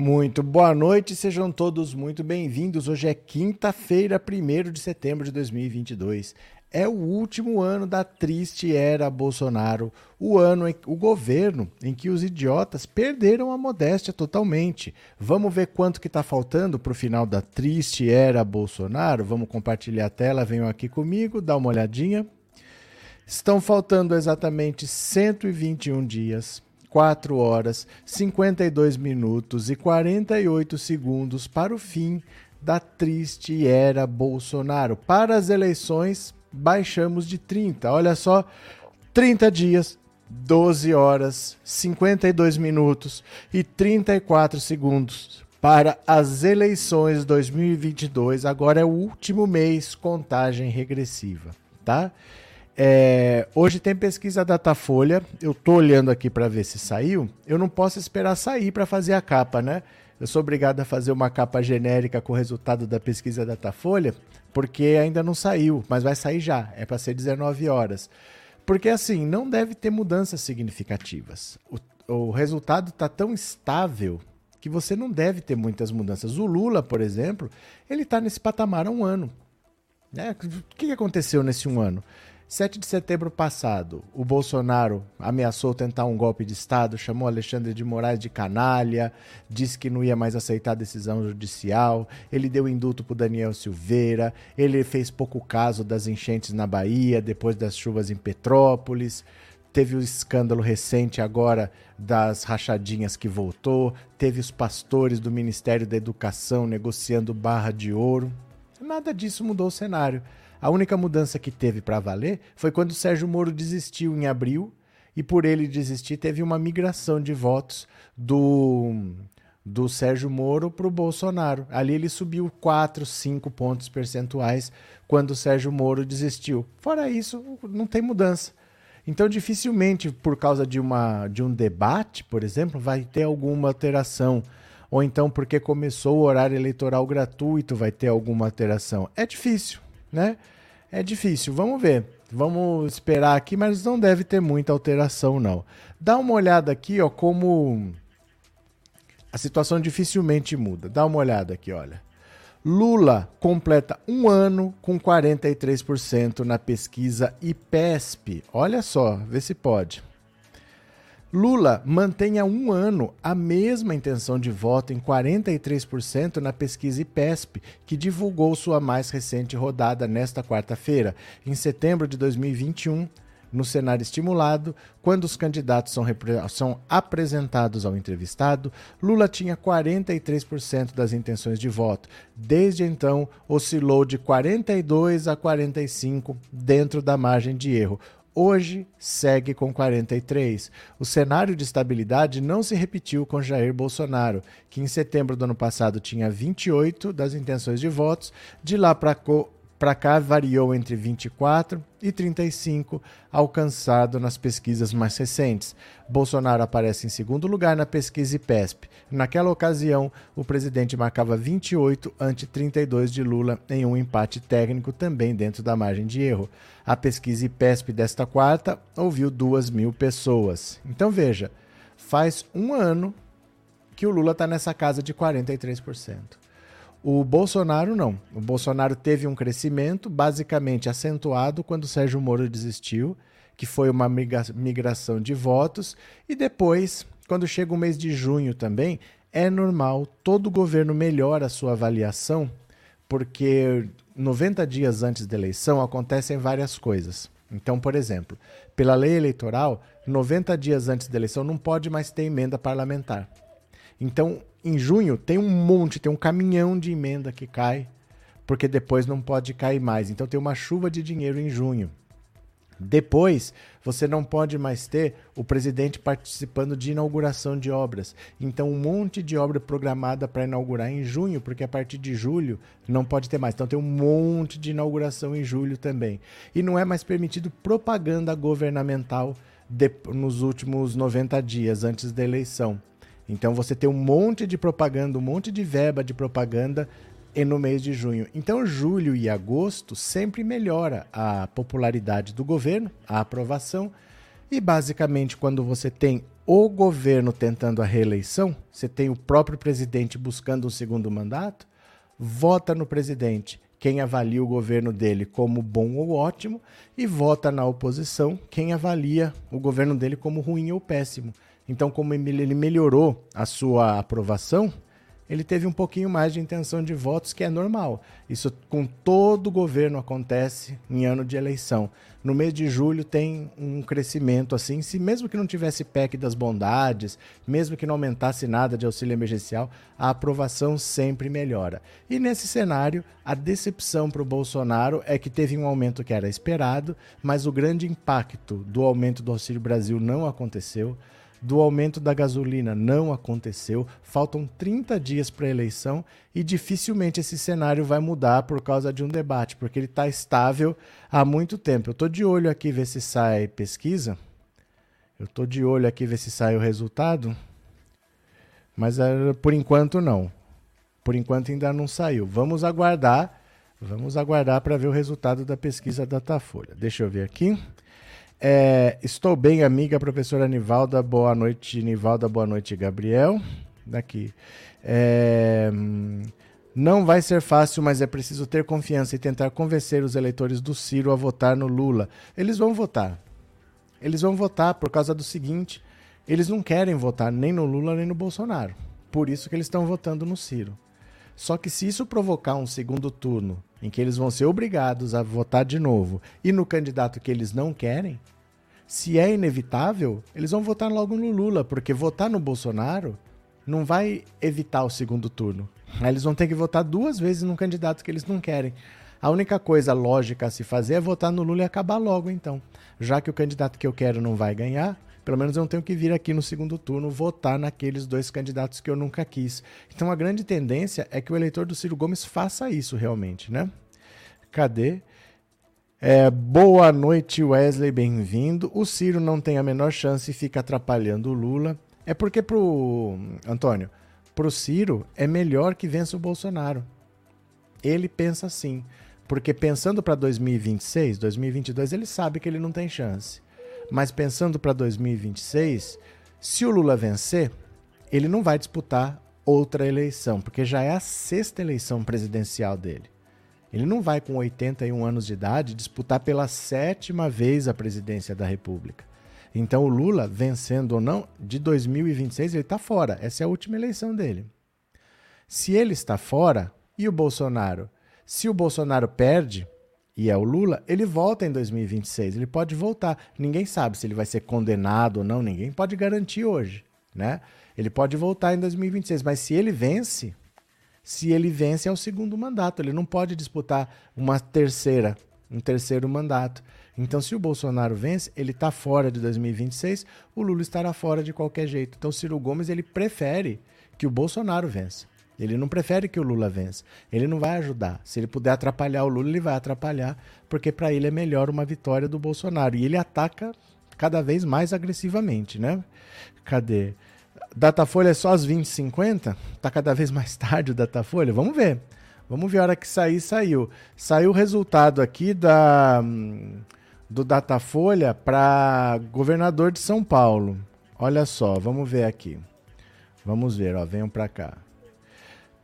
Muito boa noite, sejam todos muito bem-vindos. Hoje é quinta-feira, 1 de setembro de 2022. É o último ano da triste era Bolsonaro, o ano, em, o governo em que os idiotas perderam a modéstia totalmente. Vamos ver quanto que está faltando para o final da triste era Bolsonaro? Vamos compartilhar a tela, venham aqui comigo, dá uma olhadinha. Estão faltando exatamente 121 dias 4 horas, 52 minutos e 48 segundos para o fim da triste era Bolsonaro. Para as eleições, baixamos de 30. Olha só, 30 dias, 12 horas, 52 minutos e 34 segundos para as eleições 2022. Agora é o último mês, contagem regressiva, tá? É, hoje tem pesquisa Datafolha. Eu tô olhando aqui para ver se saiu. Eu não posso esperar sair para fazer a capa, né? Eu sou obrigado a fazer uma capa genérica com o resultado da pesquisa Datafolha, porque ainda não saiu, mas vai sair já. É para ser 19 horas. Porque assim, não deve ter mudanças significativas. O, o resultado está tão estável que você não deve ter muitas mudanças. O Lula, por exemplo, ele está nesse patamar há um ano. Né? O que aconteceu nesse um ano? 7 de setembro passado, o Bolsonaro ameaçou tentar um golpe de Estado, chamou Alexandre de Moraes de canalha, disse que não ia mais aceitar a decisão judicial, ele deu indulto para Daniel Silveira, ele fez pouco caso das enchentes na Bahia, depois das chuvas em Petrópolis, teve o escândalo recente agora das rachadinhas que voltou, teve os pastores do Ministério da Educação negociando barra de ouro. Nada disso mudou o cenário. A única mudança que teve para valer foi quando Sérgio Moro desistiu em abril e por ele desistir teve uma migração de votos do do Sérgio Moro para o Bolsonaro. Ali ele subiu 4, 5 pontos percentuais quando o Sérgio Moro desistiu. Fora isso, não tem mudança. Então, dificilmente, por causa de, uma, de um debate, por exemplo, vai ter alguma alteração. Ou então, porque começou o horário eleitoral gratuito, vai ter alguma alteração. É difícil né? É difícil, vamos ver. Vamos esperar aqui, mas não deve ter muita alteração, não. Dá uma olhada aqui, ó, como a situação dificilmente muda. Dá uma olhada aqui, olha. Lula completa um ano com 43% na pesquisa IPESP. Olha só, vê se pode. Lula mantém há um ano a mesma intenção de voto em 43% na pesquisa IPESP, que divulgou sua mais recente rodada nesta quarta-feira, em setembro de 2021. No cenário estimulado, quando os candidatos são, são apresentados ao entrevistado, Lula tinha 43% das intenções de voto. Desde então, oscilou de 42 a 45 dentro da margem de erro, hoje segue com 43. O cenário de estabilidade não se repetiu com Jair Bolsonaro, que em setembro do ano passado tinha 28 das intenções de votos, de lá para cá variou entre 24 e 35, alcançado nas pesquisas mais recentes. Bolsonaro aparece em segundo lugar na pesquisa IPESP. Naquela ocasião, o presidente marcava 28 ante 32 de Lula em um empate técnico também dentro da margem de erro. A pesquisa IPESP desta quarta ouviu 2 mil pessoas. Então veja, faz um ano que o Lula está nessa casa de 43%. O Bolsonaro não. O Bolsonaro teve um crescimento basicamente acentuado quando Sérgio Moro desistiu, que foi uma migração de votos, e depois, quando chega o mês de junho também, é normal, todo governo melhora a sua avaliação, porque 90 dias antes da eleição acontecem várias coisas. Então, por exemplo, pela lei eleitoral, 90 dias antes da eleição não pode mais ter emenda parlamentar. Então, em junho tem um monte, tem um caminhão de emenda que cai, porque depois não pode cair mais. Então tem uma chuva de dinheiro em junho. Depois, você não pode mais ter o presidente participando de inauguração de obras. Então, um monte de obra programada para inaugurar em junho, porque a partir de julho não pode ter mais. Então, tem um monte de inauguração em julho também. E não é mais permitido propaganda governamental de, nos últimos 90 dias antes da eleição. Então você tem um monte de propaganda, um monte de verba de propaganda no mês de junho. Então, julho e agosto sempre melhora a popularidade do governo, a aprovação. E basicamente, quando você tem o governo tentando a reeleição, você tem o próprio presidente buscando um segundo mandato, vota no presidente quem avalia o governo dele como bom ou ótimo, e vota na oposição quem avalia o governo dele como ruim ou péssimo. Então, como ele melhorou a sua aprovação, ele teve um pouquinho mais de intenção de votos, que é normal. Isso com todo governo acontece em ano de eleição. No mês de julho tem um crescimento assim, se mesmo que não tivesse PEC das bondades, mesmo que não aumentasse nada de auxílio emergencial, a aprovação sempre melhora. E nesse cenário, a decepção para o Bolsonaro é que teve um aumento que era esperado, mas o grande impacto do aumento do Auxílio Brasil não aconteceu do aumento da gasolina não aconteceu, faltam 30 dias para a eleição e dificilmente esse cenário vai mudar por causa de um debate, porque ele está estável há muito tempo. Eu estou de olho aqui ver se sai pesquisa, eu estou de olho aqui ver se sai o resultado, mas eh, por enquanto não. Por enquanto ainda não saiu. Vamos aguardar, vamos aguardar para ver o resultado da pesquisa Datafolha. Deixa eu ver aqui. É, estou bem, amiga professora Nivalda. Boa noite, Nivalda. Boa noite, Gabriel. Daqui. É, não vai ser fácil, mas é preciso ter confiança e tentar convencer os eleitores do Ciro a votar no Lula. Eles vão votar. Eles vão votar por causa do seguinte: eles não querem votar nem no Lula nem no Bolsonaro. Por isso que eles estão votando no Ciro. Só que se isso provocar um segundo turno em que eles vão ser obrigados a votar de novo e no candidato que eles não querem, se é inevitável, eles vão votar logo no Lula, porque votar no Bolsonaro não vai evitar o segundo turno. Eles vão ter que votar duas vezes num candidato que eles não querem. A única coisa lógica a se fazer é votar no Lula e acabar logo, então. Já que o candidato que eu quero não vai ganhar, pelo menos eu não tenho que vir aqui no segundo turno votar naqueles dois candidatos que eu nunca quis. Então a grande tendência é que o eleitor do Ciro Gomes faça isso realmente, né? Cadê? É, boa noite, Wesley, bem-vindo. O Ciro não tem a menor chance e fica atrapalhando o Lula. É porque pro Antônio, pro Ciro é melhor que vença o Bolsonaro. Ele pensa assim, porque pensando para 2026, 2022, ele sabe que ele não tem chance. Mas pensando para 2026, se o Lula vencer, ele não vai disputar outra eleição, porque já é a sexta eleição presidencial dele. Ele não vai, com 81 anos de idade, disputar pela sétima vez a presidência da República. Então, o Lula, vencendo ou não, de 2026 ele está fora. Essa é a última eleição dele. Se ele está fora, e o Bolsonaro? Se o Bolsonaro perde, e é o Lula, ele volta em 2026. Ele pode voltar. Ninguém sabe se ele vai ser condenado ou não, ninguém pode garantir hoje, né? Ele pode voltar em 2026, mas se ele vence, se ele vence é o segundo mandato, ele não pode disputar uma terceira, um terceiro mandato. Então, se o Bolsonaro vence, ele está fora de 2026, o Lula estará fora de qualquer jeito. Então, Ciro Gomes ele prefere que o Bolsonaro vença. Ele não prefere que o Lula vença. Ele não vai ajudar. Se ele puder atrapalhar o Lula, ele vai atrapalhar, porque para ele é melhor uma vitória do Bolsonaro. E ele ataca cada vez mais agressivamente, né? Cadê? Datafolha é só às 20h50? Tá cada vez mais tarde o Datafolha? Vamos ver. Vamos ver a hora que sair, saiu. Saiu o resultado aqui da do Datafolha para governador de São Paulo. Olha só, vamos ver aqui. Vamos ver, ó, venham para cá.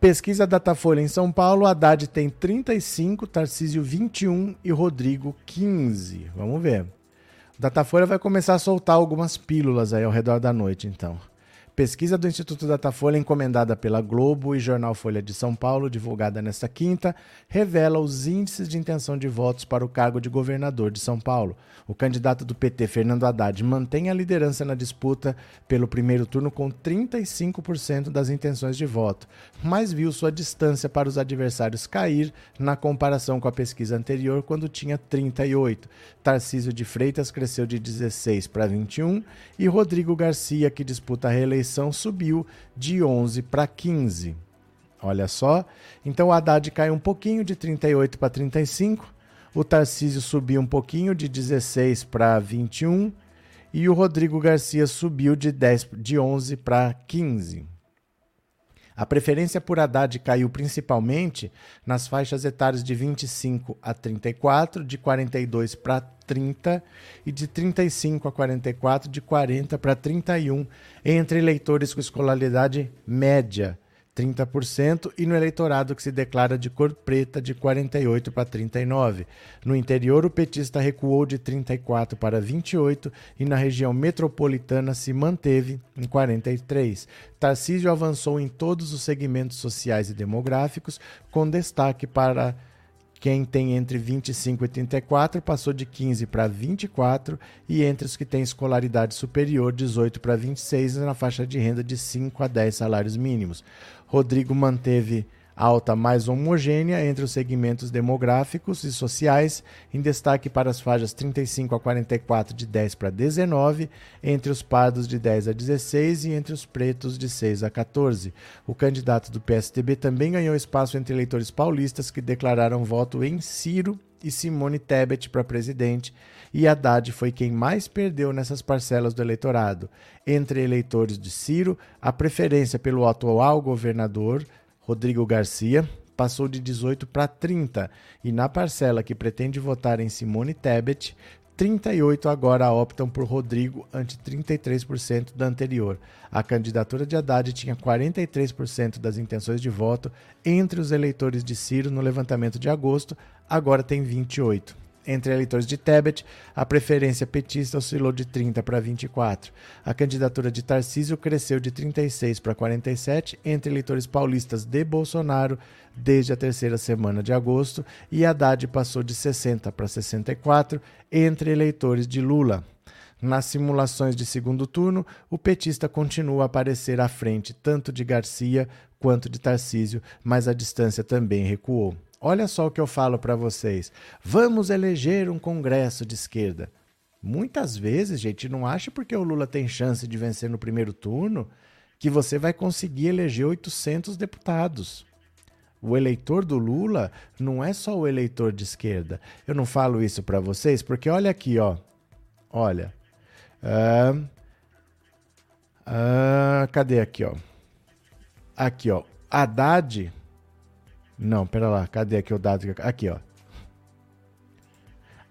Pesquisa Datafolha em São Paulo, Haddad tem 35, Tarcísio 21 e Rodrigo 15. Vamos ver. Datafolha vai começar a soltar algumas pílulas aí ao redor da noite, então. Pesquisa do Instituto Datafolha, encomendada pela Globo e Jornal Folha de São Paulo, divulgada nesta quinta, revela os índices de intenção de votos para o cargo de governador de São Paulo. O candidato do PT, Fernando Haddad, mantém a liderança na disputa pelo primeiro turno com 35% das intenções de voto, mas viu sua distância para os adversários cair na comparação com a pesquisa anterior, quando tinha 38%. Tarcísio de Freitas cresceu de 16 para 21 e Rodrigo Garcia, que disputa a reeleição, subiu de 11 para 15. Olha só. Então o Haddad caiu um pouquinho de 38 para 35. O Tarcísio subiu um pouquinho de 16 para 21 e o Rodrigo Garcia subiu de 10 de 11 para 15. A preferência por Haddad caiu principalmente nas faixas etárias de 25 a 34, de 42 para 30 e de 35 a 44, de 40 para 31, entre eleitores com escolaridade média 30%, e no eleitorado que se declara de cor preta, de 48% para 39%. No interior, o petista recuou de 34% para 28%, e na região metropolitana se manteve em 43%. Tarcísio avançou em todos os segmentos sociais e demográficos, com destaque para quem tem entre 25 e 34 passou de 15 para 24 e entre os que têm escolaridade superior, 18 para 26 na faixa de renda de 5 a 10 salários mínimos. Rodrigo manteve alta mais homogênea entre os segmentos demográficos e sociais, em destaque para as faixas 35 a 44 de 10 para 19, entre os pardos de 10 a 16 e entre os pretos de 6 a 14. O candidato do PSDB também ganhou espaço entre eleitores paulistas que declararam voto em Ciro e Simone Tebet para presidente, e Haddad foi quem mais perdeu nessas parcelas do eleitorado. Entre eleitores de Ciro, a preferência pelo atual governador Rodrigo Garcia passou de 18 para 30 e na parcela que pretende votar em Simone Tebet, 38 agora optam por Rodrigo ante 33% da anterior. A candidatura de Haddad tinha 43% das intenções de voto entre os eleitores de Ciro no levantamento de agosto, agora tem 28. Entre eleitores de Tebet, a preferência petista oscilou de 30 para 24. A candidatura de Tarcísio cresceu de 36 para 47 entre eleitores paulistas de Bolsonaro desde a terceira semana de agosto e Haddad passou de 60 para 64 entre eleitores de Lula. Nas simulações de segundo turno, o petista continua a aparecer à frente tanto de Garcia quanto de Tarcísio, mas a distância também recuou. Olha só o que eu falo para vocês. Vamos eleger um congresso de esquerda. Muitas vezes, gente, não acha porque o Lula tem chance de vencer no primeiro turno que você vai conseguir eleger 800 deputados. O eleitor do Lula não é só o eleitor de esquerda. Eu não falo isso para vocês porque olha aqui, ó. Olha. Cadê aqui, ó? Aqui, ó. Haddad não, pera lá, cadê aqui o dado? Aqui, ó.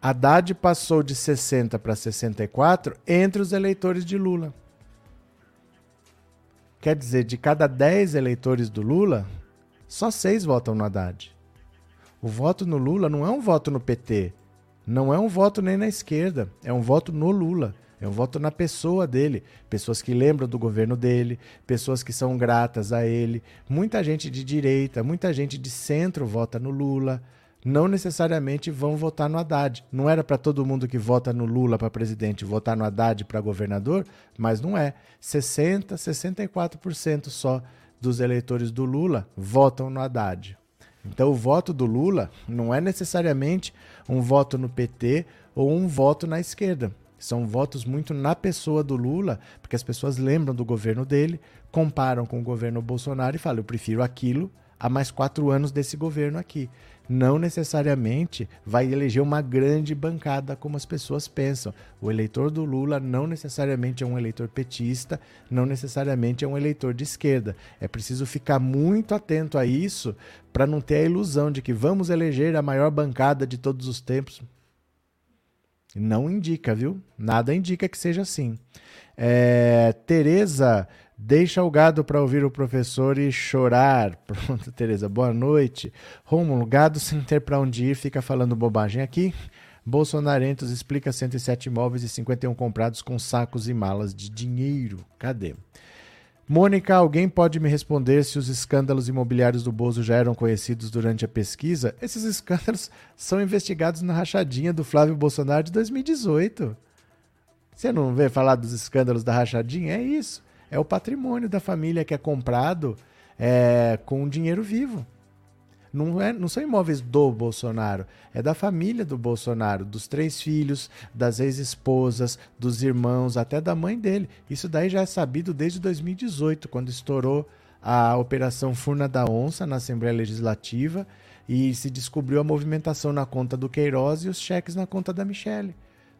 Haddad passou de 60 para 64 entre os eleitores de Lula. Quer dizer, de cada 10 eleitores do Lula, só 6 votam no Haddad. O voto no Lula não é um voto no PT, não é um voto nem na esquerda, é um voto no Lula. Um voto na pessoa dele. Pessoas que lembram do governo dele, pessoas que são gratas a ele. Muita gente de direita, muita gente de centro vota no Lula. Não necessariamente vão votar no Haddad. Não era para todo mundo que vota no Lula para presidente votar no Haddad para governador, mas não é. 60, 64% só dos eleitores do Lula votam no Haddad. Então, o voto do Lula não é necessariamente um voto no PT ou um voto na esquerda. São votos muito na pessoa do Lula, porque as pessoas lembram do governo dele, comparam com o governo Bolsonaro e falam: eu prefiro aquilo a mais quatro anos desse governo aqui. Não necessariamente vai eleger uma grande bancada como as pessoas pensam. O eleitor do Lula não necessariamente é um eleitor petista, não necessariamente é um eleitor de esquerda. É preciso ficar muito atento a isso para não ter a ilusão de que vamos eleger a maior bancada de todos os tempos. Não indica, viu? Nada indica que seja assim. É, Tereza, deixa o gado para ouvir o professor e chorar. Pronto, Tereza, boa noite. Rômulo, gado sem ter para onde ir, fica falando bobagem aqui. Bolsonarentos explica 107 imóveis e 51 comprados com sacos e malas de dinheiro. Cadê? Mônica, alguém pode me responder se os escândalos imobiliários do Bozo já eram conhecidos durante a pesquisa? Esses escândalos são investigados na rachadinha do Flávio Bolsonaro de 2018. Você não vê falar dos escândalos da rachadinha? É isso. É o patrimônio da família que é comprado é, com dinheiro vivo. Não, é, não são imóveis do Bolsonaro, é da família do Bolsonaro, dos três filhos, das ex-esposas, dos irmãos, até da mãe dele. Isso daí já é sabido desde 2018, quando estourou a Operação Furna da Onça na Assembleia Legislativa e se descobriu a movimentação na conta do Queiroz e os cheques na conta da Michelle.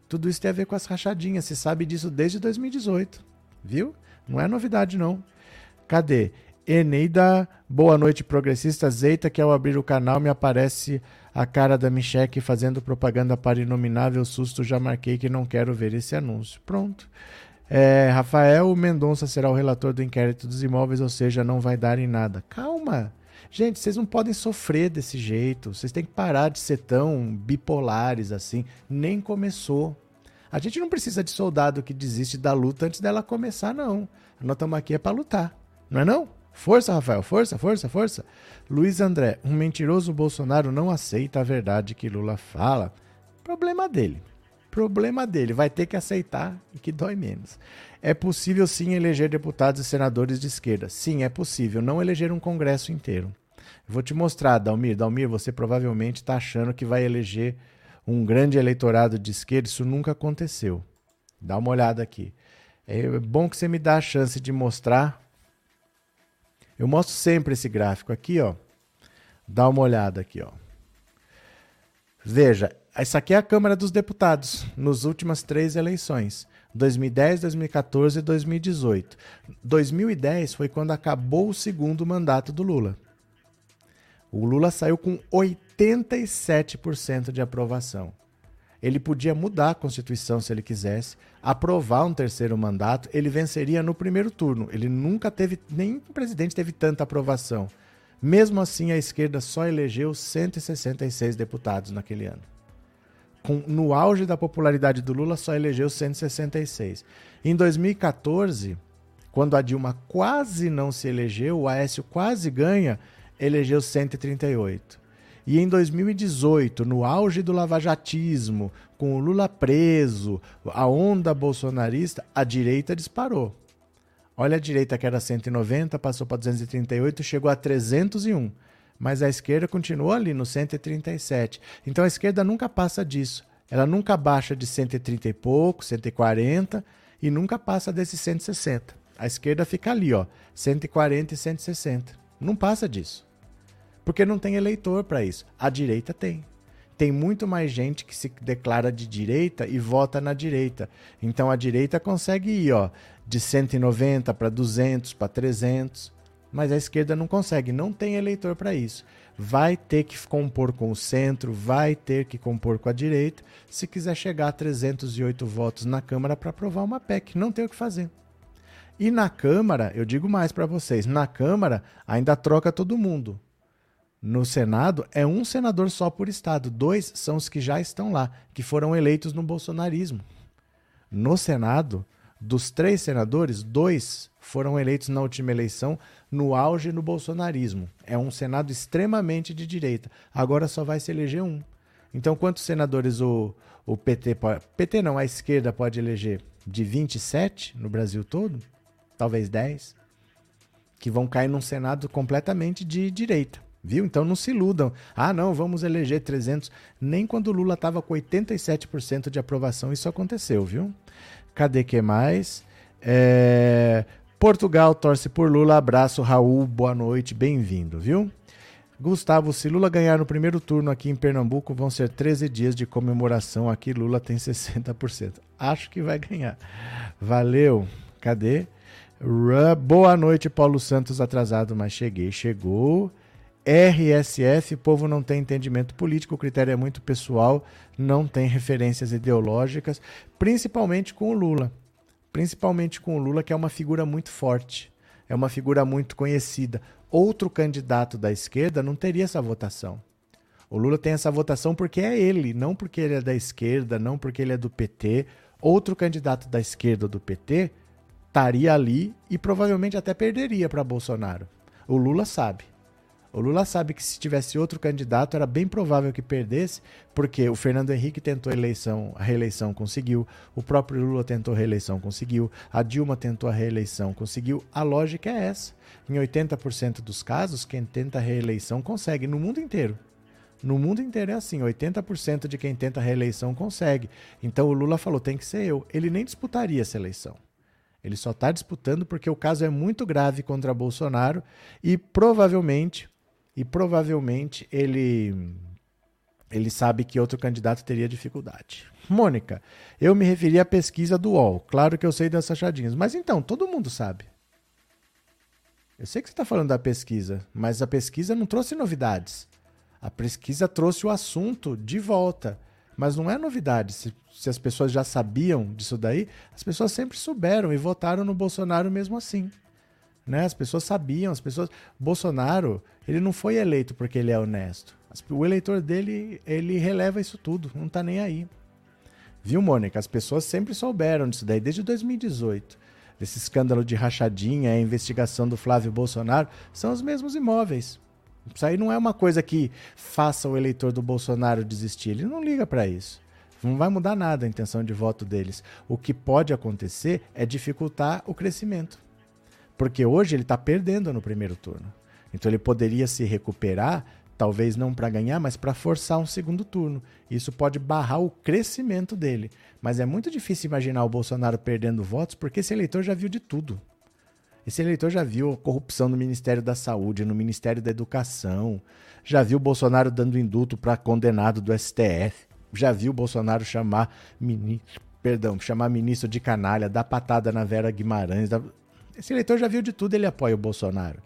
Tudo isso tem a ver com as rachadinhas, se sabe disso desde 2018, viu? Não é novidade não. Cadê? Eneida, boa noite, progressistas. Eita, que ao abrir o canal me aparece a cara da Micheque fazendo propaganda para inominável susto. Já marquei que não quero ver esse anúncio. Pronto. É, Rafael Mendonça será o relator do inquérito dos imóveis, ou seja, não vai dar em nada. Calma. Gente, vocês não podem sofrer desse jeito. Vocês têm que parar de ser tão bipolares assim. Nem começou. A gente não precisa de soldado que desiste da luta antes dela começar, não. Nós estamos aqui é para lutar. Não é não? Força, Rafael, força, força, força. Luiz André, um mentiroso Bolsonaro não aceita a verdade que Lula fala. Problema dele. Problema dele. Vai ter que aceitar e que dói menos. É possível sim eleger deputados e senadores de esquerda. Sim, é possível. Não eleger um congresso inteiro. vou te mostrar, Dalmir. Dalmir, você provavelmente está achando que vai eleger um grande eleitorado de esquerda. Isso nunca aconteceu. Dá uma olhada aqui. É bom que você me dá a chance de mostrar eu mostro sempre esse gráfico aqui, ó. Dá uma olhada aqui, ó. Veja, essa aqui é a Câmara dos Deputados nos últimas três eleições. 2010, 2014 e 2018. 2010 foi quando acabou o segundo mandato do Lula. O Lula saiu com 87% de aprovação. Ele podia mudar a Constituição se ele quisesse, aprovar um terceiro mandato, ele venceria no primeiro turno. Ele nunca teve, nenhum presidente teve tanta aprovação. Mesmo assim, a esquerda só elegeu 166 deputados naquele ano. Com, no auge da popularidade do Lula, só elegeu 166. Em 2014, quando a Dilma quase não se elegeu, o Aécio quase ganha, elegeu 138. E em 2018, no auge do lavajatismo, com o Lula preso, a onda bolsonarista, a direita disparou. Olha a direita que era 190, passou para 238, chegou a 301. Mas a esquerda continuou ali no 137. Então a esquerda nunca passa disso. Ela nunca baixa de 130 e pouco, 140 e nunca passa desses 160. A esquerda fica ali, ó, 140 e 160. Não passa disso. Porque não tem eleitor para isso. A direita tem. Tem muito mais gente que se declara de direita e vota na direita. Então a direita consegue ir, ó, de 190 para 200, para 300, mas a esquerda não consegue, não tem eleitor para isso. Vai ter que compor com o centro, vai ter que compor com a direita, se quiser chegar a 308 votos na Câmara para aprovar uma PEC. Não tem o que fazer. E na Câmara, eu digo mais para vocês, na Câmara ainda troca todo mundo. No Senado, é um senador só por estado. Dois são os que já estão lá, que foram eleitos no bolsonarismo. No Senado, dos três senadores, dois foram eleitos na última eleição no auge no bolsonarismo. É um Senado extremamente de direita. Agora só vai se eleger um. Então, quantos senadores o, o PT pode. PT não, a esquerda pode eleger? De 27 no Brasil todo? Talvez 10. Que vão cair num Senado completamente de direita. Viu? Então não se iludam. Ah, não, vamos eleger 300. Nem quando o Lula estava com 87% de aprovação isso aconteceu, viu? Cadê que mais? É... Portugal torce por Lula. Abraço, Raul. Boa noite, bem-vindo, viu? Gustavo, se Lula ganhar no primeiro turno aqui em Pernambuco, vão ser 13 dias de comemoração. Aqui Lula tem 60%. Acho que vai ganhar. Valeu. Cadê? Boa noite, Paulo Santos, atrasado, mas cheguei. Chegou. RSF, povo não tem entendimento político, o critério é muito pessoal, não tem referências ideológicas, principalmente com o Lula. Principalmente com o Lula, que é uma figura muito forte, é uma figura muito conhecida. Outro candidato da esquerda não teria essa votação. O Lula tem essa votação porque é ele, não porque ele é da esquerda, não porque ele é do PT. Outro candidato da esquerda do PT estaria ali e provavelmente até perderia para Bolsonaro. O Lula sabe. O Lula sabe que se tivesse outro candidato era bem provável que perdesse, porque o Fernando Henrique tentou a eleição, a reeleição conseguiu, o próprio Lula tentou a reeleição, conseguiu, a Dilma tentou a reeleição, conseguiu. A lógica é essa. Em 80% dos casos, quem tenta a reeleição consegue no mundo inteiro. No mundo inteiro é assim, 80% de quem tenta a reeleição consegue. Então o Lula falou, tem que ser eu. Ele nem disputaria essa eleição. Ele só está disputando porque o caso é muito grave contra Bolsonaro e provavelmente e provavelmente ele ele sabe que outro candidato teria dificuldade. Mônica, eu me referi à pesquisa do UOL. Claro que eu sei das achadinhas, mas então, todo mundo sabe. Eu sei que você está falando da pesquisa, mas a pesquisa não trouxe novidades. A pesquisa trouxe o assunto de volta. Mas não é novidade. Se, se, as pessoas já sabiam disso daí, as pessoas sempre souberam e votaram no Bolsonaro mesmo assim. Né? As pessoas sabiam, as pessoas. Bolsonaro, ele não foi eleito porque ele é honesto. O eleitor dele, ele releva isso tudo, não está nem aí. Viu, Mônica? As pessoas sempre souberam disso daí, desde 2018. Esse escândalo de rachadinha, a investigação do Flávio Bolsonaro, são os mesmos imóveis. Isso aí não é uma coisa que faça o eleitor do Bolsonaro desistir. Ele não liga para isso. Não vai mudar nada a intenção de voto deles. O que pode acontecer é dificultar o crescimento. Porque hoje ele está perdendo no primeiro turno. Então ele poderia se recuperar, talvez não para ganhar, mas para forçar um segundo turno. Isso pode barrar o crescimento dele. Mas é muito difícil imaginar o Bolsonaro perdendo votos, porque esse eleitor já viu de tudo. Esse eleitor já viu corrupção no Ministério da Saúde, no Ministério da Educação, já viu Bolsonaro dando indulto para condenado do STF, já viu Bolsonaro chamar ministro, perdão, chamar ministro de canalha, dar patada na Vera Guimarães. Esse eleitor já viu de tudo, ele apoia o Bolsonaro.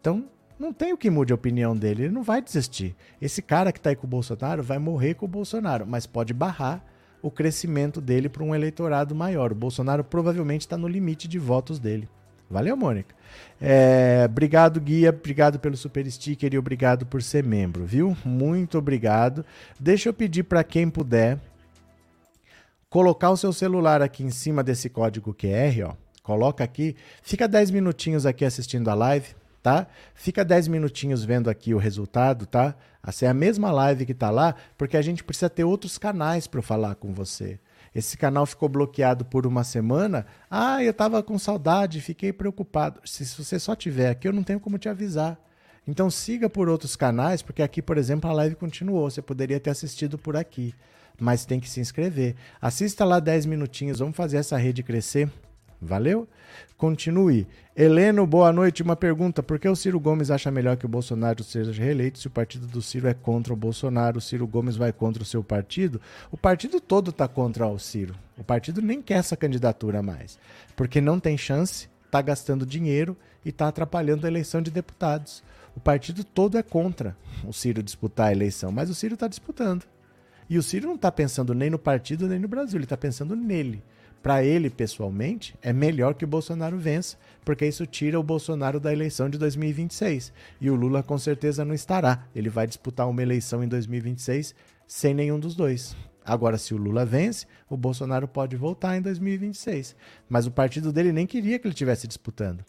Então, não tem o que mude a opinião dele, ele não vai desistir. Esse cara que está aí com o Bolsonaro vai morrer com o Bolsonaro, mas pode barrar o crescimento dele para um eleitorado maior. O Bolsonaro provavelmente está no limite de votos dele. Valeu, Mônica. É, obrigado, Guia. Obrigado pelo super sticker e obrigado por ser membro, viu? Muito obrigado. Deixa eu pedir para quem puder colocar o seu celular aqui em cima desse código QR, ó. Coloca aqui, fica 10 minutinhos aqui assistindo a live, tá? Fica 10 minutinhos vendo aqui o resultado, tá? Essa é a mesma live que tá lá, porque a gente precisa ter outros canais para falar com você esse canal ficou bloqueado por uma semana. Ah, eu estava com saudade, fiquei preocupado. Se, se você só tiver aqui, eu não tenho como te avisar. Então siga por outros canais, porque aqui, por exemplo, a live continuou. Você poderia ter assistido por aqui, mas tem que se inscrever. Assista lá 10 minutinhos, vamos fazer essa rede crescer. Valeu? Continue. Heleno, boa noite. Uma pergunta: por que o Ciro Gomes acha melhor que o Bolsonaro seja reeleito se o partido do Ciro é contra o Bolsonaro? O Ciro Gomes vai contra o seu partido? O partido todo está contra o Ciro. O partido nem quer essa candidatura mais, porque não tem chance, está gastando dinheiro e está atrapalhando a eleição de deputados. O partido todo é contra o Ciro disputar a eleição, mas o Ciro está disputando. E o Ciro não está pensando nem no partido nem no Brasil, ele está pensando nele para ele pessoalmente, é melhor que o Bolsonaro vença, porque isso tira o Bolsonaro da eleição de 2026. E o Lula com certeza não estará. Ele vai disputar uma eleição em 2026 sem nenhum dos dois. Agora, se o Lula vence, o Bolsonaro pode voltar em 2026. Mas o partido dele nem queria que ele estivesse disputando.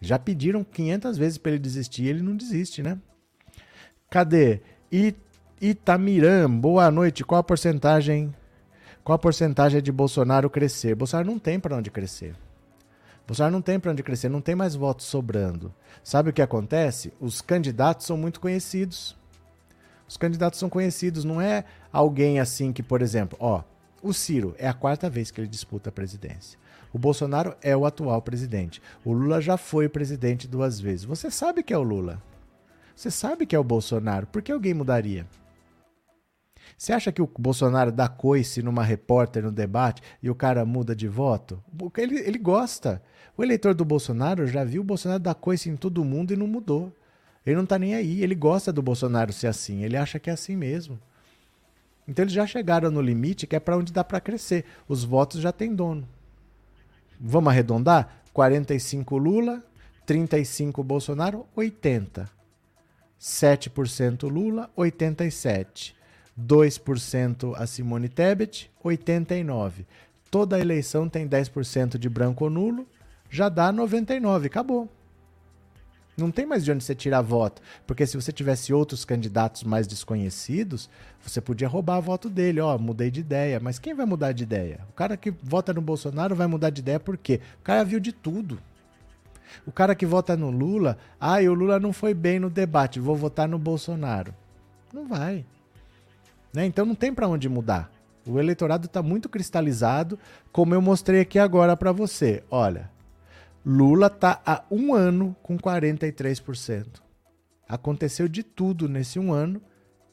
Já pediram 500 vezes para ele desistir e ele não desiste, né? Cadê? Itamiram, boa noite. Qual a porcentagem qual a porcentagem de Bolsonaro crescer? Bolsonaro não tem para onde crescer. Bolsonaro não tem para onde crescer, não tem mais votos sobrando. Sabe o que acontece? Os candidatos são muito conhecidos. Os candidatos são conhecidos, não é alguém assim que, por exemplo, ó, o Ciro é a quarta vez que ele disputa a presidência. O Bolsonaro é o atual presidente. O Lula já foi presidente duas vezes. Você sabe que é o Lula. Você sabe que é o Bolsonaro. Por que alguém mudaria? Você acha que o Bolsonaro dá coice numa repórter no debate e o cara muda de voto? Ele, ele gosta. O eleitor do Bolsonaro já viu o Bolsonaro dar coice em todo mundo e não mudou. Ele não tá nem aí. Ele gosta do Bolsonaro ser assim. Ele acha que é assim mesmo. Então eles já chegaram no limite que é para onde dá para crescer. Os votos já têm dono. Vamos arredondar? 45 Lula, 35 Bolsonaro, 80. 7% Lula, 87. 2% a Simone Tebet, 89. Toda eleição tem 10% de branco ou nulo, já dá 99, acabou. Não tem mais de onde você tirar voto, porque se você tivesse outros candidatos mais desconhecidos, você podia roubar voto dele, ó, oh, mudei de ideia, mas quem vai mudar de ideia? O cara que vota no Bolsonaro vai mudar de ideia por quê? O cara viu de tudo. O cara que vota no Lula, ah, e o Lula não foi bem no debate, vou votar no Bolsonaro. Não vai. Né? Então não tem para onde mudar. O eleitorado está muito cristalizado, como eu mostrei aqui agora para você. Olha, Lula está há um ano com 43%. Aconteceu de tudo nesse um ano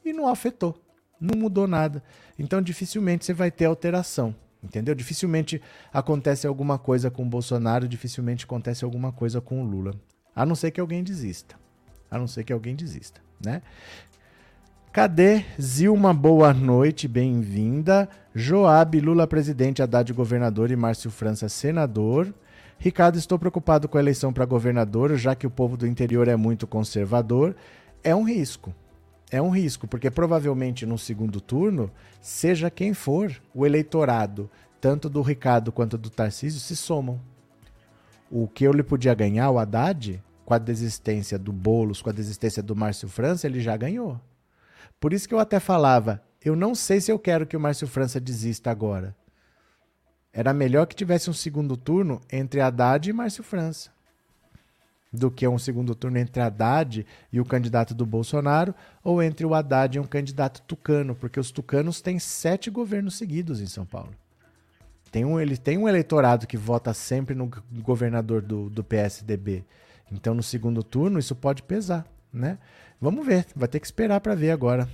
e não afetou, não mudou nada. Então dificilmente você vai ter alteração, entendeu? Dificilmente acontece alguma coisa com o Bolsonaro, dificilmente acontece alguma coisa com o Lula. A não ser que alguém desista. A não ser que alguém desista, né? Cadê Zilma? Boa noite, bem-vinda. Joab, Lula presidente, Haddad governador e Márcio França senador. Ricardo, estou preocupado com a eleição para governador, já que o povo do interior é muito conservador. É um risco. É um risco, porque provavelmente no segundo turno, seja quem for, o eleitorado, tanto do Ricardo quanto do Tarcísio, se somam. O que eu lhe podia ganhar, o Haddad, com a desistência do Boulos, com a desistência do Márcio França, ele já ganhou. Por isso que eu até falava, eu não sei se eu quero que o Márcio França desista agora. Era melhor que tivesse um segundo turno entre Haddad e Márcio França do que um segundo turno entre Haddad e o candidato do Bolsonaro, ou entre o Haddad e um candidato tucano, porque os tucanos têm sete governos seguidos em São Paulo. Tem um, ele tem um eleitorado que vota sempre no governador do, do PSDB. Então, no segundo turno, isso pode pesar, né? Vamos ver, vai ter que esperar para ver agora.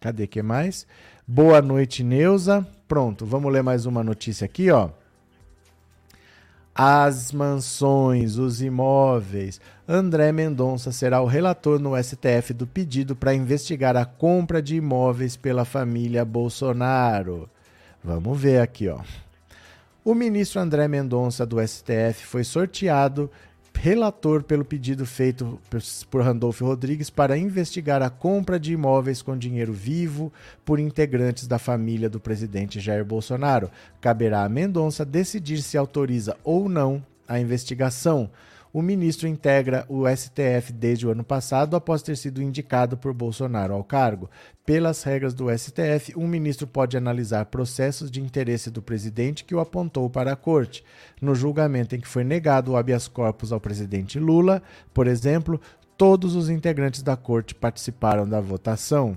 Cadê que mais? Boa noite, Neuza. Pronto, vamos ler mais uma notícia aqui, ó. As mansões, os imóveis. André Mendonça será o relator no STF do pedido para investigar a compra de imóveis pela família Bolsonaro. Vamos ver aqui, ó. O ministro André Mendonça do STF foi sorteado relator pelo pedido feito por Randolfo Rodrigues para investigar a compra de imóveis com dinheiro vivo por integrantes da família do presidente Jair Bolsonaro. Caberá a Mendonça decidir se autoriza ou não a investigação o ministro integra o STF desde o ano passado, após ter sido indicado por Bolsonaro ao cargo. Pelas regras do STF, um ministro pode analisar processos de interesse do presidente que o apontou para a corte. No julgamento em que foi negado o habeas corpus ao presidente Lula, por exemplo, todos os integrantes da corte participaram da votação.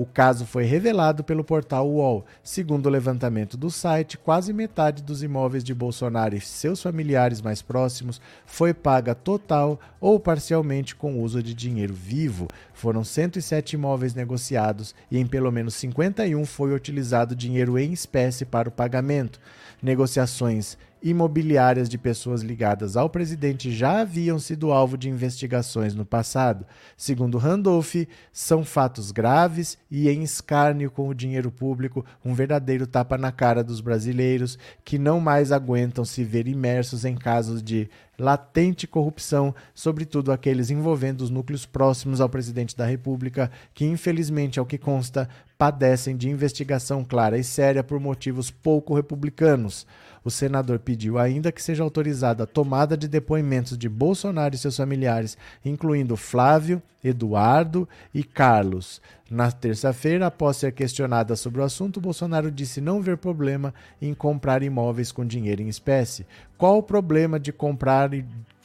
O caso foi revelado pelo portal UOL. Segundo o levantamento do site, quase metade dos imóveis de Bolsonaro e seus familiares mais próximos foi paga total ou parcialmente com uso de dinheiro vivo. Foram 107 imóveis negociados e em pelo menos 51 foi utilizado dinheiro em espécie para o pagamento. Negociações imobiliárias de pessoas ligadas ao presidente já haviam sido alvo de investigações no passado. Segundo Randolph, são fatos graves e em escárnio com o dinheiro público, um verdadeiro tapa na cara dos brasileiros que não mais aguentam se ver imersos em casos de latente corrupção, sobretudo aqueles envolvendo os núcleos próximos ao presidente da República, que infelizmente, ao que consta, padecem de investigação clara e séria por motivos pouco republicanos. O senador pediu ainda que seja autorizada a tomada de depoimentos de Bolsonaro e seus familiares, incluindo Flávio, Eduardo e Carlos. Na terça-feira, após ser questionada sobre o assunto, Bolsonaro disse não ver problema em comprar imóveis com dinheiro em espécie. Qual o problema de comprar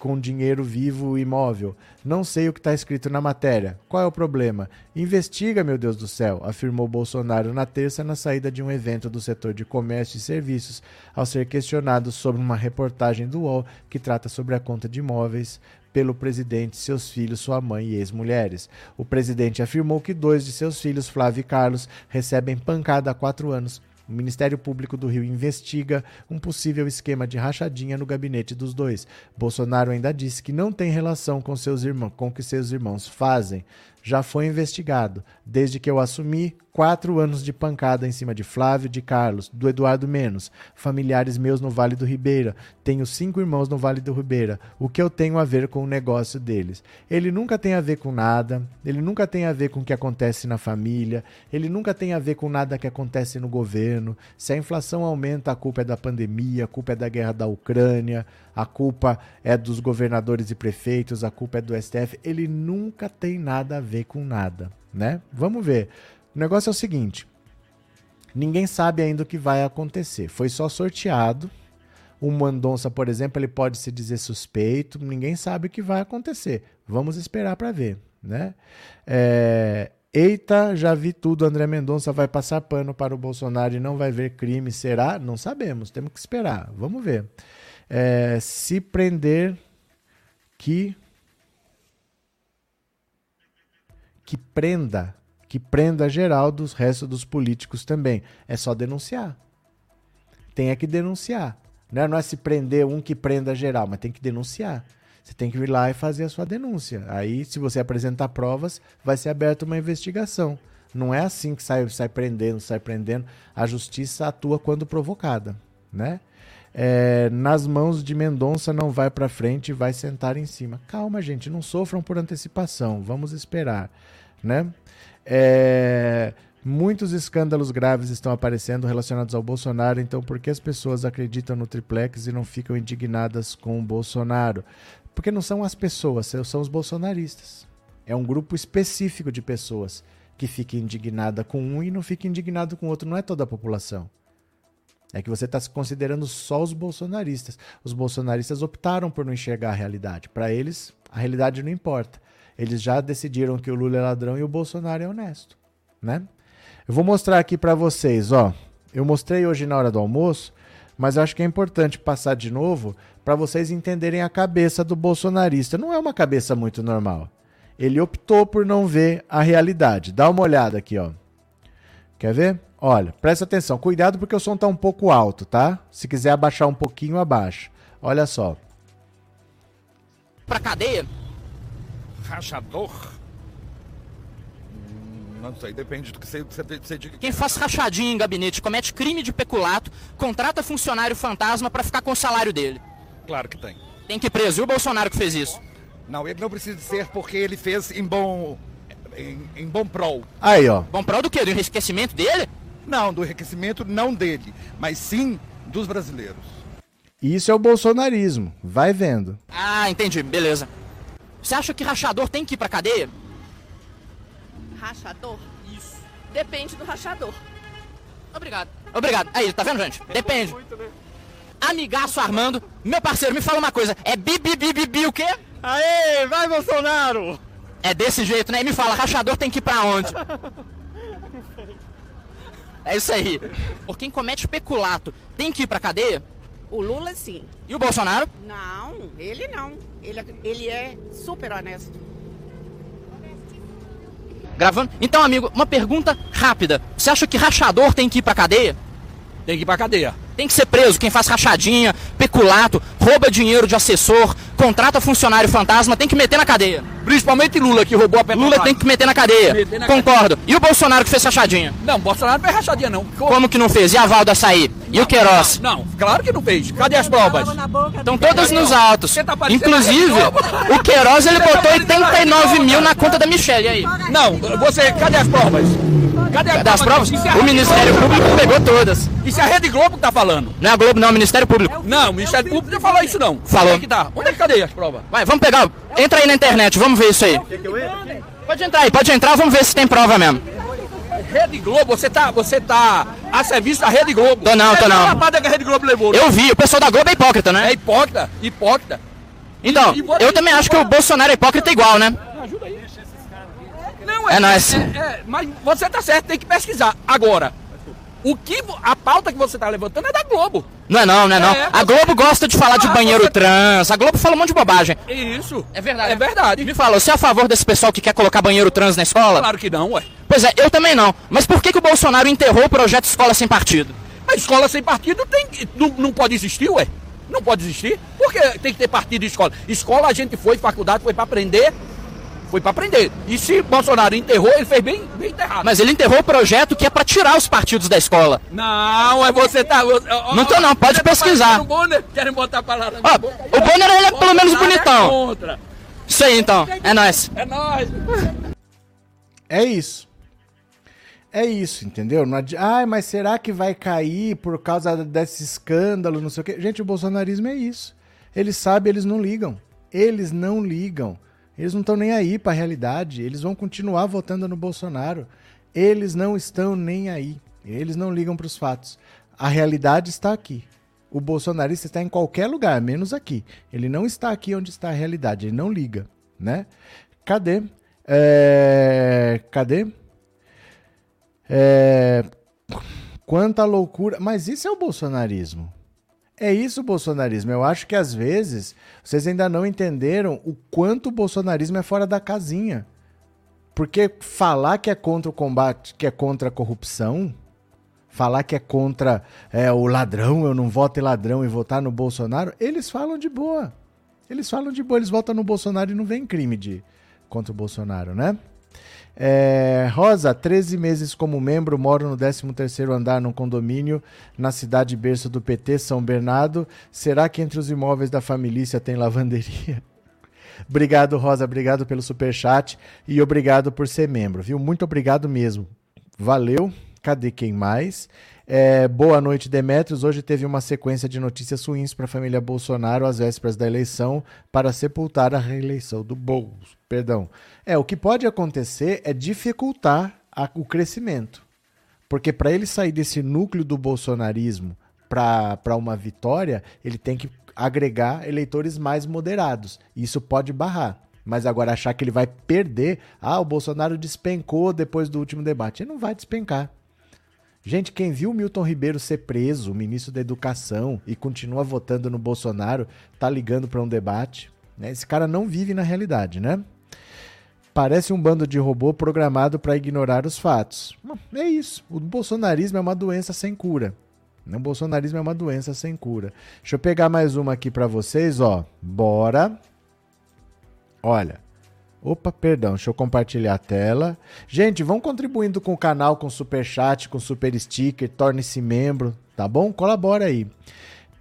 com dinheiro vivo imóvel. Não sei o que está escrito na matéria. Qual é o problema? Investiga, meu Deus do céu, afirmou Bolsonaro na terça na saída de um evento do setor de comércio e serviços, ao ser questionado sobre uma reportagem do UOL que trata sobre a conta de imóveis pelo presidente, seus filhos, sua mãe e ex-mulheres. O presidente afirmou que dois de seus filhos, Flávio e Carlos, recebem pancada há quatro anos o Ministério Público do Rio investiga um possível esquema de rachadinha no gabinete dos dois. Bolsonaro ainda disse que não tem relação com seus irmãos, com o que seus irmãos fazem já foi investigado. Desde que eu assumi, quatro anos de pancada em cima de Flávio, de Carlos, do Eduardo Menos, familiares meus no Vale do Ribeira. Tenho cinco irmãos no Vale do Ribeira. O que eu tenho a ver com o negócio deles? Ele nunca tem a ver com nada, ele nunca tem a ver com o que acontece na família, ele nunca tem a ver com nada que acontece no governo. Se a inflação aumenta, a culpa é da pandemia, a culpa é da guerra da Ucrânia, a culpa é dos governadores e prefeitos, a culpa é do STF. Ele nunca tem nada a ver com nada, né? Vamos ver. O negócio é o seguinte: ninguém sabe ainda o que vai acontecer. Foi só sorteado. O Mandonça, por exemplo, ele pode se dizer suspeito. Ninguém sabe o que vai acontecer. Vamos esperar para ver, né? É... Eita, já vi tudo. André Mendonça vai passar pano para o Bolsonaro e não vai ver crime. Será? Não sabemos. Temos que esperar. Vamos ver é, se prender que que prenda, que prenda geral dos restos dos políticos também. É só denunciar. Tem é que denunciar. Né? Não é se prender um que prenda geral, mas tem que denunciar. Você tem que ir lá e fazer a sua denúncia. Aí, se você apresentar provas, vai ser aberta uma investigação. Não é assim que sai, sai prendendo, sai prendendo. A justiça atua quando provocada, né? É, nas mãos de Mendonça não vai para frente vai sentar em cima. Calma, gente, não sofram por antecipação. Vamos esperar, né? É, muitos escândalos graves estão aparecendo relacionados ao Bolsonaro, então por que as pessoas acreditam no triplex e não ficam indignadas com o Bolsonaro? Porque não são as pessoas, são os bolsonaristas. É um grupo específico de pessoas que fica indignada com um e não fica indignado com o outro. Não é toda a população. É que você está se considerando só os bolsonaristas. Os bolsonaristas optaram por não enxergar a realidade. Para eles, a realidade não importa. Eles já decidiram que o Lula é ladrão e o Bolsonaro é honesto, né? Eu vou mostrar aqui para vocês, ó. Eu mostrei hoje na hora do almoço, mas acho que é importante passar de novo para vocês entenderem a cabeça do bolsonarista. Não é uma cabeça muito normal. Ele optou por não ver a realidade. Dá uma olhada aqui, ó. Quer ver? Olha, presta atenção. Cuidado porque o som tá um pouco alto, tá? Se quiser abaixar um pouquinho, abaixa. Olha só. Pra cadeia? Rachador? Hum, Não sei, depende do que você, você, você diga. Quem faz rachadinha em gabinete comete crime de peculato, contrata funcionário fantasma pra ficar com o salário dele. Claro que tem. Tem que ir preso. E o Bolsonaro que fez isso? Não, ele não precisa ser porque ele fez em bom. em, em bom prol. Aí, ó. Bom prol do quê? Do enriquecimento dele? Não, do enriquecimento não dele, mas sim dos brasileiros. Isso é o bolsonarismo. Vai vendo. Ah, entendi. Beleza. Você acha que rachador tem que ir pra cadeia? Rachador? Isso. Depende do rachador. Obrigado. Obrigado. Aí, tá vendo, gente? Depende. Amigaço Armando, meu parceiro, me fala uma coisa. É bi, bi, bi, bi, bi o quê? Aê, vai Bolsonaro! É desse jeito, né? E me fala, rachador tem que ir pra onde? É isso aí. Por quem comete peculato, tem que ir pra cadeia? O Lula, sim. E o Bolsonaro? Não, ele não. Ele, é- ele é super honesto. Gravando? Então, amigo, uma pergunta rápida. Você acha que rachador tem que ir pra cadeia? Tem que ir pra cadeia. Tem que ser preso quem faz rachadinha, peculato, rouba dinheiro de assessor, contrata funcionário fantasma, tem que meter na cadeia. Principalmente Lula, que roubou a Petrobras. Lula tem que meter na cadeia. Meter na Concordo. E o Bolsonaro que fez rachadinha? Não, Bolsonaro não fez rachadinha, não. Como que não fez? E a Val do Açaí? E o Queiroz? Não, não, claro que não fez. Cadê as provas? Estão todas nos autos. Tá Inclusive, o Queiroz ele tá botou parecendo a 89 Rede mil na conta da Michelle. E aí? Não, você, cadê as provas? Cadê as Das provas? A O Ministério Público pegou todas. E se a Rede Globo tá falando? Não é a Globo, não, é o Ministério Público. Não, o Ministério Público não falou isso, não. Falou. Onde é que tá? Onde é que cadê as provas? Vai, vamos pegar. Entra aí na internet, vamos ver isso aí. Pode entrar aí, pode entrar, vamos ver se tem prova mesmo. Rede Globo, você tá, você tá a serviço da Rede Globo. Tô não, tô É não. a lapada que a Rede Globo levou. né? Eu vi, o pessoal da Globo é hipócrita, É né? hipócrita, hipócrita. Então, e você- eu também acho que o Bolsonaro é hipócrita igual, né? Não, É nóis. É, é, mas você tá certo, tem que pesquisar. Agora, o que a pauta que você tá levantando é da Globo. Não é não, não é não. É, A você- Globo gosta de falar de Ah, banheiro você- trans. A Globo fala um monte de bobagem. Isso. É verdade. É verdade. Me fala, você é a favor desse pessoal que quer colocar banheiro trans na escola? Claro que não, ué. Pois é, eu também não. Mas por que, que o Bolsonaro enterrou o projeto Escola Sem Partido? A escola sem partido tem, que- não, não pode existir, ué. Não pode existir. Porque tem que ter partido de escola. Escola a gente foi, faculdade foi pra aprender. Foi pra aprender. E se Bolsonaro enterrou, ele fez bem, bem enterrado. Mas ele enterrou o projeto que é pra tirar os partidos da escola. Não, é você tá. Não tô não, pode tá pesquisar. o Bonner, querem botar a palavra na Ó, boca. o Bonner, ele é pelo menos é bonitão. contra. Isso aí então, é nóis. É nóis. É isso. É isso, entendeu? Não adi... Ai, mas será que vai cair por causa desse escândalo, não sei o quê? Gente, o bolsonarismo é isso. Eles sabem, eles não ligam. Eles não ligam. Eles não estão nem aí para a realidade. Eles vão continuar votando no Bolsonaro. Eles não estão nem aí. Eles não ligam para os fatos. A realidade está aqui. O bolsonarista está em qualquer lugar, menos aqui. Ele não está aqui onde está a realidade. Ele não liga, né? Cadê? É... Cadê? É... Quanta loucura. Mas isso é o bolsonarismo. É isso o bolsonarismo. Eu acho que às vezes vocês ainda não entenderam o quanto o bolsonarismo é fora da casinha. Porque falar que é contra o combate, que é contra a corrupção, falar que é contra é, o ladrão, eu não voto em ladrão e votar no Bolsonaro, eles falam de boa. Eles falam de boa, eles votam no Bolsonaro e não vem crime de contra o Bolsonaro, né? É, Rosa, 13 meses como membro, moro no 13º andar num condomínio na cidade berço do PT, São Bernardo. Será que entre os imóveis da família tem lavanderia? obrigado, Rosa, obrigado pelo super chat e obrigado por ser membro, viu? Muito obrigado mesmo. Valeu. Cadê quem mais? É, boa noite, Demetrios. Hoje teve uma sequência de notícias ruins para a família Bolsonaro às vésperas da eleição para sepultar a reeleição do Bolsonaro. Perdão. É, o que pode acontecer é dificultar a, o crescimento. Porque para ele sair desse núcleo do bolsonarismo para uma vitória, ele tem que agregar eleitores mais moderados. Isso pode barrar. Mas agora achar que ele vai perder, ah, o Bolsonaro despencou depois do último debate. Ele não vai despencar. Gente, quem viu Milton Ribeiro ser preso, ministro da Educação, e continua votando no Bolsonaro, tá ligando para um debate. Né? Esse cara não vive na realidade, né? Parece um bando de robô programado para ignorar os fatos. É isso. O bolsonarismo é uma doença sem cura. O bolsonarismo é uma doença sem cura. Deixa eu pegar mais uma aqui para vocês, ó. Bora. Olha. Opa, perdão, deixa eu compartilhar a tela. Gente, vão contribuindo com o canal, com super chat, com super sticker, torne-se membro, tá bom? Colabora aí.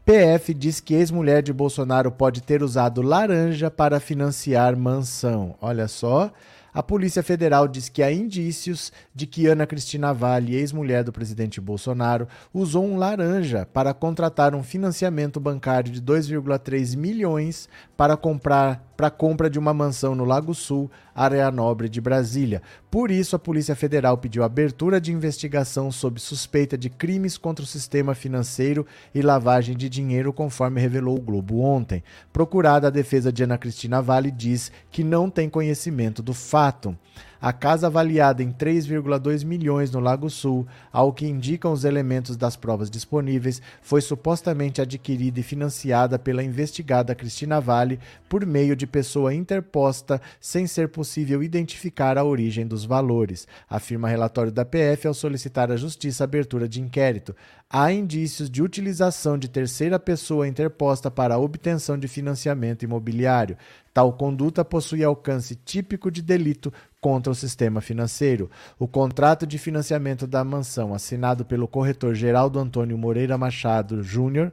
PF diz que ex-mulher de Bolsonaro pode ter usado laranja para financiar mansão. Olha só. A Polícia Federal diz que há indícios de que Ana Cristina Vale, ex-mulher do presidente Bolsonaro, usou um laranja para contratar um financiamento bancário de 2,3 milhões para comprar para compra de uma mansão no Lago Sul, área nobre de Brasília. Por isso, a Polícia Federal pediu abertura de investigação sob suspeita de crimes contra o sistema financeiro e lavagem de dinheiro, conforme revelou o Globo ontem. Procurada, a defesa de Ana Cristina Vale diz que não tem conhecimento do fato. A casa avaliada em 3,2 milhões no Lago Sul, ao que indicam os elementos das provas disponíveis, foi supostamente adquirida e financiada pela investigada Cristina Vale por meio de pessoa interposta, sem ser possível identificar a origem dos valores, afirma relatório da PF ao solicitar à Justiça abertura de inquérito. Há indícios de utilização de terceira pessoa interposta para a obtenção de financiamento imobiliário. Tal conduta possui alcance típico de delito contra o sistema financeiro. O contrato de financiamento da mansão, assinado pelo corretor Geraldo Antônio Moreira Machado Júnior,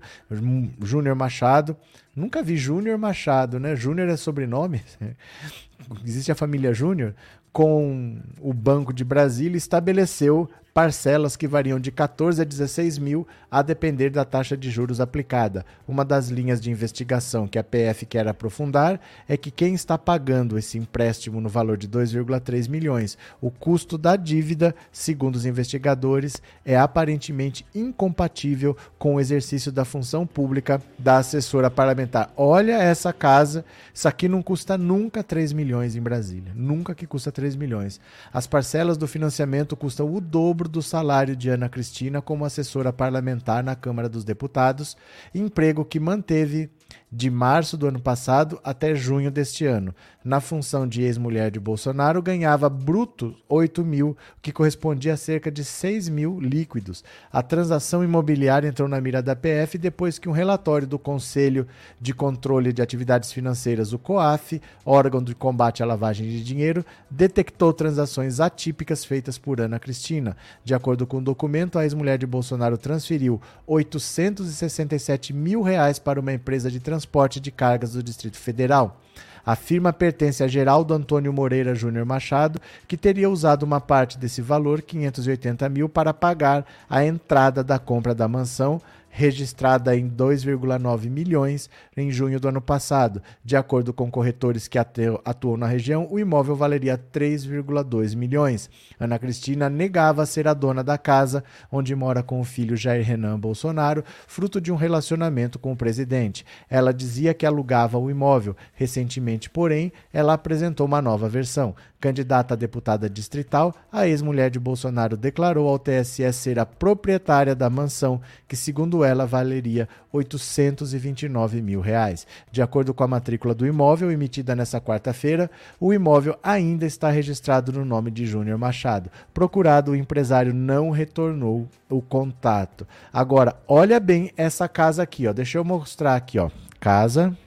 Júnior Machado, nunca vi Júnior Machado, né? Júnior é sobrenome? Existe a família Júnior? Com o Banco de Brasília, estabeleceu parcelas que variam de 14 a 16 mil, a depender da taxa de juros aplicada. Uma das linhas de investigação que a PF quer aprofundar é que quem está pagando esse empréstimo no valor de 2,3 milhões, o custo da dívida, segundo os investigadores, é aparentemente incompatível com o exercício da função pública da assessora parlamentar. Olha essa casa, isso aqui não custa nunca 3 milhões em Brasília, nunca que custa 3 milhões. As parcelas do financiamento custam o dobro dobro do salário de Ana Cristina como assessora parlamentar na Câmara dos Deputados, emprego que manteve de março do ano passado até junho deste ano. Na função de ex-mulher de Bolsonaro, ganhava bruto 8 mil, que correspondia a cerca de 6 mil líquidos. A transação imobiliária entrou na mira da PF depois que um relatório do Conselho de Controle de Atividades Financeiras, o COAF, órgão de combate à lavagem de dinheiro, detectou transações atípicas feitas por Ana Cristina. De acordo com o documento, a ex-mulher de Bolsonaro transferiu 867 mil reais para uma empresa de transporte de cargas do Distrito Federal. A firma pertence a Geraldo Antônio Moreira Júnior Machado, que teria usado uma parte desse valor, 580 mil, para pagar a entrada da compra da mansão registrada em 2,9 milhões em junho do ano passado. De acordo com corretores que atuam na região, o imóvel valeria 3,2 milhões. Ana Cristina negava ser a dona da casa, onde mora com o filho Jair Renan Bolsonaro, fruto de um relacionamento com o presidente. Ela dizia que alugava o imóvel. Recentemente, porém, ela apresentou uma nova versão. Candidata a deputada distrital, a ex-mulher de Bolsonaro declarou ao TSE ser a proprietária da mansão, que, segundo ela, valeria 829 mil reais. De acordo com a matrícula do imóvel emitida nesta quarta-feira, o imóvel ainda está registrado no nome de Júnior Machado. Procurado, o empresário não retornou o contato. Agora, olha bem essa casa aqui, ó. Deixa eu mostrar aqui, ó. Casa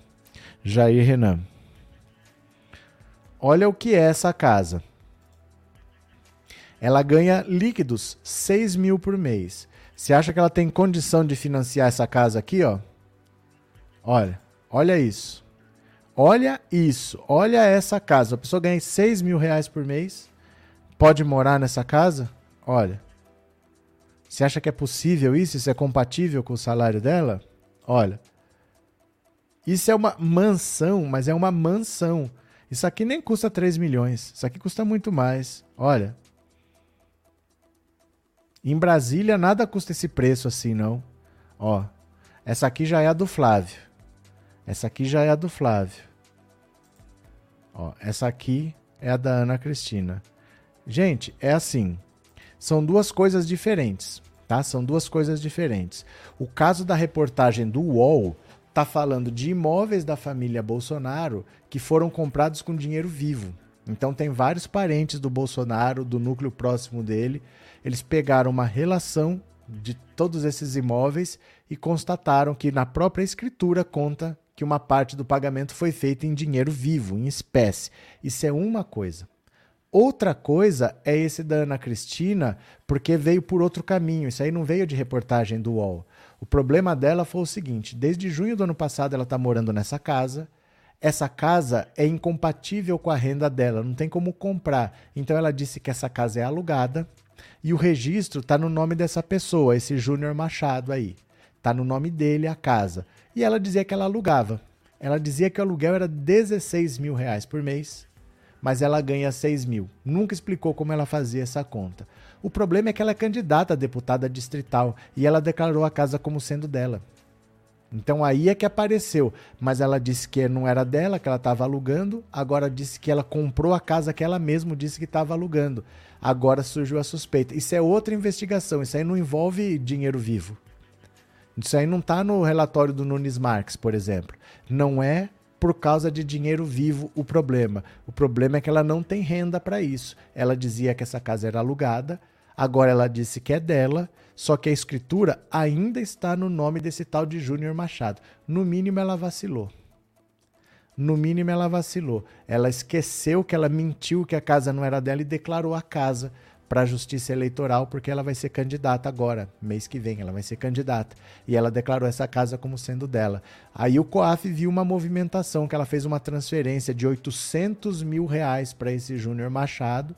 Jair Renan. Olha o que é essa casa. Ela ganha líquidos 6 mil por mês. Você acha que ela tem condição de financiar essa casa aqui, ó? Olha, olha isso. Olha isso. Olha essa casa. A pessoa ganha 6 mil reais por mês. Pode morar nessa casa? Olha. Você acha que é possível isso? Isso é compatível com o salário dela? Olha. Isso é uma mansão, mas é uma mansão. Isso aqui nem custa 3 milhões. Isso aqui custa muito mais. Olha. Em Brasília nada custa esse preço assim, não. Ó. Essa aqui já é a do Flávio. Essa aqui já é a do Flávio. Ó, essa aqui é a da Ana Cristina. Gente, é assim. São duas coisas diferentes, tá? São duas coisas diferentes. O caso da reportagem do UOL tá falando de imóveis da família Bolsonaro que foram comprados com dinheiro vivo. Então tem vários parentes do Bolsonaro, do núcleo próximo dele. Eles pegaram uma relação de todos esses imóveis e constataram que na própria escritura conta que uma parte do pagamento foi feita em dinheiro vivo, em espécie. Isso é uma coisa. Outra coisa é esse da Ana Cristina, porque veio por outro caminho. Isso aí não veio de reportagem do UOL. O problema dela foi o seguinte: desde junho do ano passado ela está morando nessa casa. Essa casa é incompatível com a renda dela, não tem como comprar. Então ela disse que essa casa é alugada e o registro está no nome dessa pessoa, esse Júnior Machado aí. Está no nome dele a casa. E ela dizia que ela alugava. Ela dizia que o aluguel era 16 mil reais por mês, mas ela ganha 6 mil. Nunca explicou como ela fazia essa conta. O problema é que ela é candidata a deputada distrital e ela declarou a casa como sendo dela. Então aí é que apareceu. Mas ela disse que não era dela, que ela estava alugando. Agora disse que ela comprou a casa que ela mesma disse que estava alugando. Agora surgiu a suspeita. Isso é outra investigação. Isso aí não envolve dinheiro vivo. Isso aí não está no relatório do Nunes Marques, por exemplo. Não é por causa de dinheiro vivo o problema. O problema é que ela não tem renda para isso. Ela dizia que essa casa era alugada, Agora ela disse que é dela, só que a escritura ainda está no nome desse tal de Júnior Machado. No mínimo ela vacilou. No mínimo ela vacilou. Ela esqueceu que ela mentiu que a casa não era dela e declarou a casa para a Justiça Eleitoral porque ela vai ser candidata agora, mês que vem, ela vai ser candidata. E ela declarou essa casa como sendo dela. Aí o COAF viu uma movimentação que ela fez uma transferência de 800 mil reais para esse Júnior Machado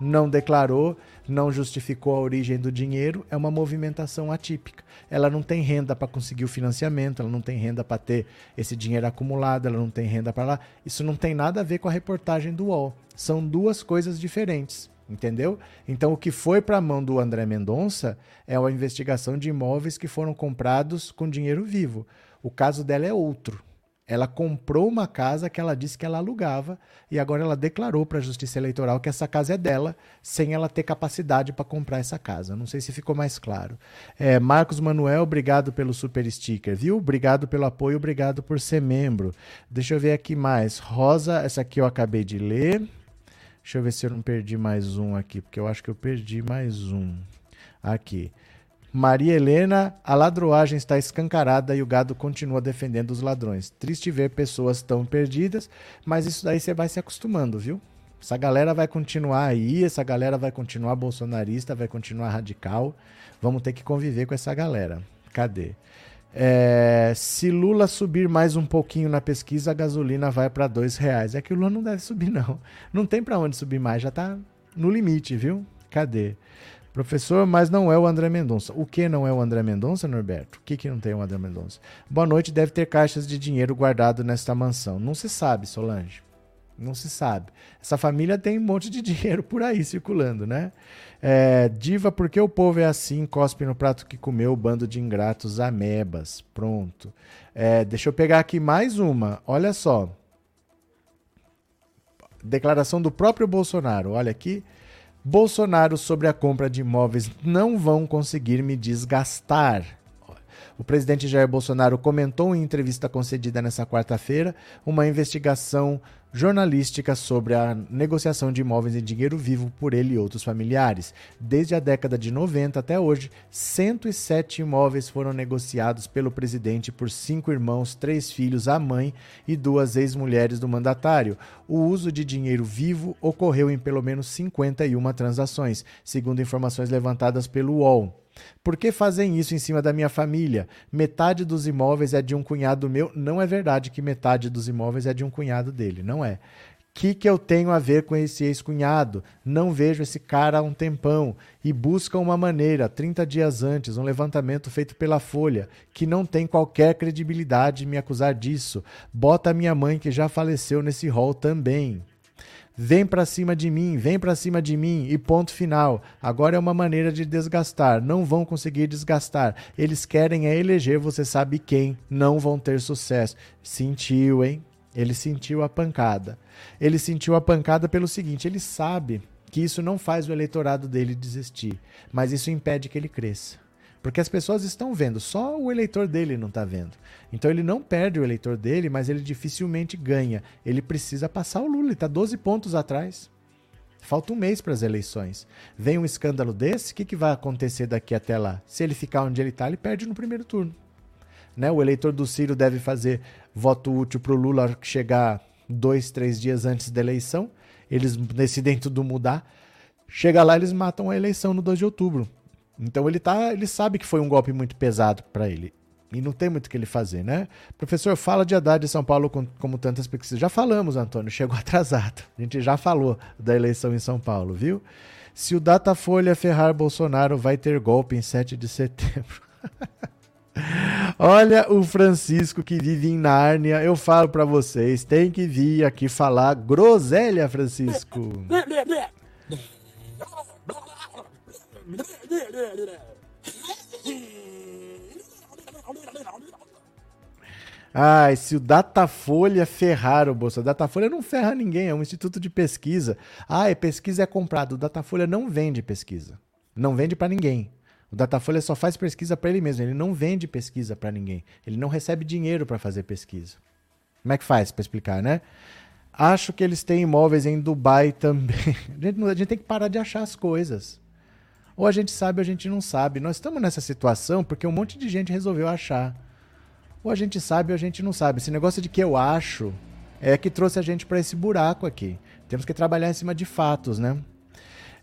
não declarou, não justificou a origem do dinheiro, é uma movimentação atípica. Ela não tem renda para conseguir o financiamento, ela não tem renda para ter esse dinheiro acumulado, ela não tem renda para lá. Isso não tem nada a ver com a reportagem do UOL. São duas coisas diferentes, entendeu? Então, o que foi para a mão do André Mendonça é uma investigação de imóveis que foram comprados com dinheiro vivo. O caso dela é outro. Ela comprou uma casa que ela disse que ela alugava e agora ela declarou para a Justiça Eleitoral que essa casa é dela, sem ela ter capacidade para comprar essa casa. Não sei se ficou mais claro. É, Marcos Manuel, obrigado pelo super sticker, viu? Obrigado pelo apoio, obrigado por ser membro. Deixa eu ver aqui mais. Rosa, essa aqui eu acabei de ler. Deixa eu ver se eu não perdi mais um aqui, porque eu acho que eu perdi mais um. Aqui. Maria Helena, a ladroagem está escancarada e o gado continua defendendo os ladrões. Triste ver pessoas tão perdidas, mas isso daí você vai se acostumando, viu? Essa galera vai continuar aí, essa galera vai continuar bolsonarista, vai continuar radical. Vamos ter que conviver com essa galera. Cadê? É, se Lula subir mais um pouquinho na pesquisa, a gasolina vai para dois reais. É que o Lula não deve subir, não. Não tem para onde subir mais, já está no limite, viu? Cadê? Professor, mas não é o André Mendonça. O que não é o André Mendonça, Norberto? O que, que não tem o André Mendonça? Boa noite, deve ter caixas de dinheiro guardado nesta mansão. Não se sabe, Solange. Não se sabe. Essa família tem um monte de dinheiro por aí circulando, né? É, diva, por que o povo é assim? Cospe no prato que comeu, bando de ingratos amebas. Pronto. É, deixa eu pegar aqui mais uma. Olha só. Declaração do próprio Bolsonaro. Olha aqui. Bolsonaro sobre a compra de imóveis não vão conseguir me desgastar. O presidente Jair Bolsonaro comentou em entrevista concedida nessa quarta-feira uma investigação jornalística sobre a negociação de imóveis em dinheiro vivo por ele e outros familiares. Desde a década de 90 até hoje, 107 imóveis foram negociados pelo presidente por cinco irmãos, três filhos, a mãe e duas ex-mulheres do mandatário. O uso de dinheiro vivo ocorreu em pelo menos 51 transações, segundo informações levantadas pelo UOL. Por que fazem isso em cima da minha família? Metade dos imóveis é de um cunhado meu. Não é verdade que metade dos imóveis é de um cunhado dele, não é. O que, que eu tenho a ver com esse ex-cunhado? Não vejo esse cara há um tempão. E busca uma maneira, 30 dias antes, um levantamento feito pela Folha, que não tem qualquer credibilidade em me acusar disso. Bota minha mãe, que já faleceu, nesse rol também. Vem para cima de mim, vem para cima de mim e ponto final. Agora é uma maneira de desgastar. Não vão conseguir desgastar. Eles querem é eleger, você sabe quem. Não vão ter sucesso. Sentiu, hein? Ele sentiu a pancada. Ele sentiu a pancada pelo seguinte: ele sabe que isso não faz o eleitorado dele desistir, mas isso impede que ele cresça. Porque as pessoas estão vendo, só o eleitor dele não está vendo. Então ele não perde o eleitor dele, mas ele dificilmente ganha. Ele precisa passar o Lula, ele está 12 pontos atrás. Falta um mês para as eleições. Vem um escândalo desse, o que, que vai acontecer daqui até lá? Se ele ficar onde ele está, ele perde no primeiro turno. Né? O eleitor do Ciro deve fazer voto útil para o Lula chegar dois, três dias antes da eleição. Eles decidem tudo mudar. Chega lá, eles matam a eleição no 2 de outubro. Então ele tá, ele sabe que foi um golpe muito pesado para ele. E não tem muito o que ele fazer, né? Professor, fala de Haddad de São Paulo com, como tantas pesquisas. Já falamos, Antônio, chegou atrasado. A gente já falou da eleição em São Paulo, viu? Se o Datafolha ferrar Bolsonaro, vai ter golpe em 7 de setembro. Olha o Francisco que vive em Nárnia. Eu falo para vocês, tem que vir aqui falar groselha, Francisco. Ai, se o Datafolha ferrar o Bolsa. Datafolha não ferra ninguém, é um instituto de pesquisa. Ah, é pesquisa é comprado. O Datafolha não vende pesquisa. Não vende para ninguém. O Datafolha só faz pesquisa para ele mesmo. Ele não vende pesquisa para ninguém. Ele não recebe dinheiro para fazer pesquisa. Como é que faz para explicar, né? Acho que eles têm imóveis em Dubai também. Gente, a gente tem que parar de achar as coisas. Ou a gente sabe ou a gente não sabe. Nós estamos nessa situação porque um monte de gente resolveu achar. Ou a gente sabe ou a gente não sabe. Esse negócio de que eu acho é que trouxe a gente para esse buraco aqui. Temos que trabalhar em cima de fatos, né?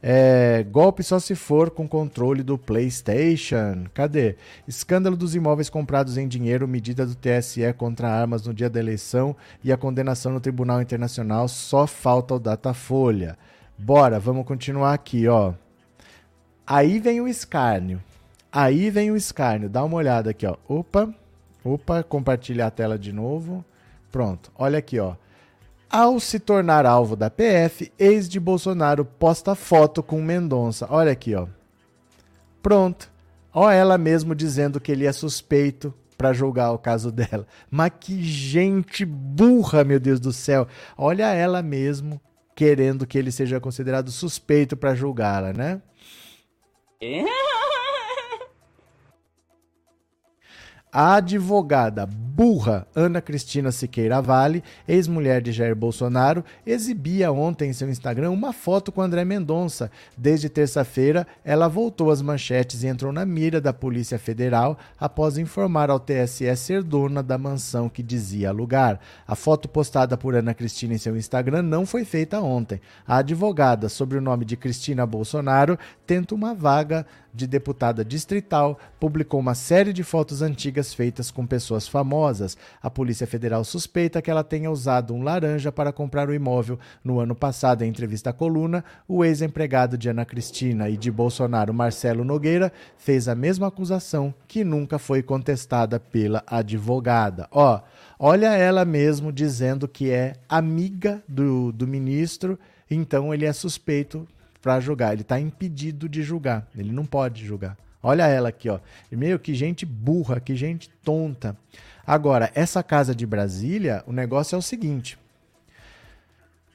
É, golpe só se for com controle do PlayStation. Cadê? Escândalo dos imóveis comprados em dinheiro, medida do TSE contra armas no dia da eleição e a condenação no Tribunal Internacional. Só falta o Datafolha. Bora, vamos continuar aqui, ó. Aí vem o escárnio. Aí vem o escárnio. Dá uma olhada aqui, ó. Opa, opa, compartilhar a tela de novo. Pronto. Olha aqui, ó. Ao se tornar alvo da PF, ex de Bolsonaro posta foto com Mendonça. Olha aqui, ó. Pronto. Ó ela mesmo dizendo que ele é suspeito para julgar o caso dela. Mas que gente burra, meu Deus do céu. Olha ela mesmo querendo que ele seja considerado suspeito para julgá-la, né? ¿Eh? A advogada burra Ana Cristina Siqueira Vale, ex-mulher de Jair Bolsonaro, exibia ontem em seu Instagram uma foto com André Mendonça. Desde terça-feira, ela voltou às manchetes e entrou na mira da Polícia Federal após informar ao TSE ser dona da mansão que dizia alugar. A foto postada por Ana Cristina em seu Instagram não foi feita ontem. A advogada, sob o nome de Cristina Bolsonaro, tenta uma vaga de deputada distrital, publicou uma série de fotos antigas feitas com pessoas famosas. A Polícia Federal suspeita que ela tenha usado um laranja para comprar o imóvel. No ano passado, em entrevista à coluna, o ex-empregado de Ana Cristina e de Bolsonaro, Marcelo Nogueira, fez a mesma acusação que nunca foi contestada pela advogada. Ó, olha ela mesmo dizendo que é amiga do, do ministro, então ele é suspeito para julgar. Ele está impedido de julgar. Ele não pode julgar. Olha ela aqui, ó. Meio que gente burra, que gente tonta. Agora, essa casa de Brasília, o negócio é o seguinte.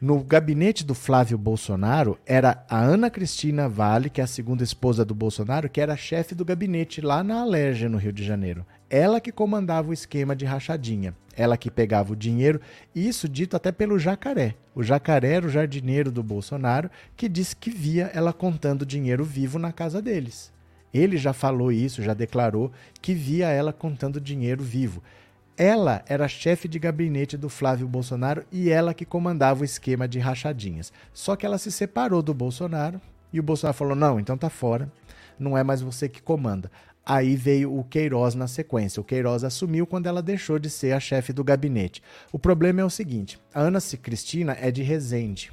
No gabinete do Flávio Bolsonaro era a Ana Cristina Vale, que é a segunda esposa do Bolsonaro, que era chefe do gabinete lá na Alerja, no Rio de Janeiro. Ela que comandava o esquema de rachadinha. Ela que pegava o dinheiro, isso dito até pelo Jacaré. O Jacaré era o jardineiro do Bolsonaro, que disse que via ela contando dinheiro vivo na casa deles. Ele já falou isso, já declarou que via ela contando dinheiro vivo. Ela era chefe de gabinete do Flávio Bolsonaro e ela que comandava o esquema de rachadinhas. Só que ela se separou do Bolsonaro e o Bolsonaro falou: não, então tá fora, não é mais você que comanda. Aí veio o Queiroz na sequência. O Queiroz assumiu quando ela deixou de ser a chefe do gabinete. O problema é o seguinte: a Ana Cristina é de Resende,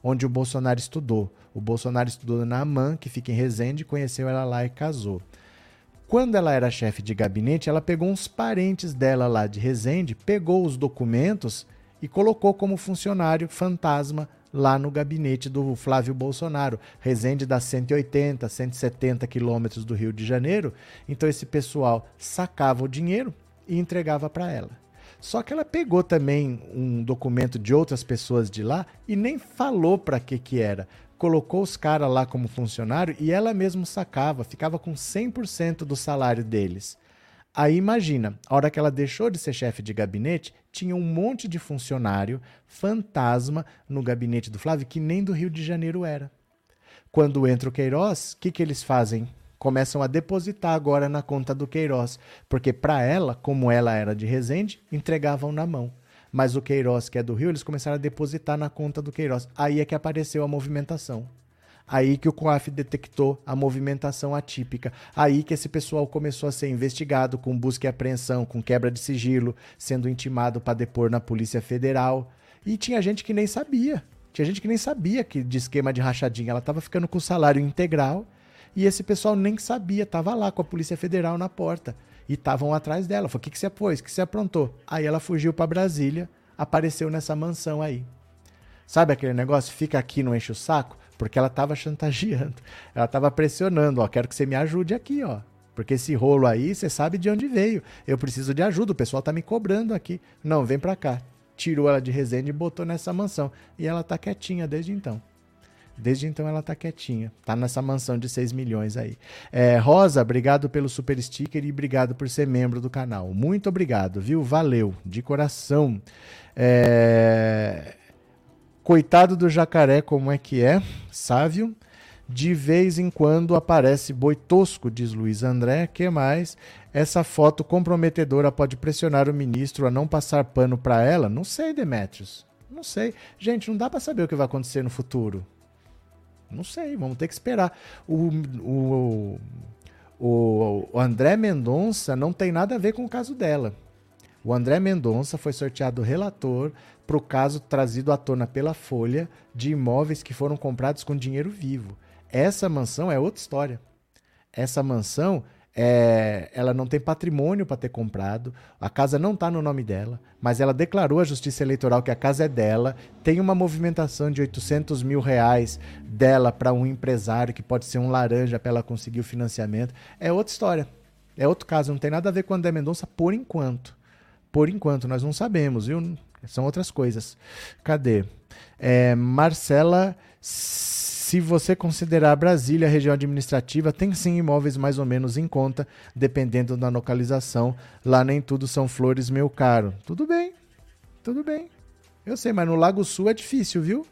onde o Bolsonaro estudou. O Bolsonaro estudou na AMAN, que fica em Resende, conheceu ela lá e casou. Quando ela era chefe de gabinete, ela pegou uns parentes dela lá de Resende, pegou os documentos e colocou como funcionário fantasma lá no gabinete do Flávio Bolsonaro. Resende dá 180, 170 quilômetros do Rio de Janeiro. Então esse pessoal sacava o dinheiro e entregava para ela. Só que ela pegou também um documento de outras pessoas de lá e nem falou para que que era colocou os caras lá como funcionário e ela mesma sacava, ficava com 100% do salário deles. Aí imagina, a hora que ela deixou de ser chefe de gabinete, tinha um monte de funcionário fantasma no gabinete do Flávio que nem do Rio de Janeiro era. Quando entra o Queiroz, o que, que eles fazem? Começam a depositar agora na conta do Queiroz, porque para ela, como ela era de Resende, entregavam na mão mas o Queiroz, que é do Rio, eles começaram a depositar na conta do Queiroz. Aí é que apareceu a movimentação. Aí que o COAF detectou a movimentação atípica. Aí que esse pessoal começou a ser investigado com busca e apreensão, com quebra de sigilo, sendo intimado para depor na Polícia Federal. E tinha gente que nem sabia. Tinha gente que nem sabia que de esquema de rachadinha. Ela estava ficando com salário integral e esse pessoal nem sabia, estava lá com a Polícia Federal na porta e estavam atrás dela. Falei, o que, que você pôs? O que você aprontou? Aí ela fugiu para Brasília, apareceu nessa mansão aí. Sabe aquele negócio? Fica aqui, não enche o saco? Porque ela estava chantageando. Ela estava pressionando, ó, quero que você me ajude aqui, ó. Porque esse rolo aí, você sabe de onde veio. Eu preciso de ajuda, o pessoal tá me cobrando aqui. Não, vem pra cá. Tirou ela de Resende e botou nessa mansão. E ela tá quietinha desde então. Desde então ela tá quietinha. Tá nessa mansão de 6 milhões aí. É, Rosa, obrigado pelo super sticker e obrigado por ser membro do canal. Muito obrigado, viu? Valeu, de coração. É... Coitado do jacaré, como é que é? Sávio. De vez em quando aparece boi tosco, diz Luiz André. que mais? Essa foto comprometedora pode pressionar o ministro a não passar pano para ela? Não sei, Demetrios. Não sei. Gente, não dá para saber o que vai acontecer no futuro. Não sei, vamos ter que esperar. O, o, o, o André Mendonça não tem nada a ver com o caso dela. O André Mendonça foi sorteado relator para o caso trazido à tona pela Folha de imóveis que foram comprados com dinheiro vivo. Essa mansão é outra história. Essa mansão é, ela não tem patrimônio para ter comprado, a casa não está no nome dela, mas ela declarou à Justiça Eleitoral que a casa é dela, tem uma movimentação de 800 mil reais dela para um empresário que pode ser um laranja para ela conseguir o financiamento. É outra história, é outro caso, não tem nada a ver com o André Mendonça por enquanto. Por enquanto, nós não sabemos, viu? São outras coisas. Cadê? É, Marcela se você considerar Brasília região administrativa, tem sim imóveis mais ou menos em conta, dependendo da localização. Lá nem tudo são flores, meu caro. Tudo bem, tudo bem. Eu sei, mas no Lago Sul é difícil, viu?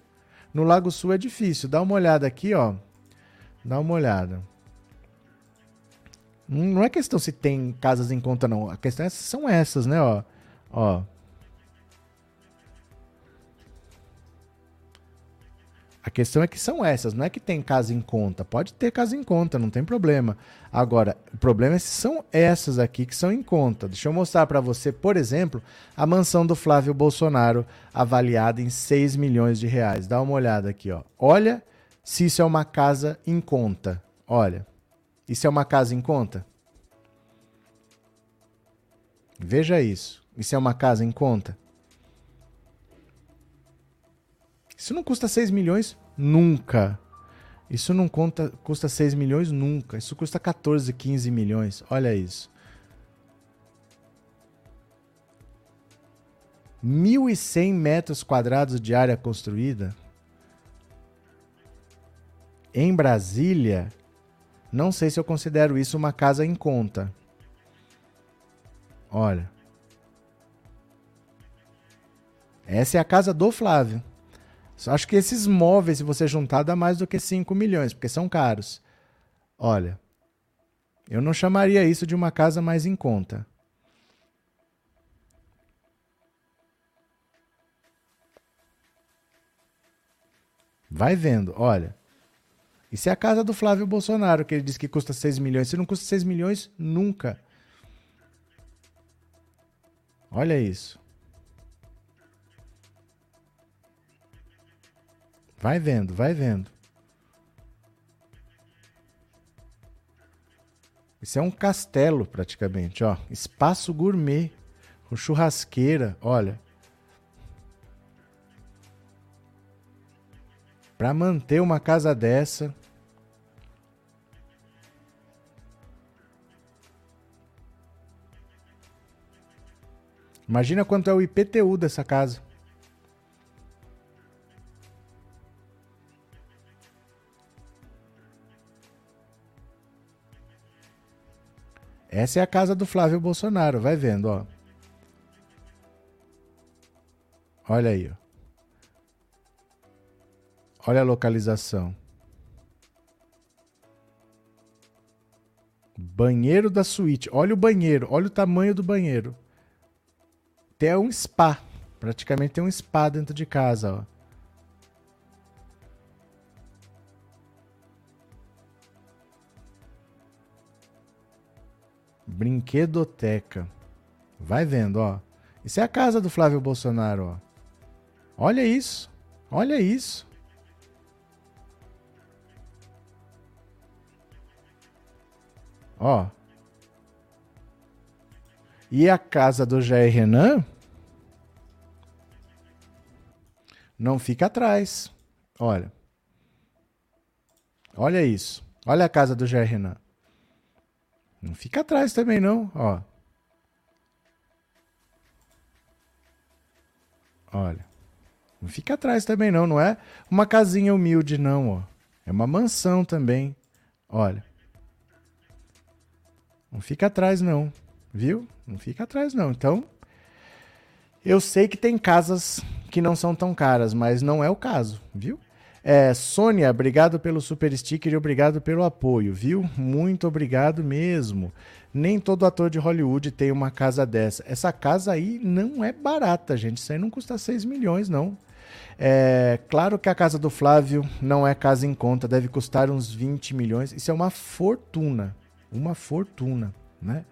No Lago Sul é difícil. Dá uma olhada aqui, ó. Dá uma olhada. Não é questão se tem casas em conta, não. A questão é, são essas, né, ó. Ó, A questão é que são essas, não é que tem casa em conta. Pode ter casa em conta, não tem problema. Agora, o problema é se são essas aqui que são em conta. Deixa eu mostrar para você, por exemplo, a mansão do Flávio Bolsonaro, avaliada em 6 milhões de reais. Dá uma olhada aqui, ó. Olha se isso é uma casa em conta. Olha, isso é uma casa em conta? Veja isso. Isso é uma casa em conta? Isso não custa 6 milhões nunca. Isso não conta, custa 6 milhões nunca. Isso custa 14, 15 milhões. Olha isso. 1.100 metros quadrados de área construída. Em Brasília, não sei se eu considero isso uma casa em conta. Olha. Essa é a casa do Flávio. Acho que esses móveis, se você juntar, dá mais do que 5 milhões, porque são caros. Olha, eu não chamaria isso de uma casa mais em conta. Vai vendo, olha. Isso é a casa do Flávio Bolsonaro, que ele diz que custa 6 milhões. Se não custa 6 milhões, nunca. Olha isso. Vai vendo, vai vendo. Isso é um castelo, praticamente, ó. Espaço gourmet, com churrasqueira, olha. Para manter uma casa dessa, Imagina quanto é o IPTU dessa casa. Essa é a casa do Flávio Bolsonaro, vai vendo, ó. Olha aí, ó. Olha a localização. Banheiro da suíte. Olha o banheiro, olha o tamanho do banheiro. Tem um spa. Praticamente tem um spa dentro de casa, ó. Brinquedoteca. Vai vendo, ó. Isso é a casa do Flávio Bolsonaro, ó. Olha isso. Olha isso. Ó. E a casa do Jair Renan não fica atrás. Olha. Olha isso. Olha a casa do Jair Renan. Não fica atrás também, não. Ó. Olha. Não fica atrás também, não. Não é uma casinha humilde, não. Ó. É uma mansão também. Olha. Não fica atrás, não. Viu? Não fica atrás, não. Então. Eu sei que tem casas que não são tão caras, mas não é o caso, viu? É, Sônia, obrigado pelo super sticker e obrigado pelo apoio, viu? Muito obrigado mesmo. Nem todo ator de Hollywood tem uma casa dessa. Essa casa aí não é barata, gente. Isso aí não custa 6 milhões, não. É, claro que a casa do Flávio não é casa em conta, deve custar uns 20 milhões. Isso é uma fortuna. Uma fortuna, né?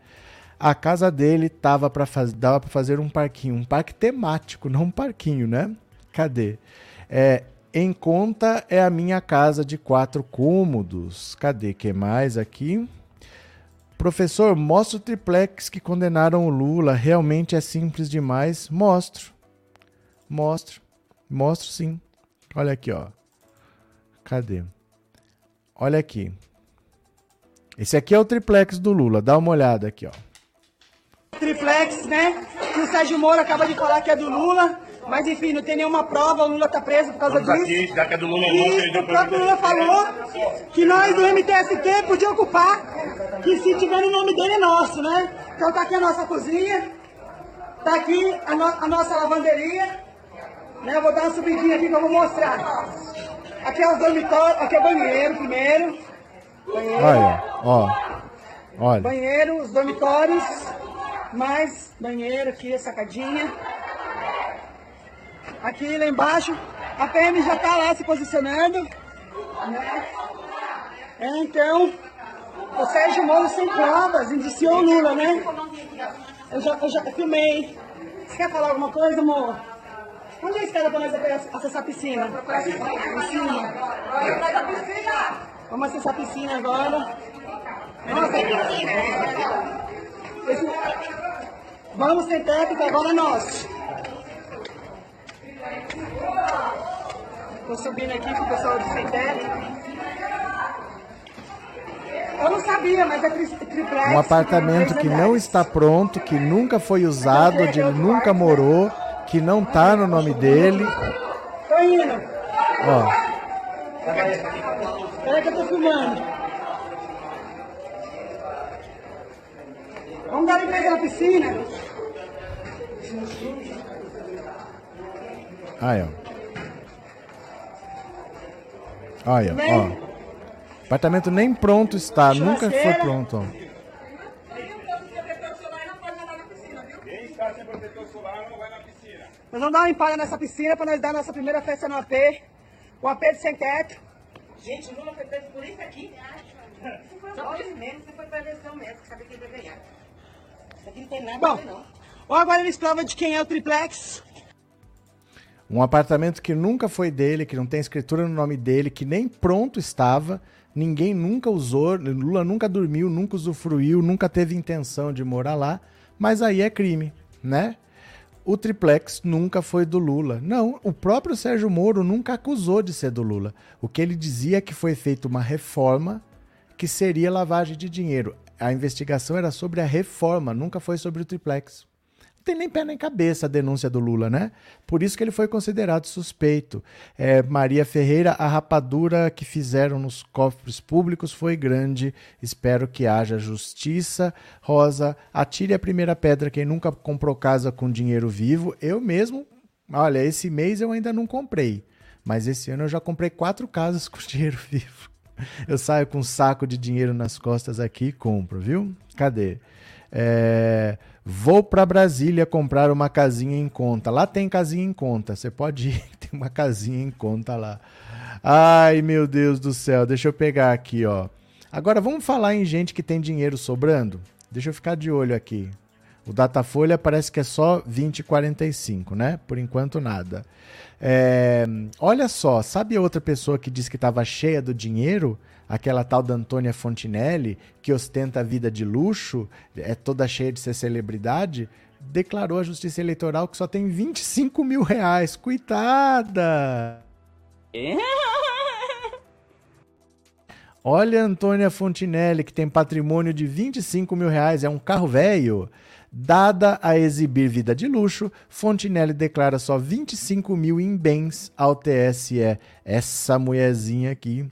A casa dele tava para faz... dava para fazer um parquinho, um parque temático, não um parquinho, né? Cadê? É, em conta é a minha casa de quatro cômodos. Cadê que mais aqui? Professor, mostra o triplex que condenaram o Lula. Realmente é simples demais. Mostro. Mostro. Mostro sim. Olha aqui, ó. Cadê? Olha aqui. Esse aqui é o triplex do Lula. Dá uma olhada aqui, ó. Triplex, né? Que o Sérgio Moro acaba de falar que é do Lula. Mas enfim, não tem nenhuma prova, o Lula tá preso por causa Vamos disso. aqui, já que é do Lula, E não, o próprio Lula falou que nós do MTST podia ocupar, que se tiver no nome dele é nosso, né? Então tá aqui a nossa cozinha, tá aqui a, no- a nossa lavanderia, né? Eu vou dar uma subidinha aqui que eu vou mostrar. Aqui é o dormitório, aqui é o banheiro primeiro. Banheiro, Olha, ó. Olha. banheiro, os dormitórios, mais banheiro aqui, a sacadinha. Aqui lá embaixo, a PM já tá lá se posicionando. né? É, Então, o Sérgio Moro sem provas indiciou o Lula, né? Eu já, eu já filmei. Você quer falar alguma coisa, amor? Onde é a escada pra nós acessar a piscina? Piscina. Vamos acessar a piscina agora. Nossa, esse- Vamos sem agora é nosso. Tô subindo aqui com o pessoal do teto. Eu não sabia, mas é tri triplex. Um apartamento que não está pronto, que nunca foi usado, onde ele nunca morou, que não tá no nome dele. Tô indo. Ó, Peraí que eu tô filmando. Vamos dar limpeza na piscina? Aí, ó. Olha, ó. O apartamento nem pronto está, nunca foi pronto. ó. Nós vamos dar uma limpada nessa piscina para nós dar nossa primeira festa no AP. O AP de sem teto. Gente, Lula foi preso por isso aqui. Só por isso mesmo, você foi pra eleição mesmo, que sabia que ele ia ganhar. Isso aqui não tem nada a Bom, ver, não. ou agora eles provam de quem é o triplex. Um apartamento que nunca foi dele, que não tem escritura no nome dele, que nem pronto estava, ninguém nunca usou, Lula nunca dormiu, nunca usufruiu, nunca teve intenção de morar lá, mas aí é crime, né? O triplex nunca foi do Lula. Não, o próprio Sérgio Moro nunca acusou de ser do Lula. O que ele dizia é que foi feita uma reforma que seria lavagem de dinheiro. A investigação era sobre a reforma, nunca foi sobre o triplex. Tem nem pé nem cabeça a denúncia do Lula, né? Por isso que ele foi considerado suspeito. É, Maria Ferreira, a rapadura que fizeram nos cofres públicos foi grande. Espero que haja justiça. Rosa, atire a primeira pedra quem nunca comprou casa com dinheiro vivo. Eu mesmo, olha, esse mês eu ainda não comprei. Mas esse ano eu já comprei quatro casas com dinheiro vivo. Eu saio com um saco de dinheiro nas costas aqui e compro, viu? Cadê? É, vou para Brasília comprar uma casinha em conta. Lá tem casinha em conta. Você pode ir, tem uma casinha em conta lá. Ai, meu Deus do céu. Deixa eu pegar aqui, ó. Agora vamos falar em gente que tem dinheiro sobrando? Deixa eu ficar de olho aqui. O Datafolha parece que é só 20,45, né? Por enquanto, nada. É, olha só, sabe outra pessoa que disse que estava cheia do dinheiro? Aquela tal da Antônia Fontinelli, que ostenta a vida de luxo, é toda cheia de ser celebridade? Declarou à Justiça Eleitoral que só tem 25 mil reais. Coitada! Olha a Antônia Fontinelli, que tem patrimônio de 25 mil reais, é um carro velho. Dada a exibir vida de luxo, Fontinelli declara só 25 mil em bens ao TSE. Essa mulherzinha aqui.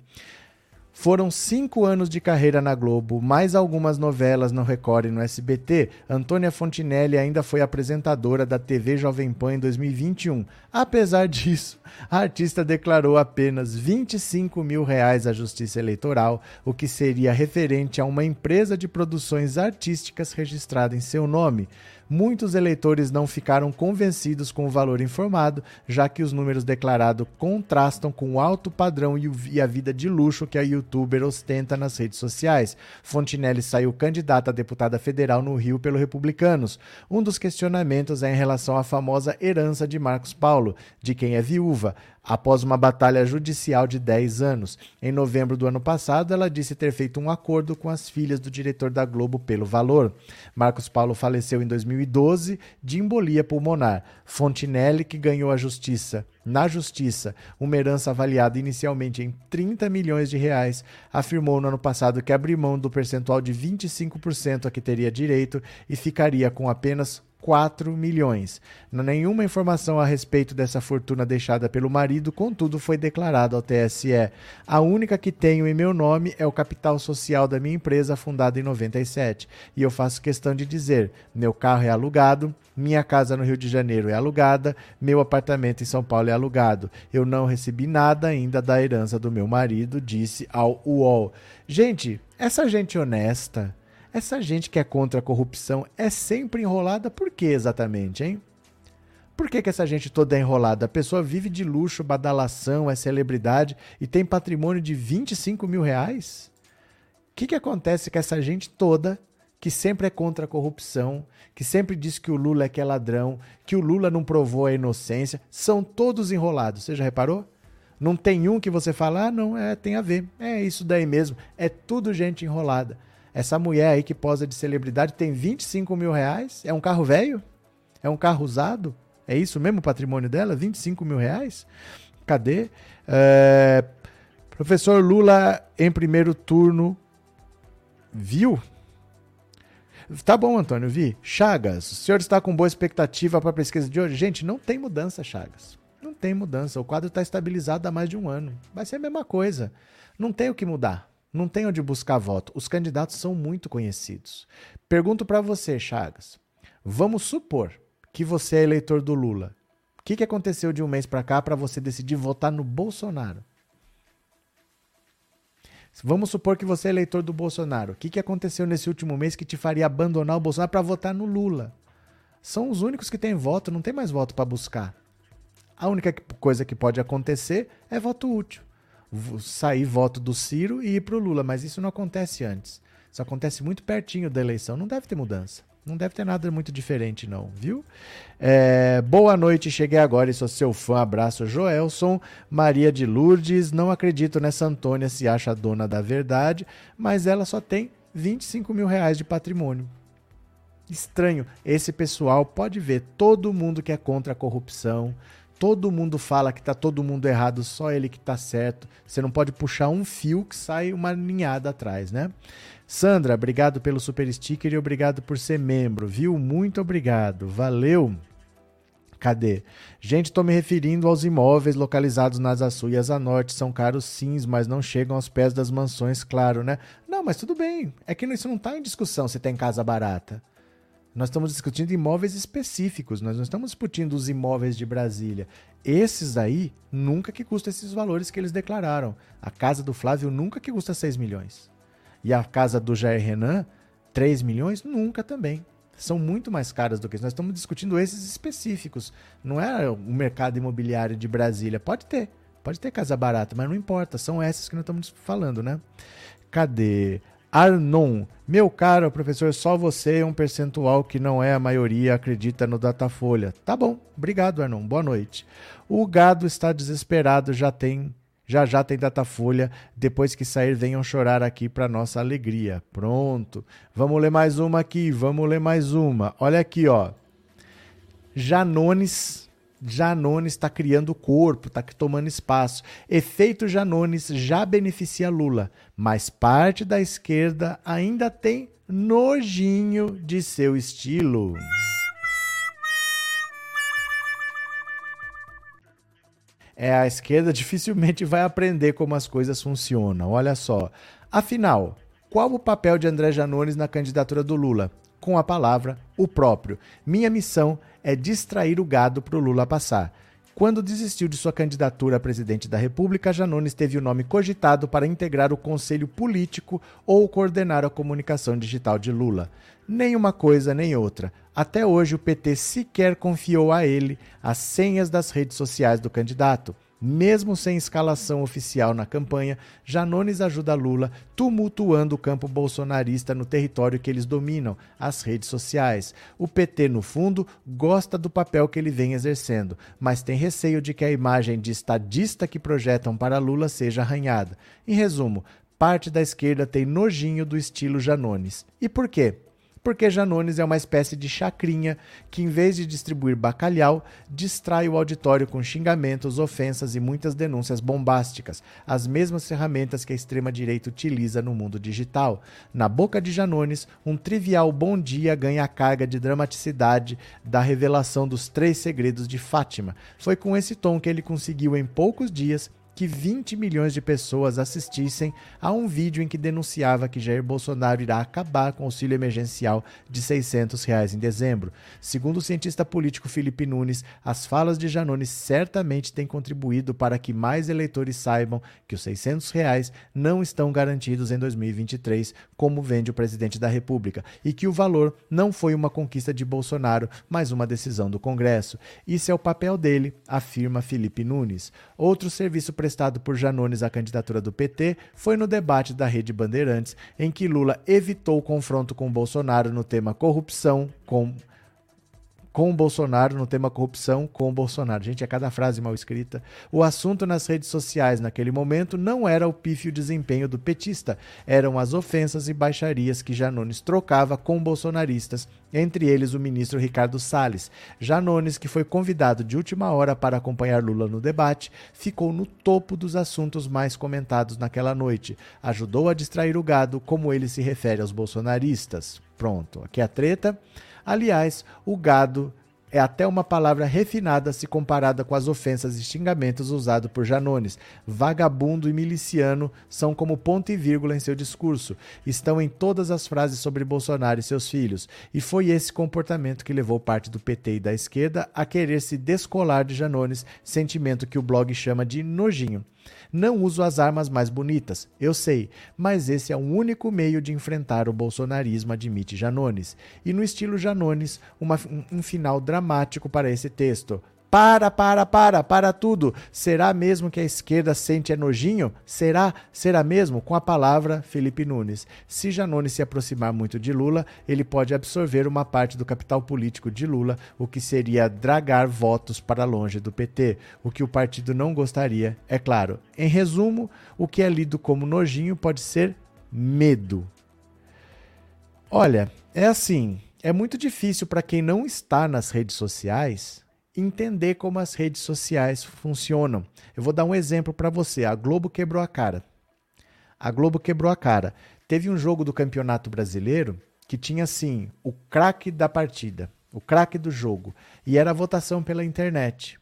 Foram cinco anos de carreira na Globo, mais algumas novelas no Record e no SBT. Antônia Fontinelli ainda foi apresentadora da TV Jovem Pan em 2021. Apesar disso, a artista declarou apenas 25 mil reais à Justiça Eleitoral, o que seria referente a uma empresa de produções artísticas registrada em seu nome. Muitos eleitores não ficaram convencidos com o valor informado, já que os números declarados contrastam com o alto padrão e a vida de luxo que a youtuber ostenta nas redes sociais. Fontinelli saiu candidata a deputada federal no Rio pelo Republicanos. Um dos questionamentos é em relação à famosa herança de Marcos Paulo, de quem é viúva após uma batalha judicial de 10 anos. Em novembro do ano passado, ela disse ter feito um acordo com as filhas do diretor da Globo pelo valor. Marcos Paulo faleceu em 2012 de embolia pulmonar. Fontinelli, que ganhou a justiça, na justiça, uma herança avaliada inicialmente em 30 milhões de reais, afirmou no ano passado que abriu mão do percentual de 25% a que teria direito e ficaria com apenas 4 milhões. Nenhuma informação a respeito dessa fortuna deixada pelo marido, contudo, foi declarado ao TSE. A única que tenho em meu nome é o capital social da minha empresa, fundada em 97. E eu faço questão de dizer: meu carro é alugado, minha casa no Rio de Janeiro é alugada, meu apartamento em São Paulo é alugado. Eu não recebi nada ainda da herança do meu marido, disse ao UOL. Gente, essa gente honesta. Essa gente que é contra a corrupção é sempre enrolada por quê exatamente, hein? Por que, que essa gente toda é enrolada? A pessoa vive de luxo, badalação, é celebridade e tem patrimônio de 25 mil reais? O que, que acontece com essa gente toda que sempre é contra a corrupção, que sempre diz que o Lula é que é ladrão, que o Lula não provou a inocência? São todos enrolados, você já reparou? Não tem um que você fala, ah, não, é, tem a ver. É isso daí mesmo. É tudo gente enrolada. Essa mulher aí que posa de celebridade tem 25 mil reais? É um carro velho? É um carro usado? É isso mesmo o patrimônio dela? 25 mil reais? Cadê? É, Professor Lula em primeiro turno viu? Tá bom, Antônio, vi. Chagas, o senhor está com boa expectativa para a pesquisa de hoje? Gente, não tem mudança, Chagas. Não tem mudança. O quadro está estabilizado há mais de um ano. Vai ser a mesma coisa. Não tem o que mudar. Não tem onde buscar voto. Os candidatos são muito conhecidos. Pergunto para você, Chagas. Vamos supor que você é eleitor do Lula. O que, que aconteceu de um mês para cá para você decidir votar no Bolsonaro? Vamos supor que você é eleitor do Bolsonaro. O que, que aconteceu nesse último mês que te faria abandonar o Bolsonaro para votar no Lula? São os únicos que têm voto, não tem mais voto para buscar. A única coisa que pode acontecer é voto útil. Sair voto do Ciro e ir para o Lula, mas isso não acontece antes. Isso acontece muito pertinho da eleição, não deve ter mudança. Não deve ter nada muito diferente, não, viu? É, boa noite, cheguei agora e sou seu fã. Abraço, Joelson. Maria de Lourdes. Não acredito nessa Antônia se acha dona da verdade, mas ela só tem 25 mil reais de patrimônio. Estranho. Esse pessoal pode ver todo mundo que é contra a corrupção. Todo mundo fala que tá todo mundo errado, só ele que tá certo. Você não pode puxar um fio que sai uma ninhada atrás, né? Sandra, obrigado pelo super sticker e obrigado por ser membro, viu? Muito obrigado. Valeu. Cadê? Gente, estou me referindo aos imóveis localizados nas Sul e Asa Norte. São caros sim, mas não chegam aos pés das mansões, claro, né? Não, mas tudo bem. É que isso não está em discussão se tem casa barata. Nós estamos discutindo imóveis específicos, nós não estamos discutindo os imóveis de Brasília. Esses aí, nunca que custa esses valores que eles declararam. A casa do Flávio nunca que custa 6 milhões. E a casa do Jair Renan, 3 milhões? Nunca também. São muito mais caras do que isso. Nós estamos discutindo esses específicos. Não é o mercado imobiliário de Brasília. Pode ter. Pode ter casa barata, mas não importa. São essas que nós estamos falando, né? Cadê? Arnon. Meu caro professor, só você é um percentual que não é a maioria acredita no Datafolha. Tá bom. Obrigado, Arnon. Boa noite. O gado está desesperado, já tem já já tem Datafolha. Depois que sair, venham chorar aqui para nossa alegria. Pronto. Vamos ler mais uma aqui. Vamos ler mais uma. Olha aqui, ó. Janones. Janones está criando corpo, está tomando espaço. Efeito Janones já beneficia Lula, mas parte da esquerda ainda tem nojinho de seu estilo. é a esquerda dificilmente vai aprender como as coisas funcionam. Olha só. Afinal, qual o papel de André Janones na candidatura do Lula? Com a palavra, o próprio. Minha missão é distrair o gado para o Lula passar. Quando desistiu de sua candidatura a presidente da República, Janones teve o nome cogitado para integrar o conselho político ou coordenar a comunicação digital de Lula. Nem uma coisa nem outra. Até hoje, o PT sequer confiou a ele as senhas das redes sociais do candidato. Mesmo sem escalação oficial na campanha, Janones ajuda Lula, tumultuando o campo bolsonarista no território que eles dominam, as redes sociais. O PT, no fundo, gosta do papel que ele vem exercendo, mas tem receio de que a imagem de estadista que projetam para Lula seja arranhada. Em resumo, parte da esquerda tem nojinho do estilo Janones. E por quê? Porque Janones é uma espécie de chacrinha que, em vez de distribuir bacalhau, distrai o auditório com xingamentos, ofensas e muitas denúncias bombásticas, as mesmas ferramentas que a extrema-direita utiliza no mundo digital. Na boca de Janones, um trivial bom dia ganha a carga de dramaticidade da revelação dos três segredos de Fátima. Foi com esse tom que ele conseguiu, em poucos dias, que 20 milhões de pessoas assistissem a um vídeo em que denunciava que Jair Bolsonaro irá acabar com o auxílio emergencial de 600 reais em dezembro. Segundo o cientista político Felipe Nunes, as falas de Janones certamente têm contribuído para que mais eleitores saibam que os 600 reais não estão garantidos em 2023, como vende o presidente da República, e que o valor não foi uma conquista de Bolsonaro, mas uma decisão do Congresso. Isso é o papel dele, afirma Felipe Nunes. Outro serviço prestado por Janones à candidatura do PT foi no debate da Rede Bandeirantes, em que Lula evitou o confronto com Bolsonaro no tema corrupção com com o Bolsonaro no tema corrupção com o Bolsonaro. Gente, é cada frase mal escrita. O assunto nas redes sociais naquele momento não era o pífio desempenho do petista, eram as ofensas e baixarias que Janones trocava com bolsonaristas, entre eles o ministro Ricardo Salles. Janones, que foi convidado de última hora para acompanhar Lula no debate, ficou no topo dos assuntos mais comentados naquela noite. Ajudou a distrair o gado, como ele se refere aos bolsonaristas. Pronto, aqui a treta. Aliás, o gado é até uma palavra refinada se comparada com as ofensas e xingamentos usados por Janones. Vagabundo e miliciano são como ponto e vírgula em seu discurso. Estão em todas as frases sobre Bolsonaro e seus filhos. E foi esse comportamento que levou parte do PT e da esquerda a querer se descolar de Janones, sentimento que o blog chama de nojinho. Não uso as armas mais bonitas, eu sei, mas esse é o único meio de enfrentar o bolsonarismo, admite Janones. E no estilo Janones, uma, um, um final dramático para esse texto. Para, para, para, para tudo. Será mesmo que a esquerda sente nojinho? Será? Será mesmo? Com a palavra Felipe Nunes. Se Janone se aproximar muito de Lula, ele pode absorver uma parte do capital político de Lula, o que seria dragar votos para longe do PT, o que o partido não gostaria, é claro. Em resumo, o que é lido como nojinho pode ser medo. Olha, é assim, é muito difícil para quem não está nas redes sociais entender como as redes sociais funcionam. Eu vou dar um exemplo para você. A Globo quebrou a cara. A Globo quebrou a cara. Teve um jogo do Campeonato Brasileiro que tinha assim, o craque da partida, o craque do jogo, e era a votação pela internet.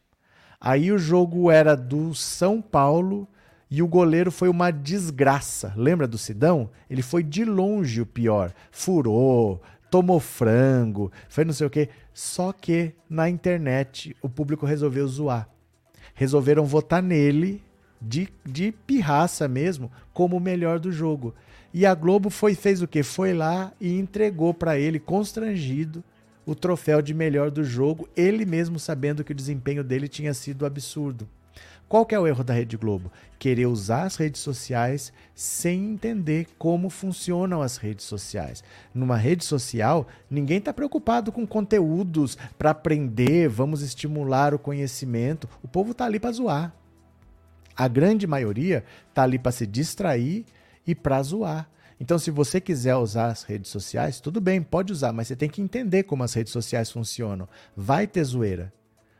Aí o jogo era do São Paulo e o goleiro foi uma desgraça. Lembra do Sidão? Ele foi de longe o pior. Furou, tomou frango, foi não sei o quê. Só que na internet o público resolveu zoar. Resolveram votar nele de, de pirraça mesmo, como o melhor do jogo. E a Globo foi fez o quê? Foi lá e entregou para ele, constrangido, o troféu de melhor do jogo, ele mesmo sabendo que o desempenho dele tinha sido absurdo. Qual que é o erro da Rede Globo? Querer usar as redes sociais sem entender como funcionam as redes sociais. Numa rede social, ninguém está preocupado com conteúdos para aprender, vamos estimular o conhecimento. O povo está ali para zoar. A grande maioria está ali para se distrair e para zoar. Então, se você quiser usar as redes sociais, tudo bem, pode usar, mas você tem que entender como as redes sociais funcionam. Vai ter zoeira.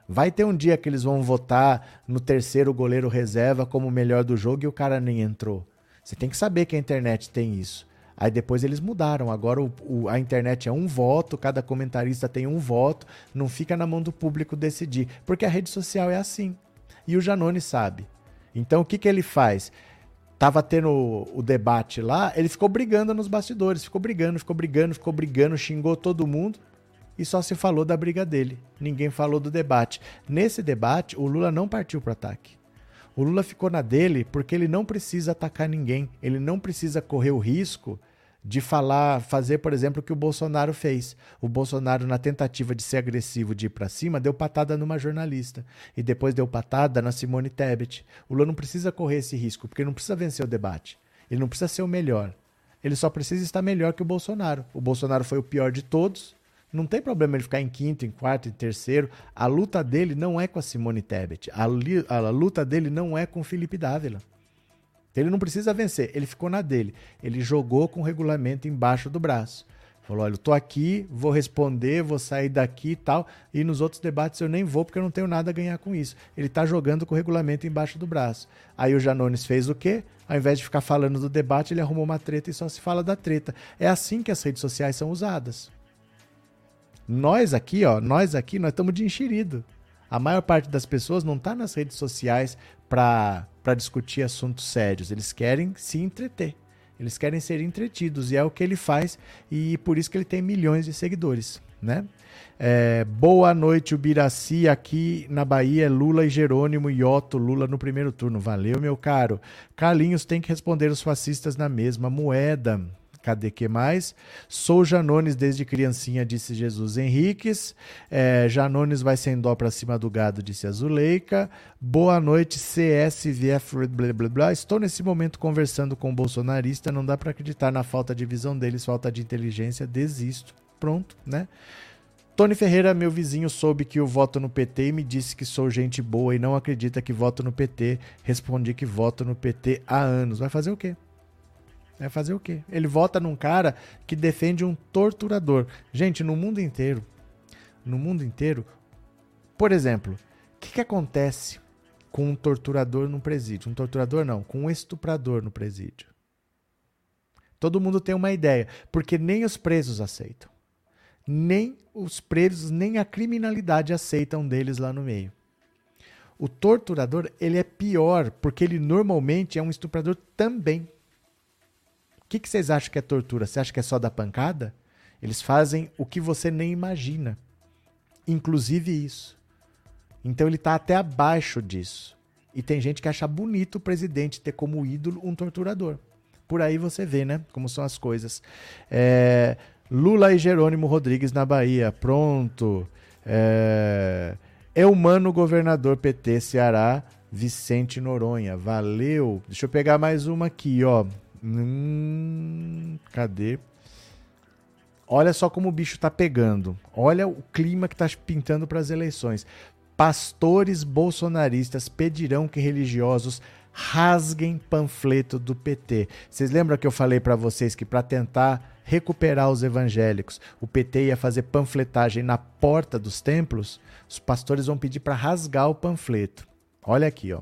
Vai ter um dia que eles vão votar no terceiro goleiro reserva como o melhor do jogo e o cara nem entrou. Você tem que saber que a internet tem isso. Aí depois eles mudaram. Agora o, o, a internet é um voto, cada comentarista tem um voto, não fica na mão do público decidir. Porque a rede social é assim. E o Janone sabe. Então o que, que ele faz? Tava tendo o, o debate lá, ele ficou brigando nos bastidores, ficou brigando, ficou brigando, ficou brigando, xingou todo mundo e só se falou da briga dele. Ninguém falou do debate. Nesse debate, o Lula não partiu para ataque. O Lula ficou na dele porque ele não precisa atacar ninguém. Ele não precisa correr o risco de falar, fazer, por exemplo, o que o Bolsonaro fez. O Bolsonaro, na tentativa de ser agressivo, de ir para cima, deu patada numa jornalista. E depois deu patada na Simone Tebet. O Lula não precisa correr esse risco, porque ele não precisa vencer o debate. Ele não precisa ser o melhor. Ele só precisa estar melhor que o Bolsonaro. O Bolsonaro foi o pior de todos não tem problema ele ficar em quinto, em quarto, em terceiro. A luta dele não é com a Simone Tebet. A, a luta dele não é com o Felipe Dávila. Ele não precisa vencer. Ele ficou na dele. Ele jogou com o regulamento embaixo do braço. Falou: olha, eu tô aqui, vou responder, vou sair daqui e tal. E nos outros debates eu nem vou porque eu não tenho nada a ganhar com isso. Ele tá jogando com o regulamento embaixo do braço. Aí o Janones fez o quê? Ao invés de ficar falando do debate, ele arrumou uma treta e só se fala da treta. É assim que as redes sociais são usadas. Nós aqui, ó, nós aqui, nós estamos de enxerido. A maior parte das pessoas não está nas redes sociais para discutir assuntos sérios. Eles querem se entreter. Eles querem ser entretidos e é o que ele faz e por isso que ele tem milhões de seguidores, né? É, boa noite, Ubiraci, aqui na Bahia, Lula e Jerônimo e Otto, Lula no primeiro turno. Valeu, meu caro. Carlinhos tem que responder os fascistas na mesma moeda. Cadê que mais? Sou Janones desde criancinha, disse Jesus Henriques. É, Janones vai sem dó pra cima do gado, disse Azuleika. Boa noite, CSVF. Blá, blá, blá. Estou nesse momento conversando com o bolsonarista. Não dá para acreditar na falta de visão deles, falta de inteligência. Desisto. Pronto, né? Tony Ferreira, meu vizinho, soube que eu voto no PT e me disse que sou gente boa e não acredita que voto no PT. Respondi que voto no PT há anos. Vai fazer o quê? Vai fazer o quê? Ele vota num cara que defende um torturador. Gente, no mundo inteiro, no mundo inteiro, por exemplo, o que, que acontece com um torturador no presídio? Um torturador não, com um estuprador no presídio. Todo mundo tem uma ideia, porque nem os presos aceitam. Nem os presos, nem a criminalidade aceitam deles lá no meio. O torturador, ele é pior, porque ele normalmente é um estuprador também. Que, que vocês acham que é tortura? Você acha que é só da pancada? Eles fazem o que você nem imagina. Inclusive isso. Então ele está até abaixo disso. E tem gente que acha bonito o presidente ter como ídolo um torturador. Por aí você vê, né? Como são as coisas. É, Lula e Jerônimo Rodrigues na Bahia. Pronto. É, é humano governador PT Ceará, Vicente Noronha. Valeu. Deixa eu pegar mais uma aqui, ó. Hum, cadê? Olha só como o bicho tá pegando. Olha o clima que tá pintando para as eleições. Pastores bolsonaristas pedirão que religiosos rasguem panfleto do PT. Vocês lembram que eu falei para vocês que para tentar recuperar os evangélicos, o PT ia fazer panfletagem na porta dos templos? Os pastores vão pedir para rasgar o panfleto. Olha aqui, ó.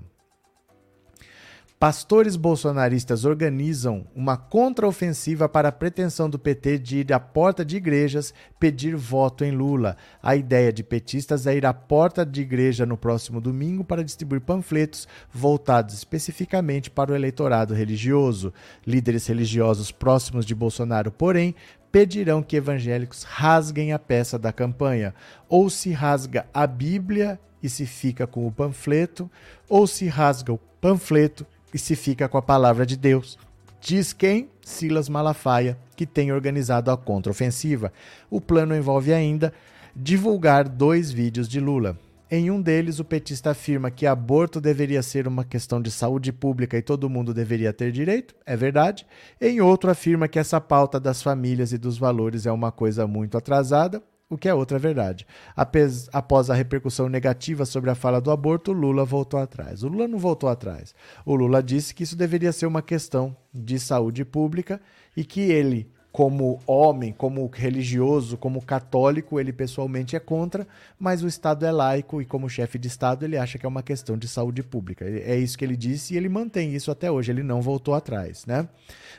Pastores bolsonaristas organizam uma contraofensiva para a pretensão do PT de ir à porta de igrejas pedir voto em Lula. A ideia de petistas é ir à porta de igreja no próximo domingo para distribuir panfletos voltados especificamente para o eleitorado religioso. Líderes religiosos próximos de Bolsonaro, porém, pedirão que evangélicos rasguem a peça da campanha. Ou se rasga a Bíblia e se fica com o panfleto, ou se rasga o panfleto e se fica com a palavra de Deus. Diz quem? Silas Malafaia, que tem organizado a contraofensiva. O plano envolve ainda divulgar dois vídeos de Lula. Em um deles, o petista afirma que aborto deveria ser uma questão de saúde pública e todo mundo deveria ter direito, é verdade. Em outro, afirma que essa pauta das famílias e dos valores é uma coisa muito atrasada, o que é outra verdade. Apes, após a repercussão negativa sobre a fala do aborto, Lula voltou atrás. O Lula não voltou atrás. O Lula disse que isso deveria ser uma questão de saúde pública e que ele como homem, como religioso, como católico, ele pessoalmente é contra, mas o Estado é laico e, como chefe de Estado, ele acha que é uma questão de saúde pública. É isso que ele disse e ele mantém isso até hoje, ele não voltou atrás, né?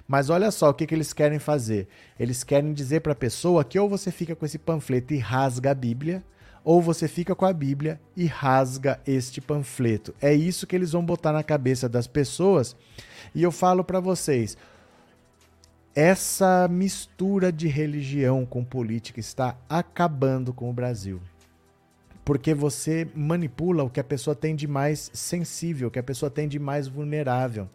Mas olha só o que, que eles querem fazer. Eles querem dizer para a pessoa que ou você fica com esse panfleto e rasga a Bíblia, ou você fica com a Bíblia e rasga este panfleto. É isso que eles vão botar na cabeça das pessoas. E eu falo para vocês, essa mistura de religião com política está acabando com o Brasil. Porque você manipula o que a pessoa tem de mais sensível, o que a pessoa tem de mais vulnerável,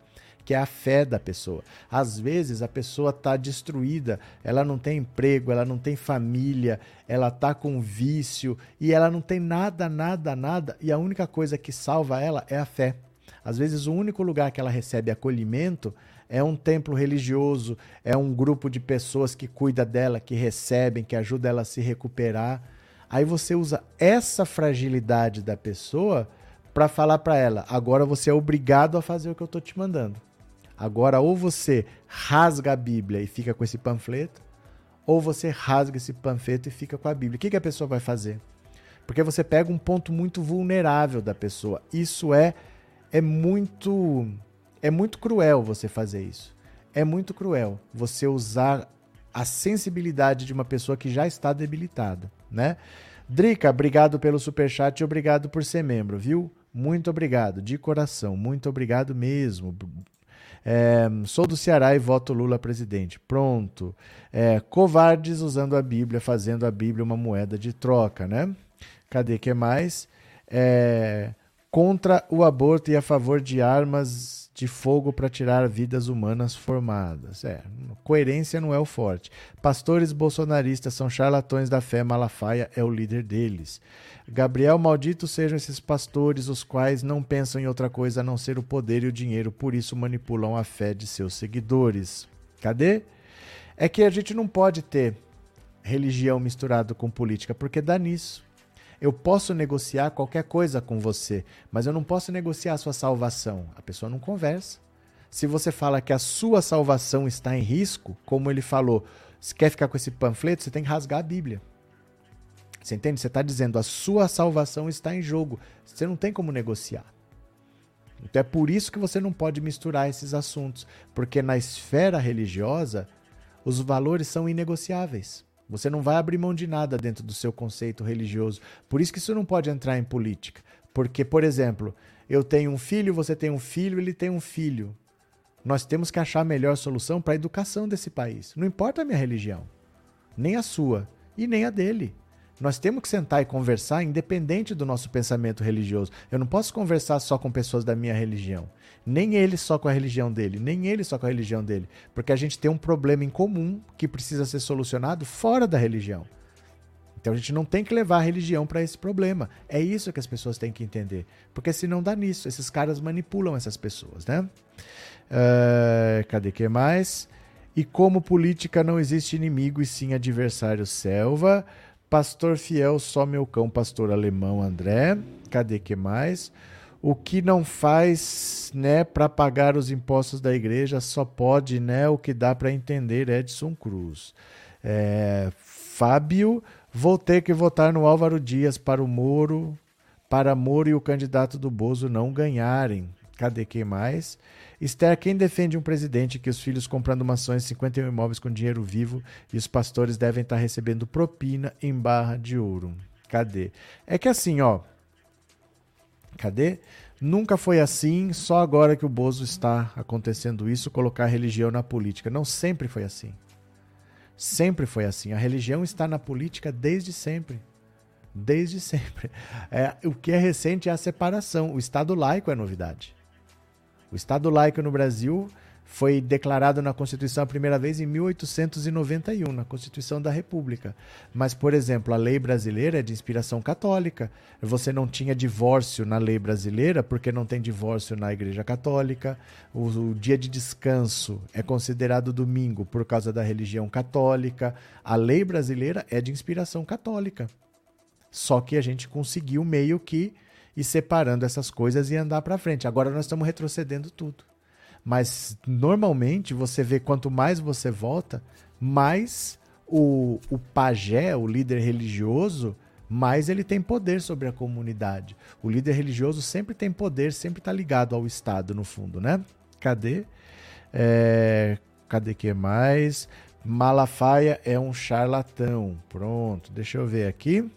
que é a fé da pessoa. Às vezes a pessoa está destruída, ela não tem emprego, ela não tem família, ela está com vício e ela não tem nada, nada, nada, e a única coisa que salva ela é a fé. Às vezes o único lugar que ela recebe acolhimento é um templo religioso, é um grupo de pessoas que cuida dela, que recebem, que ajuda ela a se recuperar. Aí você usa essa fragilidade da pessoa para falar para ela: agora você é obrigado a fazer o que eu estou te mandando. Agora, ou você rasga a Bíblia e fica com esse panfleto, ou você rasga esse panfleto e fica com a Bíblia. O que, que a pessoa vai fazer? Porque você pega um ponto muito vulnerável da pessoa. Isso é, é muito é muito cruel você fazer isso. É muito cruel você usar a sensibilidade de uma pessoa que já está debilitada, né? Drica, obrigado pelo super chat e obrigado por ser membro, viu? Muito obrigado, de coração, muito obrigado mesmo. É, sou do Ceará e voto Lula presidente. Pronto. É, covardes usando a Bíblia, fazendo a Bíblia uma moeda de troca, né? Cadê que mais? É, contra o aborto e a favor de armas de fogo para tirar vidas humanas formadas. É, coerência não é o forte. Pastores bolsonaristas são charlatões da fé, Malafaia é o líder deles. Gabriel, malditos sejam esses pastores, os quais não pensam em outra coisa a não ser o poder e o dinheiro, por isso manipulam a fé de seus seguidores. Cadê? É que a gente não pode ter religião misturado com política, porque dá nisso. Eu posso negociar qualquer coisa com você, mas eu não posso negociar a sua salvação. A pessoa não conversa. Se você fala que a sua salvação está em risco, como ele falou, se quer ficar com esse panfleto, você tem que rasgar a Bíblia. Você entende? Você está dizendo a sua salvação está em jogo. Você não tem como negociar. Então é por isso que você não pode misturar esses assuntos, porque na esfera religiosa Os valores são inegociáveis. Você não vai abrir mão de nada dentro do seu conceito religioso. Por isso que isso não pode entrar em política. Porque, por exemplo, eu tenho um filho, você tem um filho, ele tem um filho. Nós temos que achar a melhor solução para a educação desse país. Não importa a minha religião, nem a sua e nem a dele. Nós temos que sentar e conversar independente do nosso pensamento religioso. Eu não posso conversar só com pessoas da minha religião. Nem ele só com a religião dele, nem ele só com a religião dele. Porque a gente tem um problema em comum que precisa ser solucionado fora da religião. Então a gente não tem que levar a religião para esse problema. É isso que as pessoas têm que entender. Porque senão dá nisso. Esses caras manipulam essas pessoas, né? Uh, cadê que mais? E como política não existe inimigo e sim adversário selva. Pastor fiel, só meu cão, pastor alemão André. Cadê que mais? O que não faz, né, para pagar os impostos da igreja só pode, né, o que dá para entender Edson Cruz. É, Fábio, vou ter que votar no Álvaro Dias para o Moro, para Moro e o candidato do Bozo não ganharem. Cadê quem mais? Esther, quem defende um presidente que os filhos comprando mações, 51 imóveis com dinheiro vivo e os pastores devem estar recebendo propina em barra de ouro? Cadê? É que assim, ó. Cadê? Nunca foi assim, só agora que o Bozo está acontecendo isso, colocar religião na política. Não sempre foi assim. Sempre foi assim. A religião está na política desde sempre. Desde sempre. É, o que é recente é a separação. O Estado laico é novidade. O Estado laico no Brasil foi declarado na Constituição a primeira vez em 1891, na Constituição da República. Mas, por exemplo, a lei brasileira é de inspiração católica. Você não tinha divórcio na lei brasileira porque não tem divórcio na Igreja Católica. O, o dia de descanso é considerado domingo por causa da religião católica. A lei brasileira é de inspiração católica. Só que a gente conseguiu meio que ir separando essas coisas e andar para frente. Agora nós estamos retrocedendo tudo. Mas normalmente você vê quanto mais você volta, mais o, o pajé, o líder religioso, mais ele tem poder sobre a comunidade. O líder religioso sempre tem poder, sempre está ligado ao Estado, no fundo, né? Cadê? É, cadê que mais? Malafaia é um charlatão. Pronto, deixa eu ver aqui.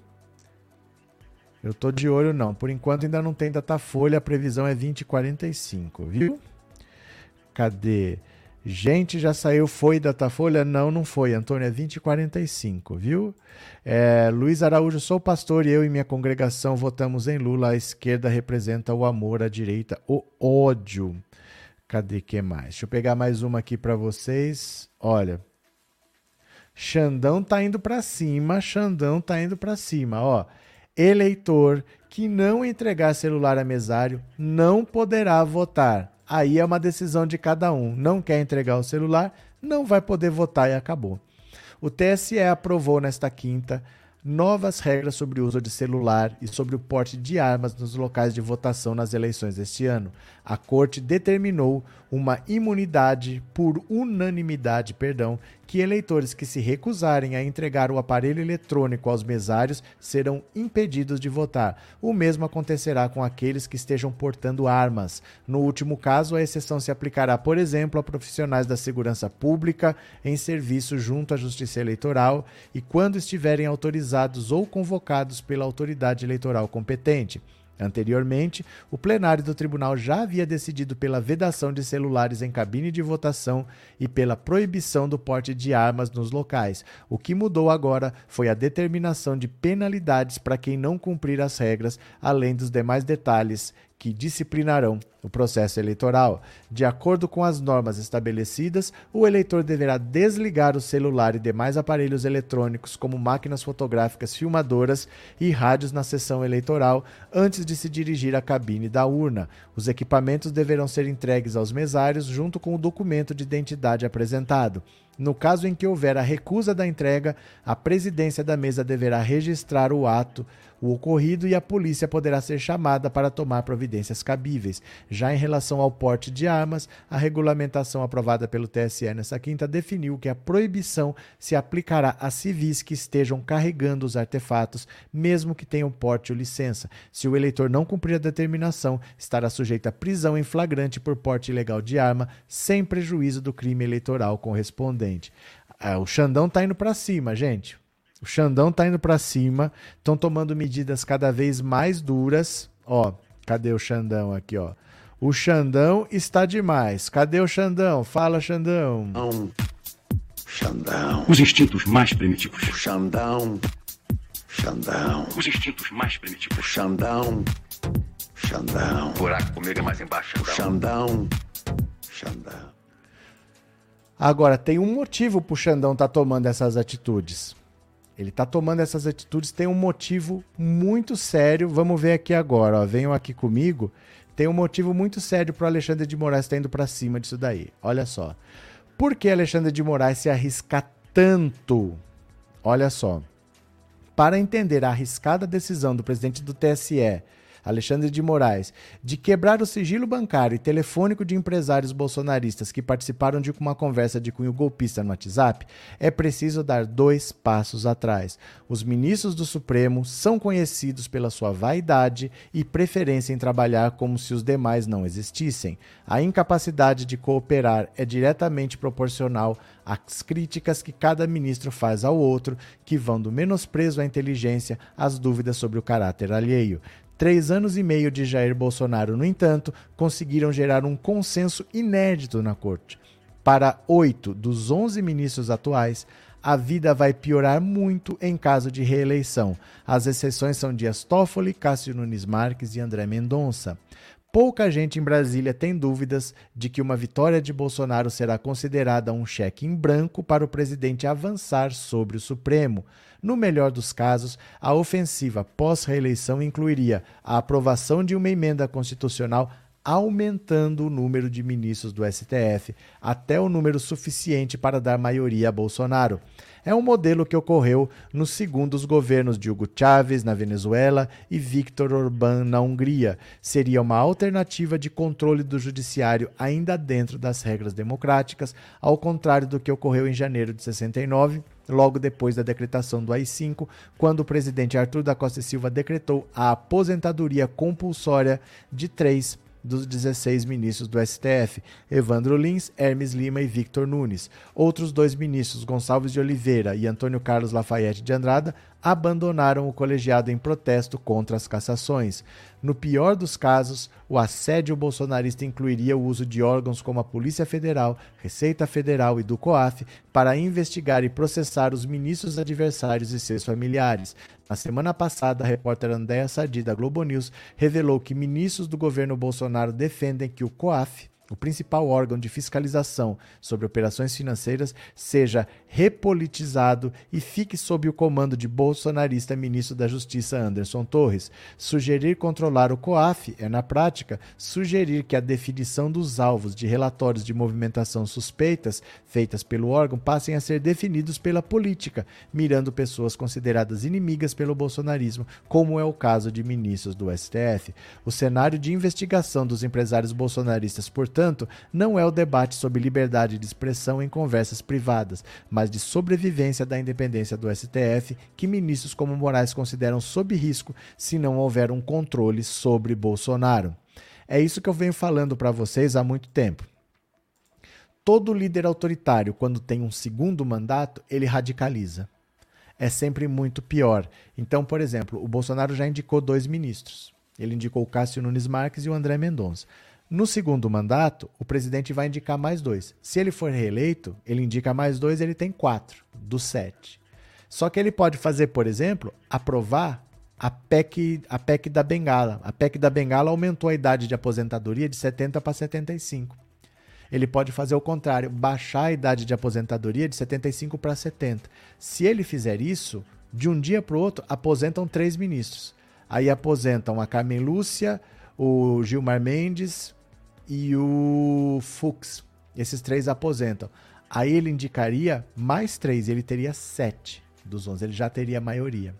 Eu tô de olho não. Por enquanto ainda não tem Datafolha, a previsão é 2045, viu? Cadê? Gente, já saiu, foi Datafolha? Não, não foi, Antônio, é 2045, viu? É, Luiz Araújo, sou pastor e eu e minha congregação votamos em Lula. A esquerda representa o amor, a direita o ódio. Cadê que mais? Deixa eu pegar mais uma aqui para vocês. Olha, Xandão tá indo para cima, Xandão tá indo para cima, ó eleitor que não entregar celular a mesário não poderá votar. Aí é uma decisão de cada um. Não quer entregar o celular, não vai poder votar e acabou. O TSE aprovou nesta quinta novas regras sobre o uso de celular e sobre o porte de armas nos locais de votação nas eleições deste ano. A corte determinou uma imunidade por unanimidade, perdão, que eleitores que se recusarem a entregar o aparelho eletrônico aos mesários serão impedidos de votar. O mesmo acontecerá com aqueles que estejam portando armas. No último caso, a exceção se aplicará, por exemplo, a profissionais da segurança pública em serviço junto à Justiça Eleitoral e quando estiverem autorizados ou convocados pela autoridade eleitoral competente. Anteriormente, o plenário do tribunal já havia decidido pela vedação de celulares em cabine de votação e pela proibição do porte de armas nos locais. O que mudou agora foi a determinação de penalidades para quem não cumprir as regras, além dos demais detalhes que disciplinarão o processo eleitoral. De acordo com as normas estabelecidas, o eleitor deverá desligar o celular e demais aparelhos eletrônicos, como máquinas fotográficas filmadoras e rádios na sessão eleitoral, antes de se dirigir à cabine da urna. Os equipamentos deverão ser entregues aos mesários junto com o documento de identidade apresentado. No caso em que houver a recusa da entrega, a presidência da mesa deverá registrar o ato, o ocorrido e a polícia poderá ser chamada para tomar providências cabíveis. Já em relação ao porte de armas, a regulamentação aprovada pelo TSE nessa quinta definiu que a proibição se aplicará a civis que estejam carregando os artefatos, mesmo que tenham porte ou licença. Se o eleitor não cumprir a determinação, estará sujeito a prisão em flagrante por porte ilegal de arma, sem prejuízo do crime eleitoral correspondente. É, o Xandão tá indo para cima, gente. O Xandão tá indo para cima. Estão tomando medidas cada vez mais duras. Ó, cadê o Xandão aqui, ó? O Xandão está demais. Cadê o Xandão? Fala, Xandão. Xandão, Os instintos mais primitivos. Xandão, Xandão, Os instintos mais primitivos. Xandão, Xandão, O buraco comigo é mais embaixo. Xandão, Xandão. Agora, tem um motivo pro Xandão tá tomando essas atitudes. Ele tá tomando essas atitudes, tem um motivo muito sério. Vamos ver aqui agora, ó. Venham aqui comigo. Tem um motivo muito sério pro Alexandre de Moraes estar indo pra cima disso daí. Olha só. Por que Alexandre de Moraes se arrisca tanto? Olha só. Para entender a arriscada decisão do presidente do TSE, Alexandre de Moraes, de quebrar o sigilo bancário e telefônico de empresários bolsonaristas que participaram de uma conversa de cunho golpista no WhatsApp, é preciso dar dois passos atrás. Os ministros do Supremo são conhecidos pela sua vaidade e preferência em trabalhar como se os demais não existissem. A incapacidade de cooperar é diretamente proporcional às críticas que cada ministro faz ao outro, que vão do menosprezo à inteligência às dúvidas sobre o caráter alheio. Três anos e meio de Jair Bolsonaro, no entanto, conseguiram gerar um consenso inédito na corte. Para oito dos onze ministros atuais, a vida vai piorar muito em caso de reeleição. As exceções são Dias Toffoli, Cássio Nunes Marques e André Mendonça. Pouca gente em Brasília tem dúvidas de que uma vitória de Bolsonaro será considerada um cheque em branco para o presidente avançar sobre o Supremo. No melhor dos casos, a ofensiva pós-reeleição incluiria a aprovação de uma emenda constitucional aumentando o número de ministros do STF até o número suficiente para dar maioria a Bolsonaro. É um modelo que ocorreu nos segundos governos de Hugo Chávez na Venezuela e Viktor Orbán na Hungria. Seria uma alternativa de controle do judiciário ainda dentro das regras democráticas, ao contrário do que ocorreu em janeiro de 69, logo depois da decretação do AI-5, quando o presidente Arthur da Costa e Silva decretou a aposentadoria compulsória de três dos 16 ministros do STF, Evandro Lins, Hermes Lima e Victor Nunes. Outros dois ministros, Gonçalves de Oliveira e Antônio Carlos Lafayette de Andrada, abandonaram o colegiado em protesto contra as cassações. No pior dos casos, o assédio bolsonarista incluiria o uso de órgãos como a Polícia Federal, Receita Federal e do COAF para investigar e processar os ministros adversários e seus familiares. Na semana passada, a repórter Andréa Sadi da Globo News revelou que ministros do governo Bolsonaro defendem que o COAF, o principal órgão de fiscalização sobre operações financeiras, seja repolitizado e fique sob o comando de bolsonarista ministro da Justiça Anderson Torres. Sugerir controlar o COAF é, na prática, sugerir que a definição dos alvos de relatórios de movimentação suspeitas feitas pelo órgão passem a ser definidos pela política, mirando pessoas consideradas inimigas pelo bolsonarismo, como é o caso de ministros do STF. O cenário de investigação dos empresários bolsonaristas, portanto, não é o debate sobre liberdade de expressão em conversas privadas, mas de sobrevivência da independência do STF, que ministros como Moraes consideram sob risco se não houver um controle sobre Bolsonaro. É isso que eu venho falando para vocês há muito tempo. Todo líder autoritário, quando tem um segundo mandato, ele radicaliza. É sempre muito pior. Então, por exemplo, o Bolsonaro já indicou dois ministros. Ele indicou o Cássio Nunes Marques e o André Mendonça. No segundo mandato, o presidente vai indicar mais dois. Se ele for reeleito, ele indica mais dois, ele tem quatro dos sete. Só que ele pode fazer, por exemplo, aprovar a PEC, a PEC da Bengala. A PEC da Bengala aumentou a idade de aposentadoria de 70 para 75. Ele pode fazer o contrário, baixar a idade de aposentadoria de 75 para 70. Se ele fizer isso, de um dia para o outro, aposentam três ministros. Aí aposentam a Carmen Lúcia, o Gilmar Mendes e o Fux. Esses três aposentam. Aí ele indicaria mais três, ele teria sete dos onze, ele já teria a maioria.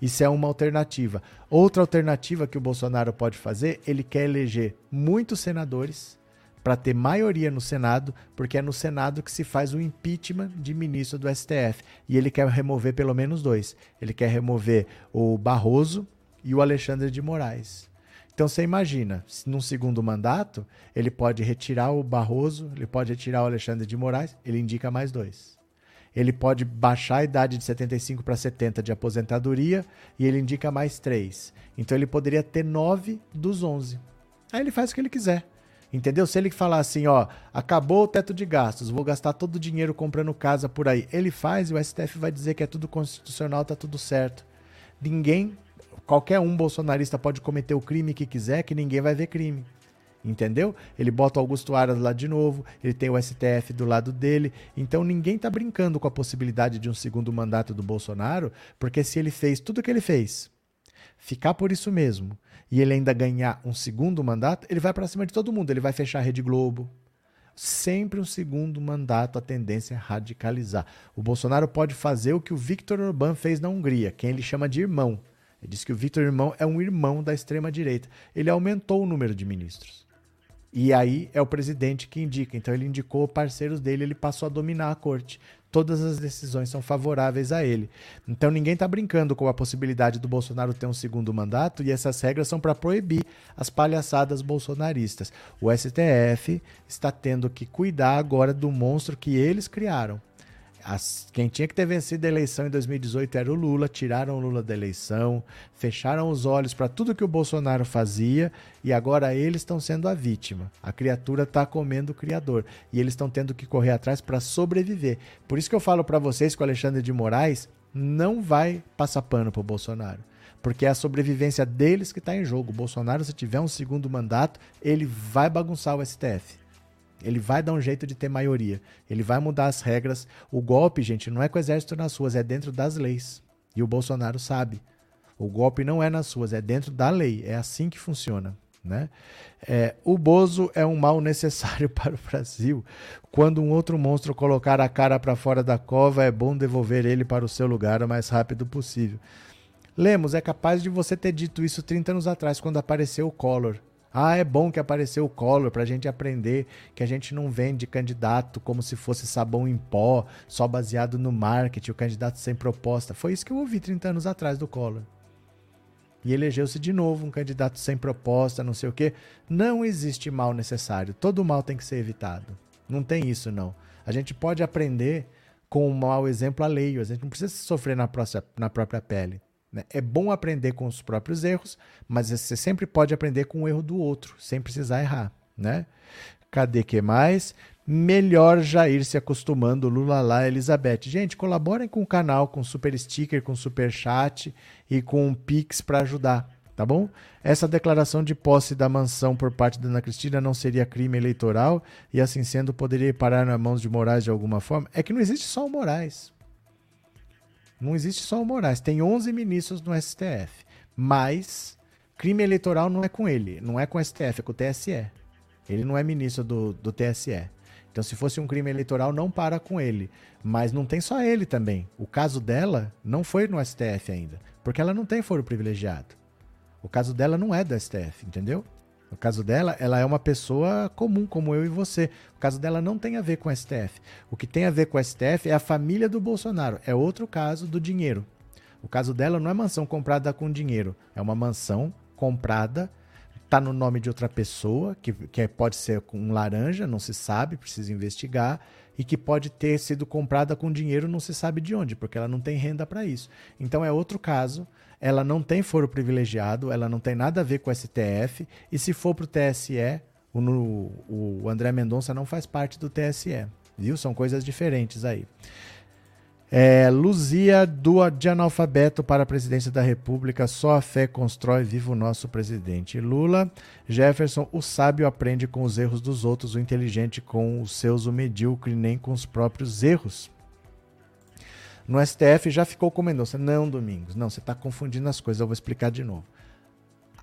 Isso é uma alternativa. Outra alternativa que o Bolsonaro pode fazer, ele quer eleger muitos senadores para ter maioria no Senado, porque é no Senado que se faz o impeachment de ministro do STF. E ele quer remover pelo menos dois. Ele quer remover o Barroso e o Alexandre de Moraes. Então você imagina, num segundo mandato, ele pode retirar o Barroso, ele pode retirar o Alexandre de Moraes, ele indica mais dois. Ele pode baixar a idade de 75 para 70 de aposentadoria e ele indica mais três. Então ele poderia ter nove dos 11. Aí ele faz o que ele quiser. Entendeu? Se ele falar assim, ó, acabou o teto de gastos, vou gastar todo o dinheiro comprando casa por aí, ele faz e o STF vai dizer que é tudo constitucional, tá tudo certo. Ninguém, qualquer um bolsonarista pode cometer o crime que quiser, que ninguém vai ver crime. Entendeu? Ele bota o Augusto Aras lá de novo, ele tem o STF do lado dele. Então ninguém tá brincando com a possibilidade de um segundo mandato do Bolsonaro, porque se ele fez tudo o que ele fez, ficar por isso mesmo, e ele ainda ganhar um segundo mandato, ele vai para cima de todo mundo. Ele vai fechar a Rede Globo. Sempre um segundo mandato, a tendência é radicalizar. O Bolsonaro pode fazer o que o Viktor Orbán fez na Hungria, quem ele chama de irmão. Ele diz que o Viktor Irmão é um irmão da extrema-direita. Ele aumentou o número de ministros. E aí é o presidente que indica. Então ele indicou parceiros dele, ele passou a dominar a corte todas as decisões são favoráveis a ele. Então ninguém está brincando com a possibilidade do Bolsonaro ter um segundo mandato e essas regras são para proibir as palhaçadas bolsonaristas. O STF está tendo que cuidar agora do monstro que eles criaram. As, quem tinha que ter vencido a eleição em 2018 era o Lula, tiraram o Lula da eleição, fecharam os olhos para tudo que o Bolsonaro fazia e agora eles estão sendo a vítima. A criatura está comendo o criador e eles estão tendo que correr atrás para sobreviver. Por isso que eu falo para vocês que o Alexandre de Moraes não vai passar pano para o Bolsonaro. Porque é a sobrevivência deles que está em jogo. O Bolsonaro, se tiver um segundo mandato, ele vai bagunçar o STF. Ele vai dar um jeito de ter maioria. Ele vai mudar as regras. O golpe, gente, não é com o exército nas ruas, é dentro das leis. E o Bolsonaro sabe. O golpe não é nas ruas, é dentro da lei. É assim que funciona. Né? É, o Bozo é um mal necessário para o Brasil. Quando um outro monstro colocar a cara para fora da cova, é bom devolver ele para o seu lugar o mais rápido possível. Lemos, é capaz de você ter dito isso 30 anos atrás, quando apareceu o Collor. Ah, é bom que apareceu o Collor para a gente aprender que a gente não vende candidato como se fosse sabão em pó, só baseado no marketing, o candidato sem proposta. Foi isso que eu ouvi 30 anos atrás do Collor. E elegeu-se de novo um candidato sem proposta, não sei o quê. Não existe mal necessário. Todo mal tem que ser evitado. Não tem isso, não. A gente pode aprender com um mau exemplo alheio. A gente não precisa sofrer na, na própria pele. Né? É bom aprender com os próprios erros, mas você sempre pode aprender com o erro do outro, sem precisar errar. Né? Cadê que mais? Melhor já ir se acostumando, Lula lá, Elizabeth. Gente, colaborem com o canal, com super sticker, com super chat e com Pix para ajudar, tá bom? Essa declaração de posse da mansão por parte da Ana Cristina não seria crime eleitoral e, assim sendo, poderia parar nas mãos de Moraes de alguma forma? É que não existe só o Moraes. Não existe só o Moraes, tem 11 ministros no STF. Mas crime eleitoral não é com ele, não é com o STF, é com o TSE. Ele não é ministro do, do TSE. Então, se fosse um crime eleitoral, não para com ele. Mas não tem só ele também. O caso dela não foi no STF ainda, porque ela não tem foro privilegiado. O caso dela não é do STF, entendeu? No caso dela, ela é uma pessoa comum, como eu e você. O caso dela não tem a ver com o STF. O que tem a ver com o STF é a família do Bolsonaro. É outro caso do dinheiro. O caso dela não é mansão comprada com dinheiro. É uma mansão comprada, está no nome de outra pessoa, que, que pode ser um laranja, não se sabe, precisa investigar, e que pode ter sido comprada com dinheiro, não se sabe de onde, porque ela não tem renda para isso. Então é outro caso ela não tem foro privilegiado, ela não tem nada a ver com o STF, e se for para o TSE, o, o André Mendonça não faz parte do TSE, viu? São coisas diferentes aí. É, Luzia do de analfabeto para a presidência da República, só a fé constrói vivo o nosso presidente. Lula, Jefferson, o sábio aprende com os erros dos outros, o inteligente com os seus, o medíocre nem com os próprios erros. No STF já ficou com Mendonça. Não, Domingos, não, você está confundindo as coisas, eu vou explicar de novo.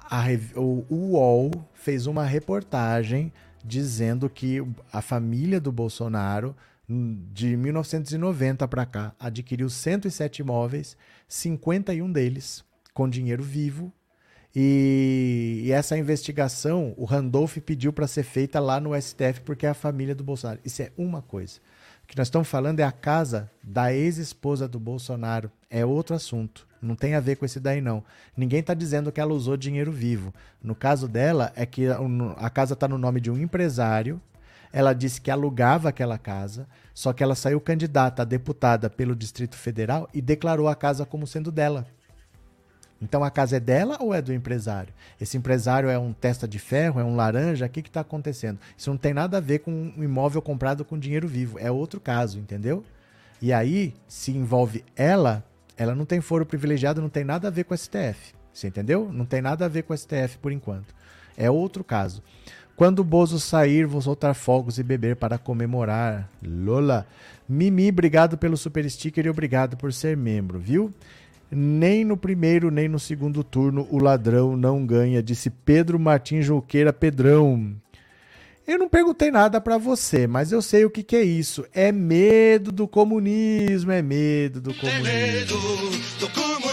A, o, o UOL fez uma reportagem dizendo que a família do Bolsonaro, de 1990 para cá, adquiriu 107 imóveis, 51 deles com dinheiro vivo. E, e essa investigação, o Randolph pediu para ser feita lá no STF porque é a família do Bolsonaro. Isso é uma coisa. O que nós estamos falando é a casa da ex-esposa do Bolsonaro. É outro assunto. Não tem a ver com esse daí, não. Ninguém está dizendo que ela usou dinheiro vivo. No caso dela, é que a casa está no nome de um empresário. Ela disse que alugava aquela casa, só que ela saiu candidata a deputada pelo Distrito Federal e declarou a casa como sendo dela. Então a casa é dela ou é do empresário? Esse empresário é um testa de ferro, é um laranja? O que está acontecendo? Isso não tem nada a ver com um imóvel comprado com dinheiro vivo. É outro caso, entendeu? E aí, se envolve ela, ela não tem foro privilegiado, não tem nada a ver com o STF. Você entendeu? Não tem nada a ver com o STF por enquanto. É outro caso. Quando o Bozo sair, vou soltar fogos e beber para comemorar. Lola. Mimi, obrigado pelo super sticker e obrigado por ser membro, viu? Nem no primeiro nem no segundo turno o ladrão não ganha, disse Pedro Martins Junqueira Pedrão. Eu não perguntei nada para você, mas eu sei o que, que é isso. É medo do comunismo, é medo do comunismo. É medo do comunismo,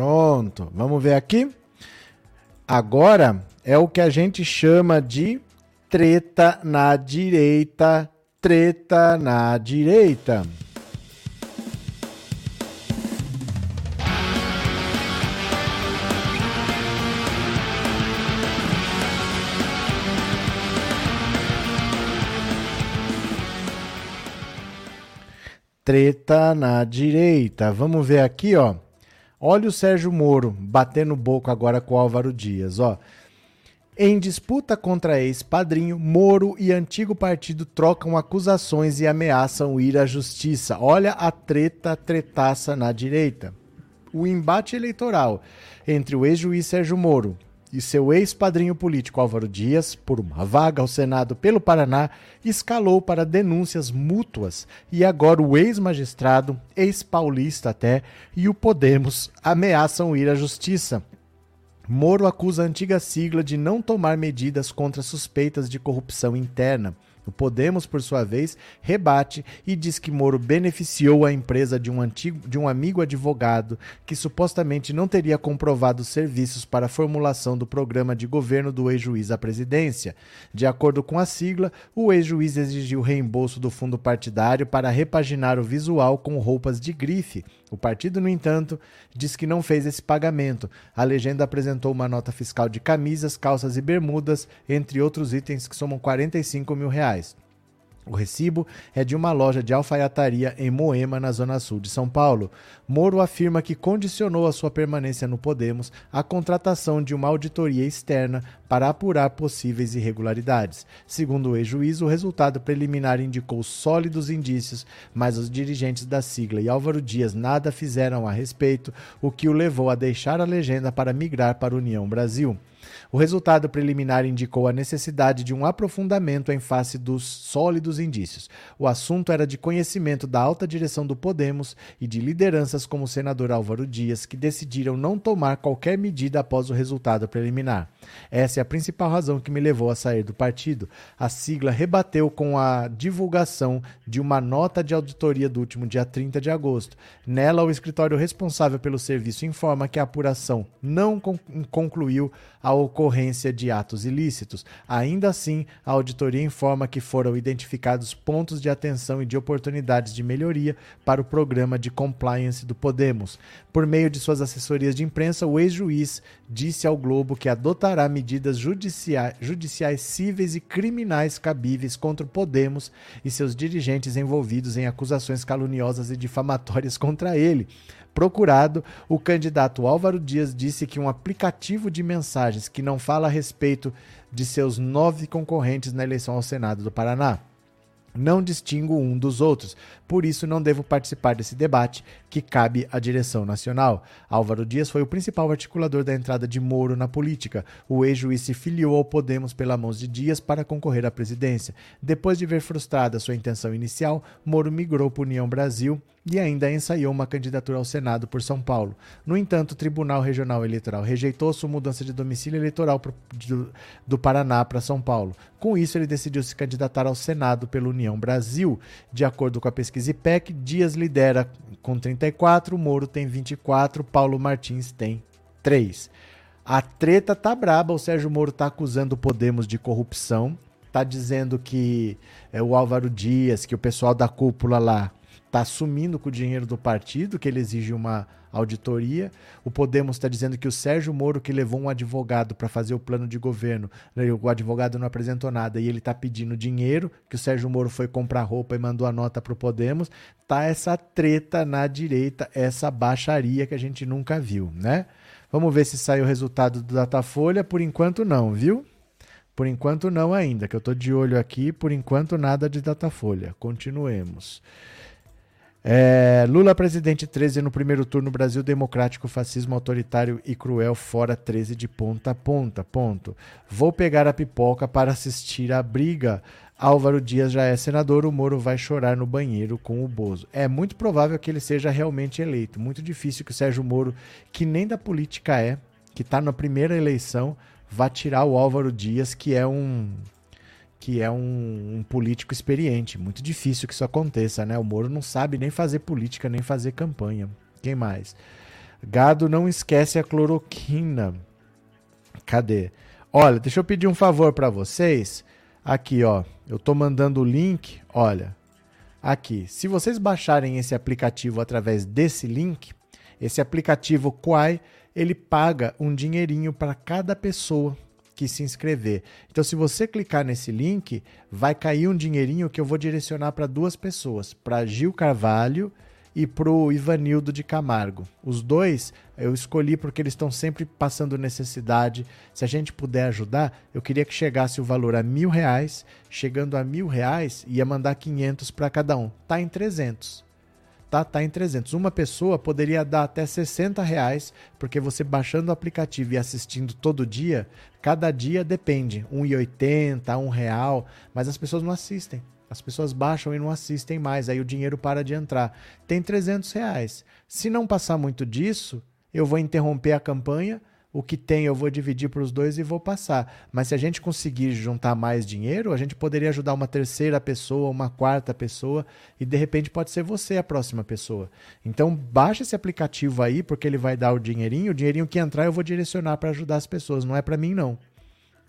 Pronto, vamos ver aqui. Agora é o que a gente chama de treta na direita. Treta na direita. Treta na direita. Vamos ver aqui, ó. Olha o Sérgio Moro batendo boca agora com o Álvaro Dias, ó. Em disputa contra ex-padrinho, Moro e antigo partido trocam acusações e ameaçam ir à justiça. Olha a treta tretaça na direita. O embate eleitoral entre o ex-juiz Sérgio Moro e seu ex-padrinho político Álvaro Dias, por uma vaga ao Senado pelo Paraná, escalou para denúncias mútuas e agora o ex-magistrado, ex-paulista até, e o Podemos ameaçam ir à justiça. Moro acusa a antiga sigla de não tomar medidas contra suspeitas de corrupção interna. O Podemos, por sua vez, rebate e diz que Moro beneficiou a empresa de um, antigo, de um amigo advogado que supostamente não teria comprovado serviços para a formulação do programa de governo do ex-juiz à presidência. De acordo com a sigla, o ex-juiz exigiu reembolso do fundo partidário para repaginar o visual com roupas de grife. O partido, no entanto, diz que não fez esse pagamento. A legenda apresentou uma nota fiscal de camisas, calças e bermudas, entre outros itens que somam 45 mil reais. O recibo é de uma loja de alfaiataria em Moema, na zona sul de São Paulo. Moro afirma que condicionou a sua permanência no Podemos à contratação de uma auditoria externa para apurar possíveis irregularidades. Segundo o ex-juiz, o resultado preliminar indicou sólidos indícios, mas os dirigentes da sigla e Álvaro Dias nada fizeram a respeito, o que o levou a deixar a legenda para migrar para União Brasil. O resultado preliminar indicou a necessidade de um aprofundamento em face dos sólidos indícios. O assunto era de conhecimento da alta direção do Podemos e de lideranças como o senador Álvaro Dias, que decidiram não tomar qualquer medida após o resultado preliminar. Essa é a principal razão que me levou a sair do partido. A sigla rebateu com a divulgação de uma nota de auditoria do último dia 30 de agosto. Nela, o escritório responsável pelo serviço informa que a apuração não concluiu a ocorrência de atos ilícitos. Ainda assim, a auditoria informa que foram identificados pontos de atenção e de oportunidades de melhoria para o programa de compliance do Podemos. Por meio de suas assessorias de imprensa, o ex-juiz disse ao Globo que adotará medidas judiciais, judiciais cíveis e criminais cabíveis contra o Podemos e seus dirigentes envolvidos em acusações caluniosas e difamatórias contra ele. Procurado, o candidato Álvaro Dias disse que um aplicativo de mensagens que não fala a respeito de seus nove concorrentes na eleição ao Senado do Paraná. Não distingo um dos outros, por isso não devo participar desse debate que cabe à direção nacional. Álvaro Dias foi o principal articulador da entrada de Moro na política. O ex-juiz se filiou ao Podemos pela mão de Dias para concorrer à presidência. Depois de ver frustrada sua intenção inicial, Moro migrou para União Brasil e ainda ensaiou uma candidatura ao Senado por São Paulo. No entanto, o Tribunal Regional Eleitoral rejeitou sua mudança de domicílio eleitoral do Paraná para São Paulo. Com isso, ele decidiu se candidatar ao Senado pela União Brasil. De acordo com a pesquisa IPEC, Dias lidera com 34, Moro tem 24, Paulo Martins tem 3. A treta tá braba, o Sérgio Moro tá acusando o Podemos de corrupção, tá dizendo que é o Álvaro Dias, que o pessoal da cúpula lá tá sumindo com o dinheiro do partido, que ele exige uma auditoria. O Podemos está dizendo que o Sérgio Moro, que levou um advogado para fazer o plano de governo, né, o advogado não apresentou nada e ele está pedindo dinheiro, que o Sérgio Moro foi comprar roupa e mandou a nota para o Podemos. Tá essa treta na direita, essa baixaria que a gente nunca viu, né? Vamos ver se sai o resultado do Datafolha. Por enquanto, não, viu? Por enquanto, não ainda, que eu tô de olho aqui. Por enquanto, nada de Datafolha. Continuemos. É, Lula presidente 13 no primeiro turno, Brasil democrático, fascismo autoritário e cruel, fora 13 de ponta a ponta. Ponto. Vou pegar a pipoca para assistir a briga. Álvaro Dias já é senador, o Moro vai chorar no banheiro com o Bozo. É muito provável que ele seja realmente eleito. Muito difícil que o Sérgio Moro, que nem da política é, que está na primeira eleição, vá tirar o Álvaro Dias, que é um que é um, um político experiente. Muito difícil que isso aconteça, né? O Moro não sabe nem fazer política, nem fazer campanha. Quem mais? Gado não esquece a cloroquina. Cadê? Olha, deixa eu pedir um favor para vocês. Aqui, ó. Eu tô mandando o link. Olha. Aqui. Se vocês baixarem esse aplicativo através desse link, esse aplicativo Quai, ele paga um dinheirinho para cada pessoa que se inscrever. Então, se você clicar nesse link, vai cair um dinheirinho que eu vou direcionar para duas pessoas, para Gil Carvalho e para o Ivanildo de Camargo. Os dois eu escolhi porque eles estão sempre passando necessidade. Se a gente puder ajudar, eu queria que chegasse o valor a mil reais. Chegando a mil reais, ia mandar 500 para cada um. Tá em 300 tá, tá em 300. Uma pessoa poderia dar até 60 reais, porque você baixando o aplicativo e assistindo todo dia, cada dia depende, 1,80, 1 real, mas as pessoas não assistem. As pessoas baixam e não assistem mais, aí o dinheiro para de entrar. Tem 300 reais. Se não passar muito disso, eu vou interromper a campanha, o que tem eu vou dividir para os dois e vou passar. Mas se a gente conseguir juntar mais dinheiro, a gente poderia ajudar uma terceira pessoa, uma quarta pessoa e de repente pode ser você a próxima pessoa. Então baixa esse aplicativo aí porque ele vai dar o dinheirinho, o dinheirinho que entrar eu vou direcionar para ajudar as pessoas, não é para mim não.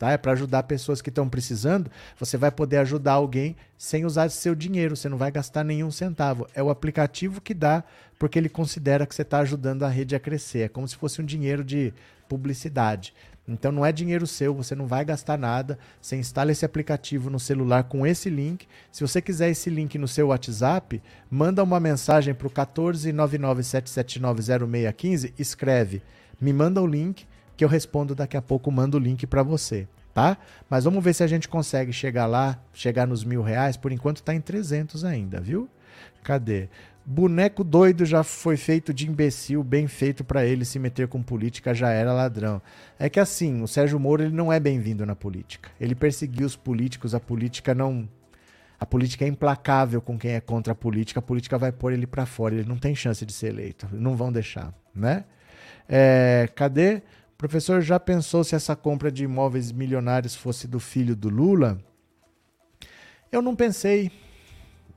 Tá? É para ajudar pessoas que estão precisando. Você vai poder ajudar alguém sem usar seu dinheiro. Você não vai gastar nenhum centavo. É o aplicativo que dá porque ele considera que você está ajudando a rede a crescer. É como se fosse um dinheiro de publicidade. Então não é dinheiro seu, você não vai gastar nada. Você instala esse aplicativo no celular com esse link. Se você quiser esse link no seu WhatsApp, manda uma mensagem para o 14997790615, escreve, me manda o link que eu respondo daqui a pouco, mando o link para você, tá? Mas vamos ver se a gente consegue chegar lá, chegar nos mil reais. Por enquanto está em 300 ainda, viu? Cadê? Boneco doido já foi feito de imbecil, bem feito para ele se meter com política, já era ladrão. É que assim, o Sérgio Moro ele não é bem-vindo na política. Ele perseguiu os políticos, a política não a política é implacável com quem é contra a política, a política vai pôr ele para fora, ele não tem chance de ser eleito, não vão deixar, né? É, cadê? Professor, já pensou se essa compra de imóveis milionários fosse do filho do Lula? Eu não pensei.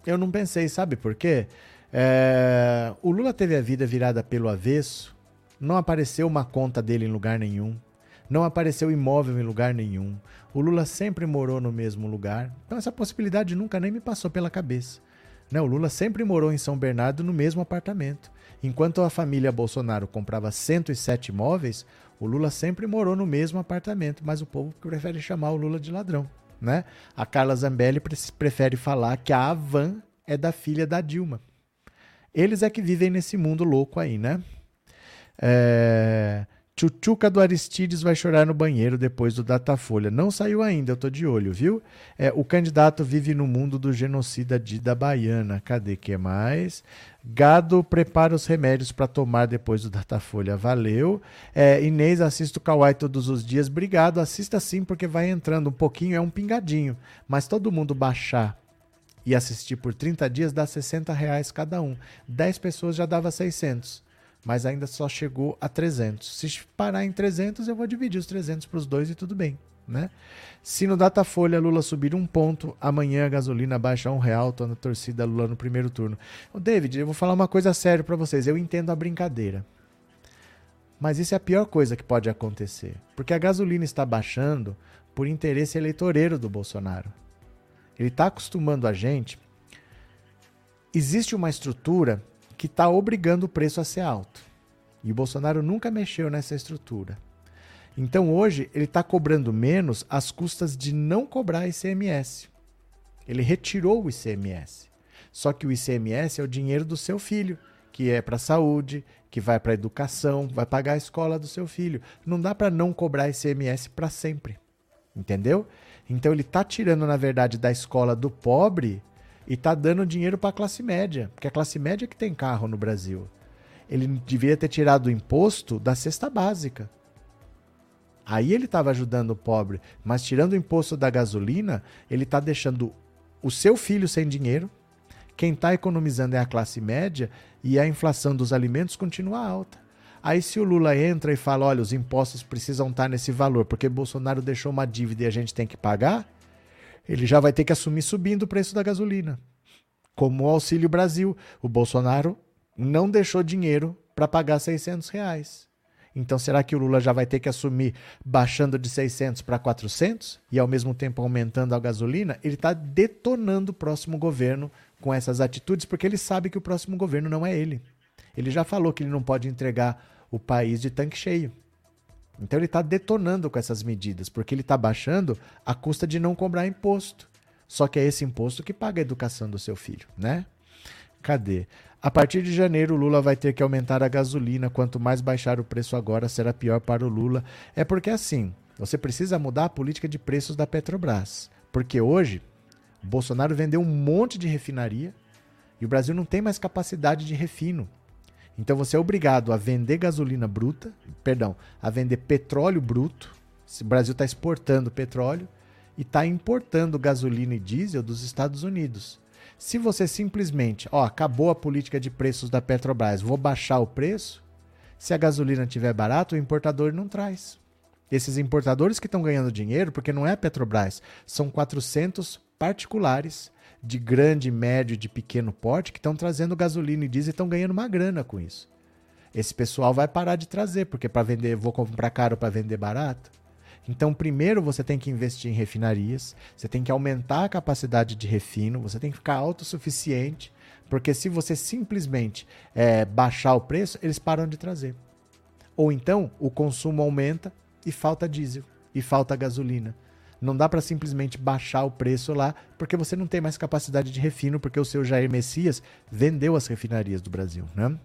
Eu não pensei, sabe por quê? É, o Lula teve a vida virada pelo avesso, não apareceu uma conta dele em lugar nenhum, não apareceu imóvel em lugar nenhum. O Lula sempre morou no mesmo lugar, então essa possibilidade nunca nem me passou pela cabeça. Né? O Lula sempre morou em São Bernardo no mesmo apartamento. Enquanto a família Bolsonaro comprava 107 imóveis, o Lula sempre morou no mesmo apartamento, mas o povo prefere chamar o Lula de ladrão. Né? A Carla Zambelli prefere falar que a Avan é da filha da Dilma. Eles é que vivem nesse mundo louco aí, né? É... Do Aristides vai chorar no banheiro depois do Datafolha. Não saiu ainda, eu tô de olho, viu? É, o candidato vive no mundo do genocida Dida Baiana. Cadê que mais? Gado prepara os remédios para tomar depois do Datafolha. Valeu. É, Inês, assisto o Kawai todos os dias. Obrigado. Assista sim, porque vai entrando um pouquinho, é um pingadinho. Mas todo mundo baixar e assistir por 30 dias dá 60 reais cada um. 10 pessoas já dava 600, mas ainda só chegou a 300. Se parar em 300, eu vou dividir os 300 para os dois e tudo bem. Né? Se no Datafolha Lula subir um ponto, amanhã a gasolina baixa um real, tô na torcida Lula no primeiro turno. Ô David, eu vou falar uma coisa séria para vocês. Eu entendo a brincadeira. Mas isso é a pior coisa que pode acontecer. Porque a gasolina está baixando por interesse eleitoreiro do Bolsonaro. Ele está acostumando a gente. Existe uma estrutura que está obrigando o preço a ser alto. E o Bolsonaro nunca mexeu nessa estrutura. Então hoje ele está cobrando menos às custas de não cobrar ICMS. Ele retirou o ICMS. Só que o ICMS é o dinheiro do seu filho, que é para a saúde, que vai para a educação, vai pagar a escola do seu filho. Não dá para não cobrar ICMS para sempre. Entendeu? Então ele está tirando, na verdade, da escola do pobre e está dando dinheiro para a classe média, porque a classe média é que tem carro no Brasil. Ele deveria ter tirado o imposto da cesta básica. Aí ele estava ajudando o pobre, mas tirando o imposto da gasolina, ele está deixando o seu filho sem dinheiro. Quem está economizando é a classe média e a inflação dos alimentos continua alta. Aí se o Lula entra e fala, olha, os impostos precisam estar tá nesse valor, porque Bolsonaro deixou uma dívida e a gente tem que pagar, ele já vai ter que assumir subindo o preço da gasolina. Como o Auxílio Brasil, o Bolsonaro não deixou dinheiro para pagar 600 reais. Então, será que o Lula já vai ter que assumir baixando de 600 para 400 e ao mesmo tempo aumentando a gasolina? Ele está detonando o próximo governo com essas atitudes porque ele sabe que o próximo governo não é ele. Ele já falou que ele não pode entregar o país de tanque cheio. Então ele está detonando com essas medidas, porque ele está baixando a custa de não cobrar imposto. Só que é esse imposto que paga a educação do seu filho, né? Cadê? A partir de janeiro, Lula vai ter que aumentar a gasolina. Quanto mais baixar o preço agora, será pior para o Lula. É porque assim, você precisa mudar a política de preços da Petrobras. Porque hoje, Bolsonaro vendeu um monte de refinaria e o Brasil não tem mais capacidade de refino. Então você é obrigado a vender gasolina bruta, perdão, a vender petróleo bruto. O Brasil está exportando petróleo e está importando gasolina e diesel dos Estados Unidos. Se você simplesmente, ó, acabou a política de preços da Petrobras, vou baixar o preço, se a gasolina estiver barato, o importador não traz. Esses importadores que estão ganhando dinheiro, porque não é a Petrobras, são 400 particulares de grande, médio, de pequeno porte que estão trazendo gasolina e diesel e estão ganhando uma grana com isso. Esse pessoal vai parar de trazer, porque para vender, vou comprar caro para vender barato. Então, primeiro você tem que investir em refinarias, você tem que aumentar a capacidade de refino, você tem que ficar autossuficiente, porque se você simplesmente é, baixar o preço, eles param de trazer. Ou então o consumo aumenta e falta diesel e falta gasolina. Não dá para simplesmente baixar o preço lá, porque você não tem mais capacidade de refino, porque o seu Jair Messias vendeu as refinarias do Brasil, né?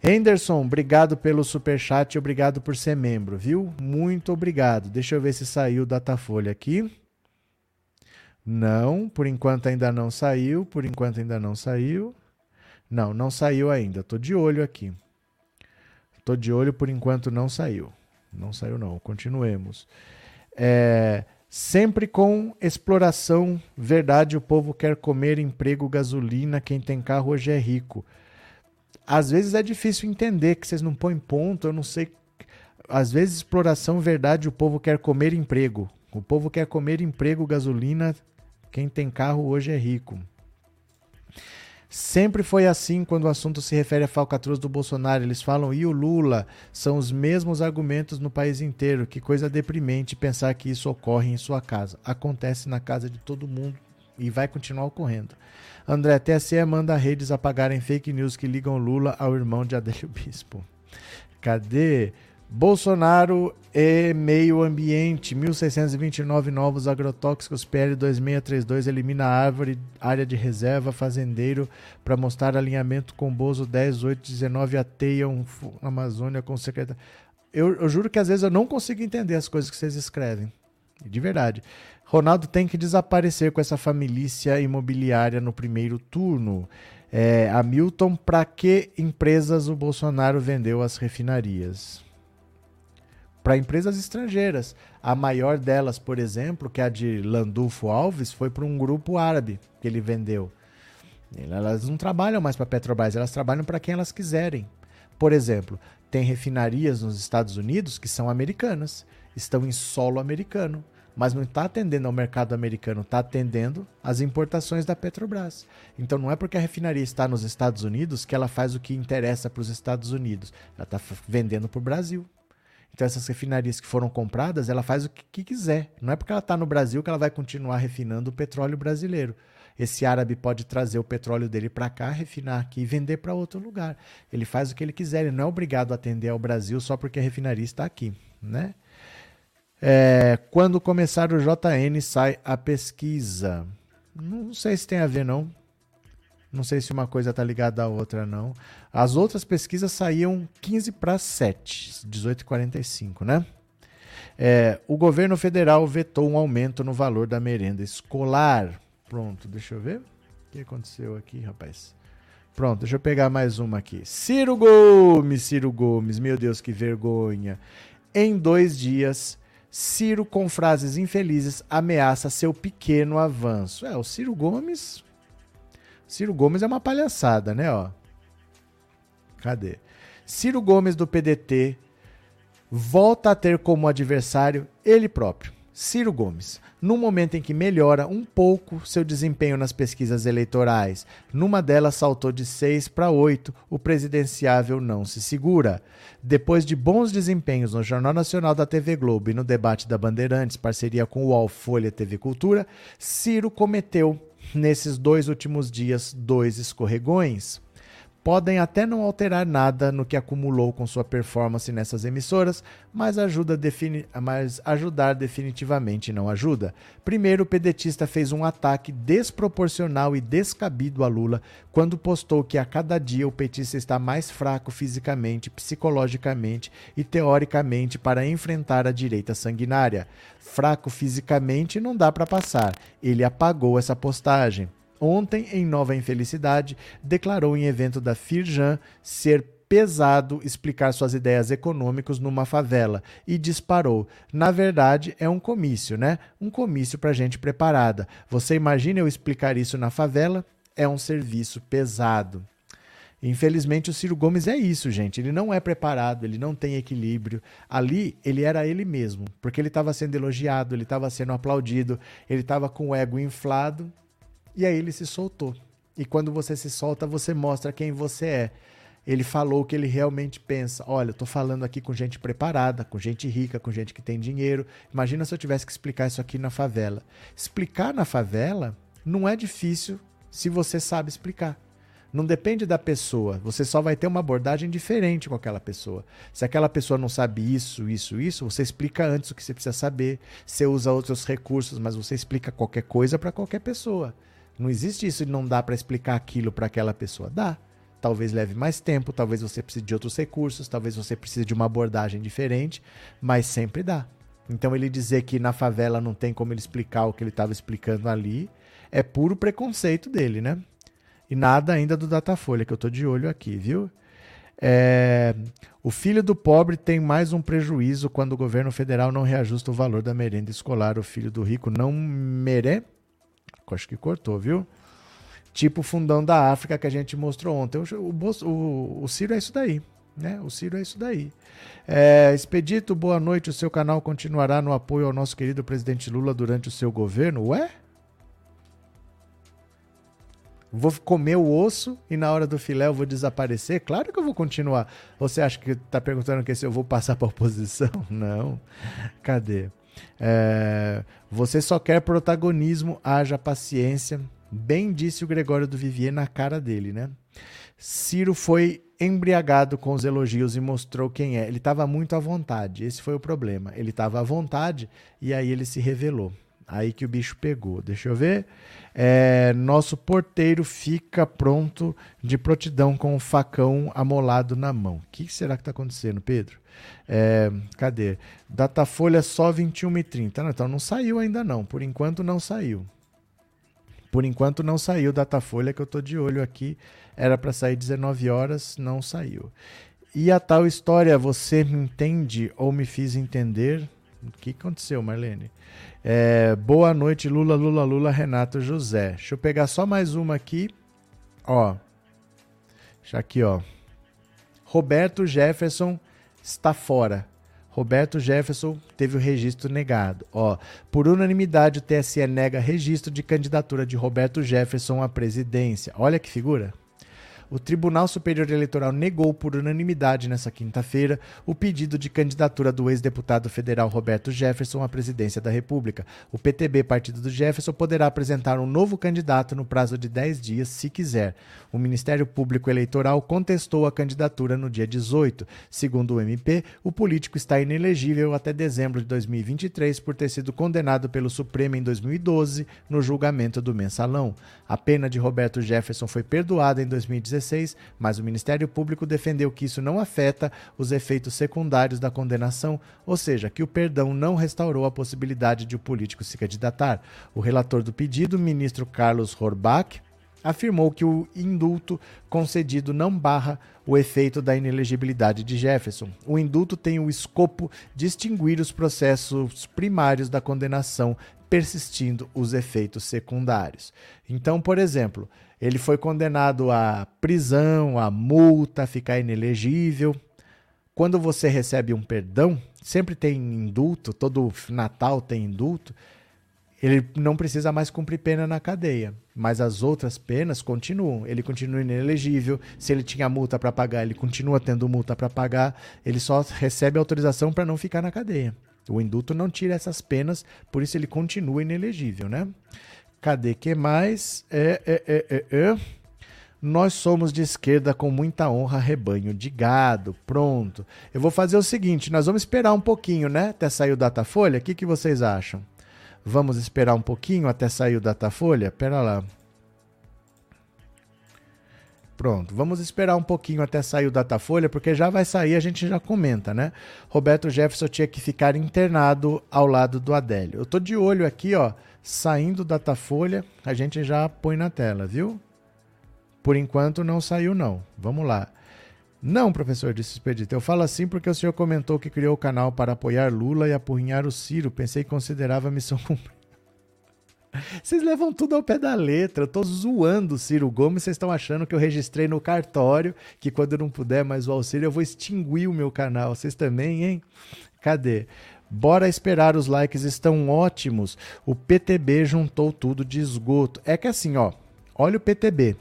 Henderson, obrigado pelo super chat obrigado por ser membro, viu? Muito obrigado. Deixa eu ver se saiu o Datafolha aqui. Não, por enquanto ainda não saiu, por enquanto ainda não saiu. Não, não saiu ainda. Tô de olho aqui. Tô de olho, por enquanto não saiu. Não saiu não. Continuemos. É, sempre com exploração, verdade, o povo quer comer emprego, gasolina, quem tem carro hoje é rico às vezes é difícil entender que vocês não põem ponto, eu não sei. Às vezes, exploração, verdade, o povo quer comer emprego. O povo quer comer emprego, gasolina. Quem tem carro hoje é rico. Sempre foi assim quando o assunto se refere a falcatruas do Bolsonaro. Eles falam, e o Lula? São os mesmos argumentos no país inteiro. Que coisa deprimente pensar que isso ocorre em sua casa. Acontece na casa de todo mundo e vai continuar ocorrendo. André, TSE manda redes apagarem fake news que ligam Lula ao irmão de Adélio Bispo. Cadê? Bolsonaro e meio ambiente, 1629 novos agrotóxicos, PL 2632 elimina árvore, área de reserva, fazendeiro, para mostrar alinhamento com Bozo 10819 ateiam Amazônia com secretário. Eu, eu juro que às vezes eu não consigo entender as coisas que vocês escrevem. De verdade. Ronaldo tem que desaparecer com essa família imobiliária no primeiro turno. É, Hamilton, para que empresas o Bolsonaro vendeu as refinarias? Para empresas estrangeiras. A maior delas, por exemplo, que é a de Landulfo Alves, foi para um grupo árabe que ele vendeu. Elas não trabalham mais para a Petrobras, elas trabalham para quem elas quiserem. Por exemplo, tem refinarias nos Estados Unidos que são americanas, estão em solo americano, mas não está atendendo ao mercado americano, está atendendo às importações da Petrobras. Então não é porque a refinaria está nos Estados Unidos que ela faz o que interessa para os Estados Unidos, ela está vendendo para o Brasil. Então essas refinarias que foram compradas, ela faz o que, quiser. Não é porque ela está no Brasil que ela vai continuar refinando o petróleo brasileiro. Esse árabe pode trazer o petróleo dele para cá, refinar aqui e vender para outro lugar. Ele faz o que ele quiser, ele não é obrigado a atender ao Brasil só porque a refinaria está aqui, né? É, quando começar o JN sai a pesquisa. Não sei se tem a ver não. Não sei se uma coisa está ligada à outra não. As outras pesquisas saíam 15 para 7, 18h45, né? É, o governo federal vetou um aumento no valor da merenda escolar. Pronto, deixa eu ver. O que aconteceu aqui, rapaz? Pronto, deixa eu pegar mais uma aqui. Ciro Gomes, Ciro Gomes, meu Deus, que vergonha. Em dois dias, Ciro, com frases infelizes, ameaça seu pequeno avanço. É, o Ciro Gomes. Ciro Gomes é uma palhaçada, né? Ó. Cadê? Ciro Gomes do PDT volta a ter como adversário ele próprio. Ciro Gomes, no momento em que melhora um pouco seu desempenho nas pesquisas eleitorais, numa delas saltou de 6 para 8, o presidenciável não se segura. Depois de bons desempenhos no Jornal Nacional da TV Globo e no debate da Bandeirantes, parceria com o UOL Folha TV Cultura, Ciro cometeu, nesses dois últimos dias, dois escorregões podem até não alterar nada no que acumulou com sua performance nessas emissoras, mas, ajuda defini mas ajudar definitivamente não ajuda. Primeiro, o pedetista fez um ataque desproporcional e descabido a Lula quando postou que a cada dia o petista está mais fraco fisicamente, psicologicamente e teoricamente para enfrentar a direita sanguinária. Fraco fisicamente não dá para passar. Ele apagou essa postagem ontem, em Nova Infelicidade, declarou em evento da Firjan ser pesado explicar suas ideias econômicas numa favela e disparou. Na verdade, é um comício, né? Um comício para gente preparada. Você imagina eu explicar isso na favela? É um serviço pesado. Infelizmente, o Ciro Gomes é isso, gente. Ele não é preparado, ele não tem equilíbrio. Ali, ele era ele mesmo, porque ele estava sendo elogiado, ele estava sendo aplaudido, ele estava com o ego inflado e aí ele se soltou. E quando você se solta, você mostra quem você é. Ele falou o que ele realmente pensa. Olha, eu tô falando aqui com gente preparada, com gente rica, com gente que tem dinheiro. Imagina se eu tivesse que explicar isso aqui na favela. Explicar na favela não é difícil se você sabe explicar. Não depende da pessoa. Você só vai ter uma abordagem diferente com aquela pessoa. Se aquela pessoa não sabe isso, isso, isso, você explica antes o que você precisa saber. Você usa outros recursos, mas você explica qualquer coisa para qualquer pessoa. Não existe isso de não dá para explicar aquilo para aquela pessoa. Dá. Talvez leve mais tempo, talvez você precise de outros recursos, talvez você precise de uma abordagem diferente, mas sempre dá. Então ele dizer que na favela não tem como ele explicar o que ele estava explicando ali, é puro preconceito dele, né? E nada ainda do Datafolha, que eu tô de olho aqui, viu? É... O filho do pobre tem mais um prejuízo quando o governo federal não reajusta o valor da merenda escolar. O filho do rico não mere acho que cortou, viu? Tipo o fundão da África que a gente mostrou ontem. O, o, o, Ciro é isso daí. Né? O Ciro é isso daí. É, Expedito, boa noite. O seu canal continuará no apoio ao nosso querido presidente Lula durante o seu governo? Ué? Vou comer o osso e na hora do filé eu vou desaparecer? Claro que eu vou continuar. Você acha que está perguntando que se eu vou passar para oposição? Não. Cadê? É, você só quer protagonismo, haja paciência. Bem disse o Gregório do Vivier na cara dele, né? Ciro foi embriagado com os elogios e mostrou quem é. Ele estava muito à vontade. Esse foi o problema. Ele estava à vontade e aí ele se revelou. Aí que o bicho pegou. Deixa eu ver. É, nosso porteiro fica pronto de prontidão com o facão amolado na mão. O que será que está acontecendo, Pedro? É, cadê? Datafolha só 21 e 30. Não, então não saiu ainda não. Por enquanto não saiu. Por enquanto não saiu Datafolha, que eu estou de olho aqui. Era para sair 19 horas, não saiu. E a tal história, você me entende ou me fiz entender? O que aconteceu, Marlene? É, boa noite, Lula, Lula, Lula, Renato José. Deixa eu pegar só mais uma aqui. Ó. Já aqui, ó. Roberto Jefferson está fora. Roberto Jefferson teve o registro negado. Ó, por unanimidade, o TSE nega registro de candidatura de Roberto Jefferson à presidência. Olha que figura. O Tribunal Superior Eleitoral negou por unanimidade nesta quinta-feira o pedido de candidatura do ex-deputado federal Roberto Jefferson à presidência da República. O PTB, partido do Jefferson, poderá apresentar um novo candidato no prazo de 10 dias, se quiser. O Ministério Público Eleitoral contestou a candidatura no dia 18. Segundo o MP, o político está inelegível até dezembro de 2023 por ter sido condenado pelo Supremo em 2012 no julgamento do mensalão. A pena de Roberto Jefferson foi perdoada em 2016 mas o Ministério Público defendeu que isso não afeta os efeitos secundários da condenação, ou seja, que o perdão não restaurou a possibilidade de o político se candidatar. O relator do pedido, ministro Carlos Horbach, afirmou que o indulto concedido não barra o efeito da inelegibilidade de Jefferson. O indulto tem o escopo de extinguir os processos primários da condenação, persistindo os efeitos secundários. Então, por exemplo, ele foi condenado a prisão, a multa, a ficar inelegível. Quando você recebe um perdão, sempre tem indulto, todo Natal tem indulto. Ele não precisa mais cumprir pena na cadeia, mas as outras penas continuam. Ele continua inelegível. Se ele tinha multa para pagar, ele continua tendo multa para pagar. Ele só recebe autorização para não ficar na cadeia. O indulto não tira essas penas, por isso ele continua inelegível, né? Cadê que mais? É, é, é, é, é. Nós somos de esquerda com muita honra, rebanho de gado. Pronto. Eu vou fazer o seguinte: nós vamos esperar um pouquinho, né? Até sair o Datafolha. O que, que vocês acham? Vamos esperar um pouquinho até sair o Datafolha? Pera lá. Pronto, vamos esperar um pouquinho até sair o Datafolha, porque já vai sair, a gente já comenta, né? Roberto Jefferson tinha que ficar internado ao lado do Adélio. Eu tô de olho aqui, ó Saindo Datafolha, a gente já põe na tela, viu? Por enquanto não saiu não. Vamos lá. Não, professor, disse Expedito. Eu falo assim porque o senhor comentou que criou o canal para apoiar Lula e apurrinhar o Ciro. Pensei que considerava a missão cumprida. Vocês levam tudo ao pé da letra. Eu tô zoando o Ciro Gomes. Vocês estão achando que eu registrei no cartório que quando eu não puder mais o auxílio eu vou extinguir o meu canal. Vocês também, hein? Cadê? Bora esperar, os likes estão ótimos. O PTB juntou tudo de esgoto. É que assim, ó, olha o PTB.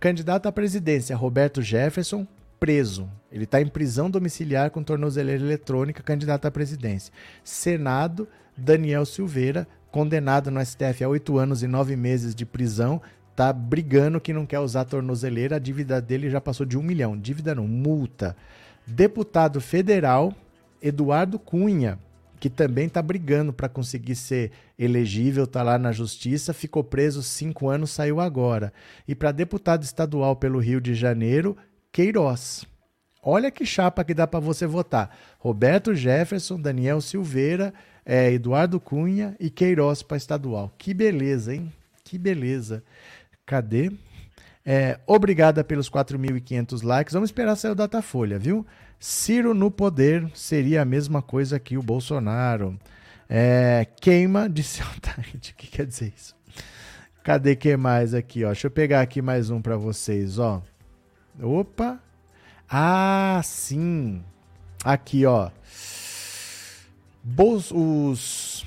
Candidato à presidência, Roberto Jefferson, preso. Ele está em prisão domiciliar com tornozeleira eletrônica, candidato à presidência. Senado, Daniel Silveira, condenado no STF a oito anos e nove meses de prisão, tá brigando que não quer usar tornozeleira. A dívida dele já passou de um milhão. Dívida não, multa. Deputado federal, Eduardo Cunha, que também está brigando para conseguir ser elegível, está lá na justiça, ficou preso cinco anos, saiu agora. E para deputado estadual pelo Rio de Janeiro, Queiroz. Olha que chapa que dá para você votar. Roberto Jefferson, Daniel Silveira, é, Eduardo Cunha e Queiroz para estadual. Que beleza, hein? Que beleza. Cadê? É, obrigada pelos 4.500 likes. Vamos esperar sair o Datafolha, viu? Ciro no poder seria a mesma coisa que o Bolsonaro. É, queima de seu tarde. O que quer dizer isso? Cadê que mais aqui, ó? Deixa eu pegar aqui mais um para vocês, ó. Opa! Ah, sim. Aqui, ó. Bol os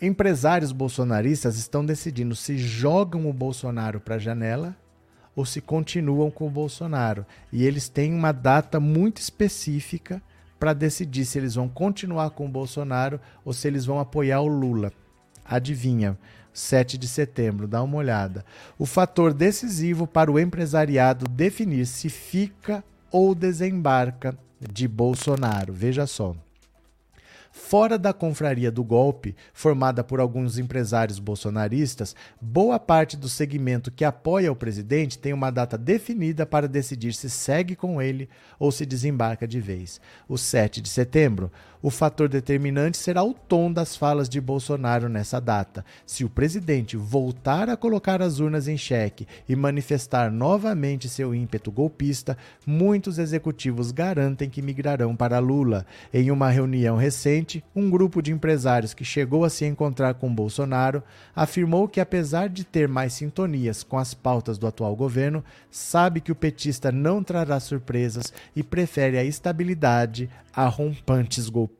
empresários bolsonaristas estão decidindo se jogam o Bolsonaro para a janela ou se continuam com o Bolsonaro. E eles têm uma data muito específica para decidir se eles vão continuar com o Bolsonaro ou se eles vão apoiar o Lula. Adivinha? 7 de setembro, dá uma olhada. O fator decisivo para o empresariado definir se fica ou desembarca de Bolsonaro. Veja só. Fora da confraria do golpe, formada por alguns empresários bolsonaristas, boa parte do segmento que apoia o presidente tem uma data definida para decidir se segue com ele ou se desembarca de vez. O 7 de setembro. O fator determinante será o tom das falas de Bolsonaro nessa data. Se o presidente voltar a colocar as urnas em xeque e manifestar novamente seu ímpeto golpista, muitos executivos garantem que migrarão para Lula. Em uma reunião recente, um grupo de empresários que chegou a se encontrar com Bolsonaro afirmou que, apesar de ter mais sintonias com as pautas do atual governo, sabe que o petista não trará surpresas e prefere a estabilidade a rompantes golpistas.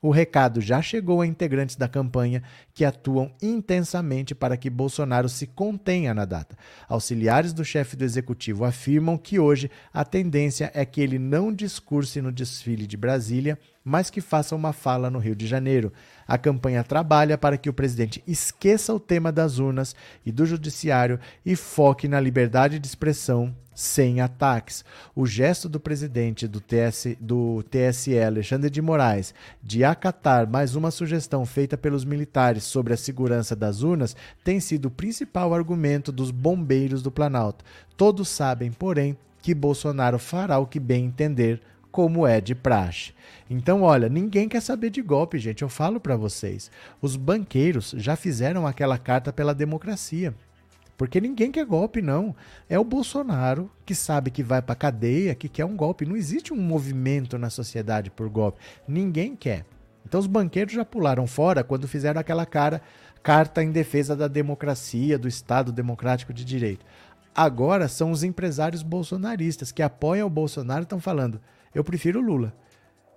O recado já chegou a integrantes da campanha que atuam intensamente para que Bolsonaro se contenha na data. Auxiliares do chefe do executivo afirmam que hoje a tendência é que ele não discurse no desfile de Brasília, mas que faça uma fala no Rio de Janeiro. A campanha trabalha para que o presidente esqueça o tema das urnas e do judiciário e foque na liberdade de expressão sem ataques. O gesto do presidente do, TS, do TSE, Alexandre de Moraes, de acatar mais uma sugestão feita pelos militares sobre a segurança das urnas tem sido o principal argumento dos bombeiros do Planalto. Todos sabem, porém, que Bolsonaro fará o que bem entender como é de praxe. Então, olha, ninguém quer saber de golpe, gente. Eu falo para vocês. Os banqueiros já fizeram aquela carta pela democracia. Porque ninguém quer golpe, não. É o Bolsonaro que sabe que vai para cadeia, que quer um golpe. Não existe um movimento na sociedade por golpe. Ninguém quer. Então os banqueiros já pularam fora quando fizeram aquela cara, carta em defesa da democracia, do Estado democrático de direito. Agora são os empresários bolsonaristas que apoiam o Bolsonaro estão falando: eu prefiro Lula.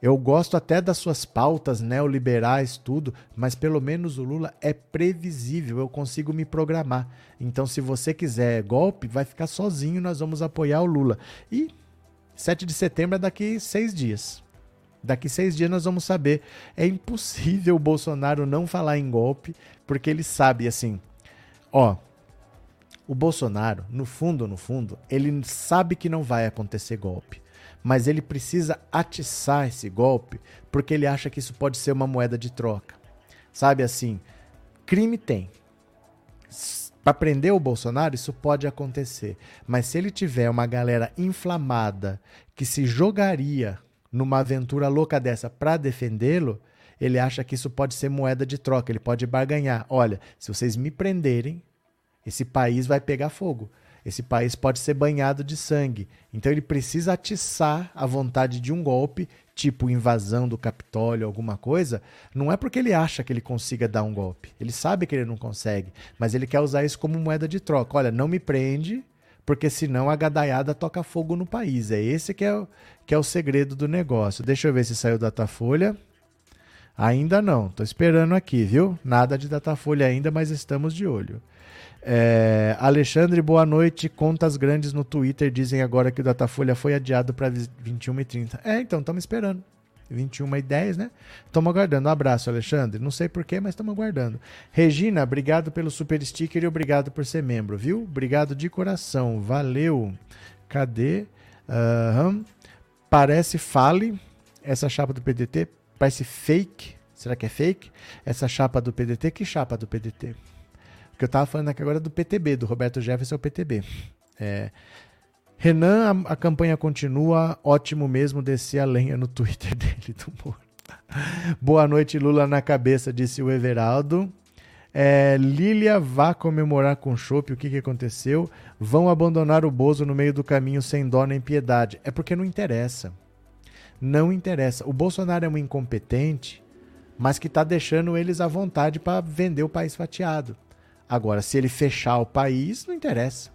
Eu gosto até das suas pautas neoliberais, tudo, mas pelo menos o Lula é previsível, eu consigo me programar. Então, se você quiser golpe, vai ficar sozinho, nós vamos apoiar o Lula. E 7 de setembro é daqui seis dias. Daqui seis dias nós vamos saber. É impossível o Bolsonaro não falar em golpe, porque ele sabe assim. Ó, o Bolsonaro, no fundo, no fundo, ele sabe que não vai acontecer golpe mas ele precisa atiçar esse golpe porque ele acha que isso pode ser uma moeda de troca. Sabe assim, crime tem. Para prender o Bolsonaro, isso pode acontecer. Mas se ele tiver uma galera inflamada que se jogaria numa aventura louca dessa para defendê-lo, ele acha que isso pode ser moeda de troca, ele pode barganhar. Olha, se vocês me prenderem, esse país vai pegar fogo. Esse país pode ser banhado de sangue. Então ele precisa atiçar a vontade de um golpe, tipo invasão do Capitólio, alguma coisa. Não é porque ele acha que ele consiga dar um golpe. Ele sabe que ele não consegue, mas ele quer usar isso como moeda de troca. Olha, não me prende, porque senão a gadaiada toca fogo no país. É esse que é o, que é o segredo do negócio. Deixa eu ver se saiu Datafolha. Ainda não, estou esperando aqui, viu? Nada de Datafolha ainda, mas estamos de olho. É, Alexandre, boa noite. Contas grandes no Twitter dizem agora que o Datafolha foi adiado para 21h30. É, então, estamos esperando. 21 e 10, né? Estamos aguardando. Um abraço, Alexandre. Não sei porquê, mas estamos aguardando. Regina, obrigado pelo super sticker e obrigado por ser membro, viu? Obrigado de coração. Valeu. Cadê? Uhum. Parece fale. Essa chapa do PDT parece fake. Será que é fake? Essa chapa do PDT? Que chapa do PDT? Porque eu tava falando aqui agora do PTB, do Roberto Jefferson, é o PTB. É, Renan, a, a, campanha continua. Ótimo mesmo descer a lenha no Twitter dele do Moro. Boa noite, Lula na cabeça, disse o Everaldo. É, Lília vá comemorar com chopp. O que, que aconteceu? Vão abandonar o Bozo no meio do caminho sem dó nem piedade. É porque não interessa. Não interessa. O Bolsonaro é um incompetente, mas que está deixando eles à vontade para vender o país fatiado. Agora, se ele fechar o país, não interessa.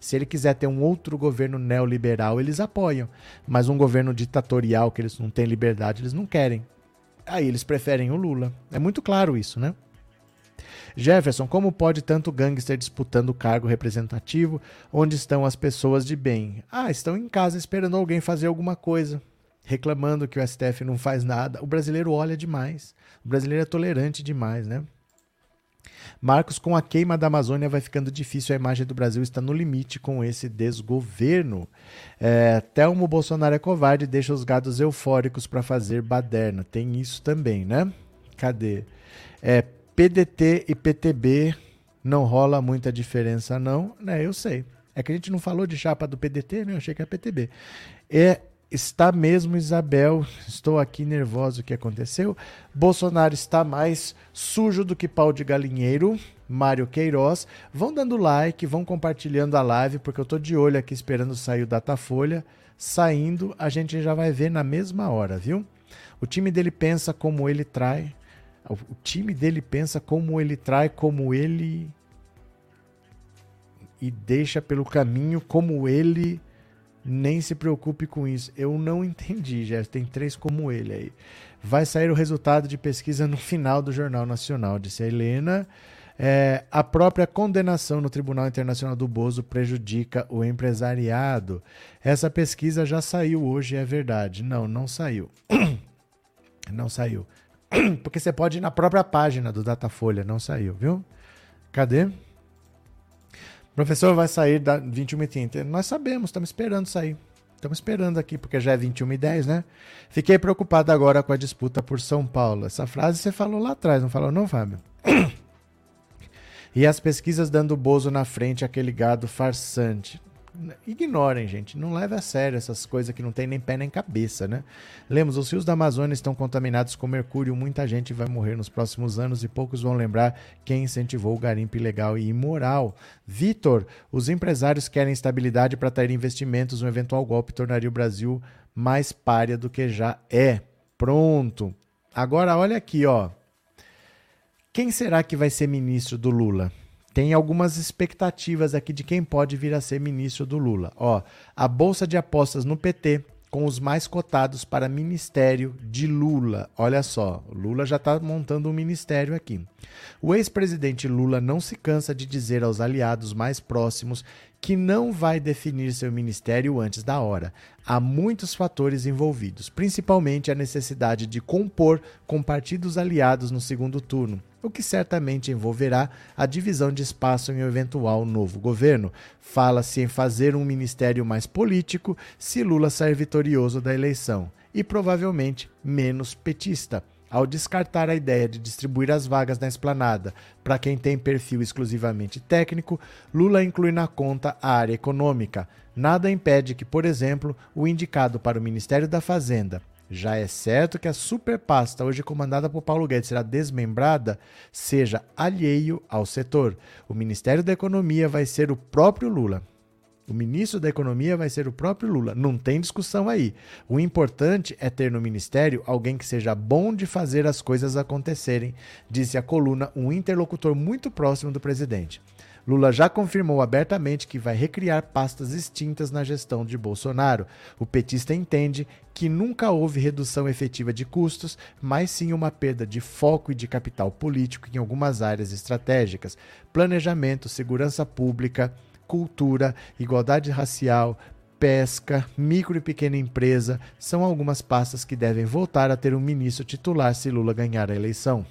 Se ele quiser ter um outro governo neoliberal, eles apoiam. Mas um governo ditatorial, que eles não têm liberdade, eles não querem. Aí eles preferem o Lula. É muito claro isso, né? Jefferson, como pode tanto gangster disputando cargo representativo? Onde estão as pessoas de bem? Ah, estão em casa esperando alguém fazer alguma coisa, reclamando que o STF não faz nada. O brasileiro olha demais. O brasileiro é tolerante demais, né? Marcos, com a queima da Amazônia vai ficando difícil, a imagem do Brasil está no limite com esse desgoverno. É, Telmo Bolsonaro é covarde deixa os gados eufóricos para fazer baderna. Tem isso também, né? Cadê? É, PDT e PTB não rola muita diferença, não. Né, eu sei. É que a gente não falou de chapa do PDT, né? Eu achei que é PTB. É, está mesmo, Isabel. Estou aqui nervoso. O que aconteceu? Bolsonaro está mais sujo do que pau de galinheiro. Mário Queiroz. Vão dando like, vão compartilhando a live, porque eu tô de olho aqui esperando sair o Datafolha. Saindo, a gente já vai ver na mesma hora, viu? O time dele pensa como ele trai. O time dele pensa como ele trai, como ele. E deixa pelo caminho como ele. Nem se preocupe com isso. Eu não entendi, já tem três como ele aí. Vai sair o resultado de pesquisa no final do Jornal Nacional, disse a Helena. É, a própria condenação no Tribunal Internacional do Bozo prejudica o empresariado. Essa pesquisa já saiu hoje, é verdade. Não, não saiu. Não saiu. Porque você pode ir na própria página do Datafolha, não saiu, viu? Cadê? Professor, vai sair da 21h30. Nós sabemos, estamos esperando sair. Estamos esperando aqui, porque já é 21h10, né? Fiquei preocupado agora com a disputa por São Paulo. Essa frase você falou lá atrás, não falou, não, Fábio? E as pesquisas dando Bozo na frente, aquele gado farsante. Ignorem, gente. Não leve a sério essas coisas que não tem nem pé nem cabeça, né? Lemos, os rios da Amazônia estão contaminados com mercúrio. Muita gente vai morrer nos próximos anos e poucos vão lembrar quem incentivou o garimpo ilegal e imoral. Vitor, os empresários querem estabilidade para atrair investimentos. Um eventual golpe tornaria o Brasil mais párea do que já é. Pronto. Agora olha aqui, ó. Quem será que vai ser ministro do Lula? Tem algumas expectativas aqui de quem pode vir a ser ministro do Lula. Ó, a bolsa de apostas no PT com os mais cotados para ministério de Lula. Olha só, Lula já está montando um ministério aqui. O ex-presidente Lula não se cansa de dizer aos aliados mais próximos que não vai definir seu ministério antes da hora. Há muitos fatores envolvidos, principalmente a necessidade de compor com partidos aliados no segundo turno, o que certamente envolverá a divisão de espaço em um eventual novo governo. Fala-se em fazer um ministério mais político se Lula sair vitorioso da eleição e provavelmente menos petista ao descartar a ideia de distribuir as vagas na esplanada para quem tem perfil exclusivamente técnico, Lula inclui na conta a área econômica. Nada impede que, por exemplo, o indicado para o Ministério da Fazenda, já é certo que a superpasta, hoje comandada por Paulo Guedes, será desmembrada, seja alheio ao setor. O Ministério da Economia vai ser o próprio Lula. O ministro da Economia vai ser o próprio Lula. Não tem discussão aí. O importante é ter no ministério alguém que seja bom de fazer as coisas acontecerem, disse a coluna um interlocutor muito próximo do presidente. Lula já confirmou abertamente que vai recriar pastas extintas na gestão de Bolsonaro. O petista entende que nunca houve redução efetiva de custos, mas sim uma perda de foco e de capital político em algumas áreas estratégicas: planejamento, segurança pública cultura, igualdade racial, pesca, micro e pequena empresa são algumas pastas que devem voltar a ter um ministro titular se Lula ganhar a eleição.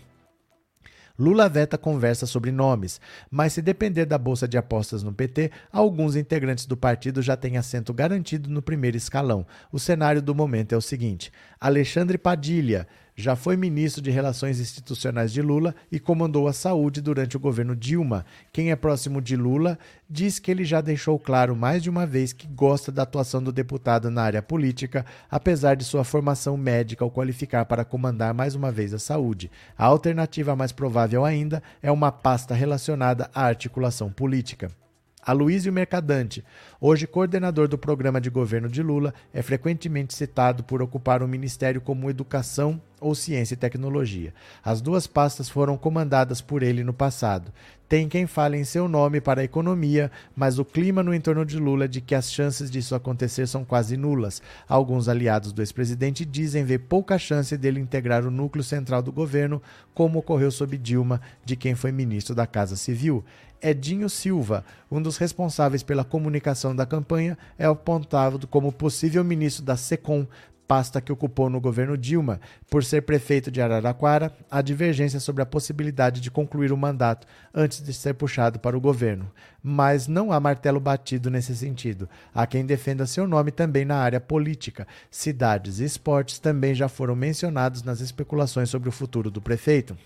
Lula veta conversa sobre nomes, mas se depender da bolsa de apostas no PT, alguns integrantes do partido já têm assento garantido no primeiro escalão. O cenário do momento é o seguinte: Alexandre Padilha, já foi ministro de Relações Institucionais de Lula e comandou a saúde durante o governo Dilma. Quem é próximo de Lula diz que ele já deixou claro mais de uma vez que gosta da atuação do deputado na área política, apesar de sua formação médica o qualificar para comandar mais uma vez a saúde. A alternativa mais provável ainda é uma pasta relacionada à articulação política. Aloysio Mercadante, hoje coordenador do programa de governo de Lula, é frequentemente citado por ocupar um ministério como Educação ou Ciência e Tecnologia. As duas pastas foram comandadas por ele no passado. Tem quem fale em seu nome para a economia, mas o clima no entorno de Lula é de que as chances disso acontecer são quase nulas. Alguns aliados do ex-presidente dizem ver pouca chance dele integrar o núcleo central do governo, como ocorreu sob Dilma, de quem foi ministro da Casa Civil. Edinho Silva, um dos responsáveis pela comunicação da campanha, é apontado como possível ministro da SECOM, pasta que ocupou no governo Dilma. Por ser prefeito de Araraquara, há divergência sobre a possibilidade de concluir o mandato antes de ser puxado para o governo. Mas não há martelo batido nesse sentido. Há quem defenda seu nome também na área política. Cidades e esportes também já foram mencionados nas especulações sobre o futuro do prefeito.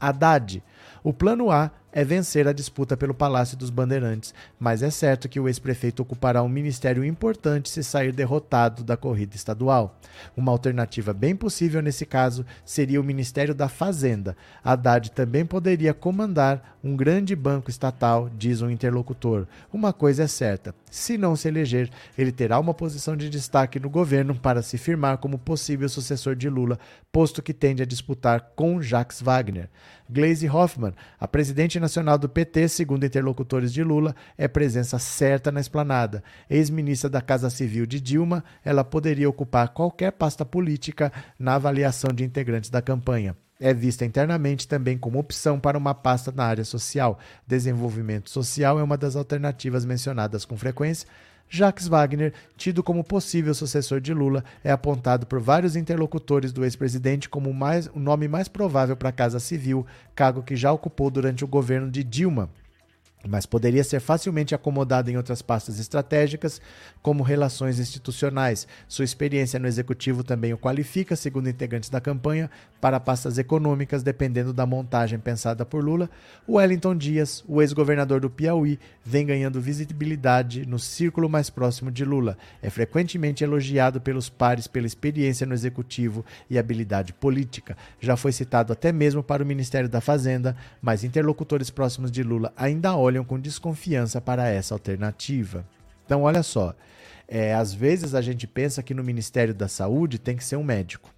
Haddad. O plano A é vencer a disputa pelo Palácio dos Bandeirantes, mas é certo que o ex-prefeito ocupará um ministério importante se sair derrotado da corrida estadual. Uma alternativa bem possível nesse caso seria o Ministério da Fazenda. Haddad também poderia comandar um grande banco estatal, diz um interlocutor. Uma coisa é certa: se não se eleger, ele terá uma posição de destaque no governo para se firmar como possível sucessor de Lula, posto que tende a disputar com Jacques Wagner. Glaze Hoffmann, a presidente nacional do PT, segundo interlocutores de Lula, é presença certa na esplanada. Ex-ministra da Casa Civil de Dilma, ela poderia ocupar qualquer pasta política na avaliação de integrantes da campanha. É vista internamente também como opção para uma pasta na área social. Desenvolvimento social é uma das alternativas mencionadas com frequência, Jacques Wagner, tido como possível sucessor de Lula, é apontado por vários interlocutores do ex-presidente como mais, o nome mais provável para a Casa Civil, cargo que já ocupou durante o governo de Dilma mas poderia ser facilmente acomodado em outras pastas estratégicas, como relações institucionais. Sua experiência no executivo também o qualifica, segundo integrantes da campanha, para pastas econômicas, dependendo da montagem pensada por Lula. Wellington Dias, o ex-governador do Piauí, vem ganhando visibilidade no círculo mais próximo de Lula. É frequentemente elogiado pelos pares pela experiência no executivo e habilidade política. Já foi citado até mesmo para o Ministério da Fazenda, mas interlocutores próximos de Lula ainda olham olham com desconfiança para essa alternativa. Então, olha só, é, às vezes a gente pensa que no Ministério da Saúde tem que ser um médico.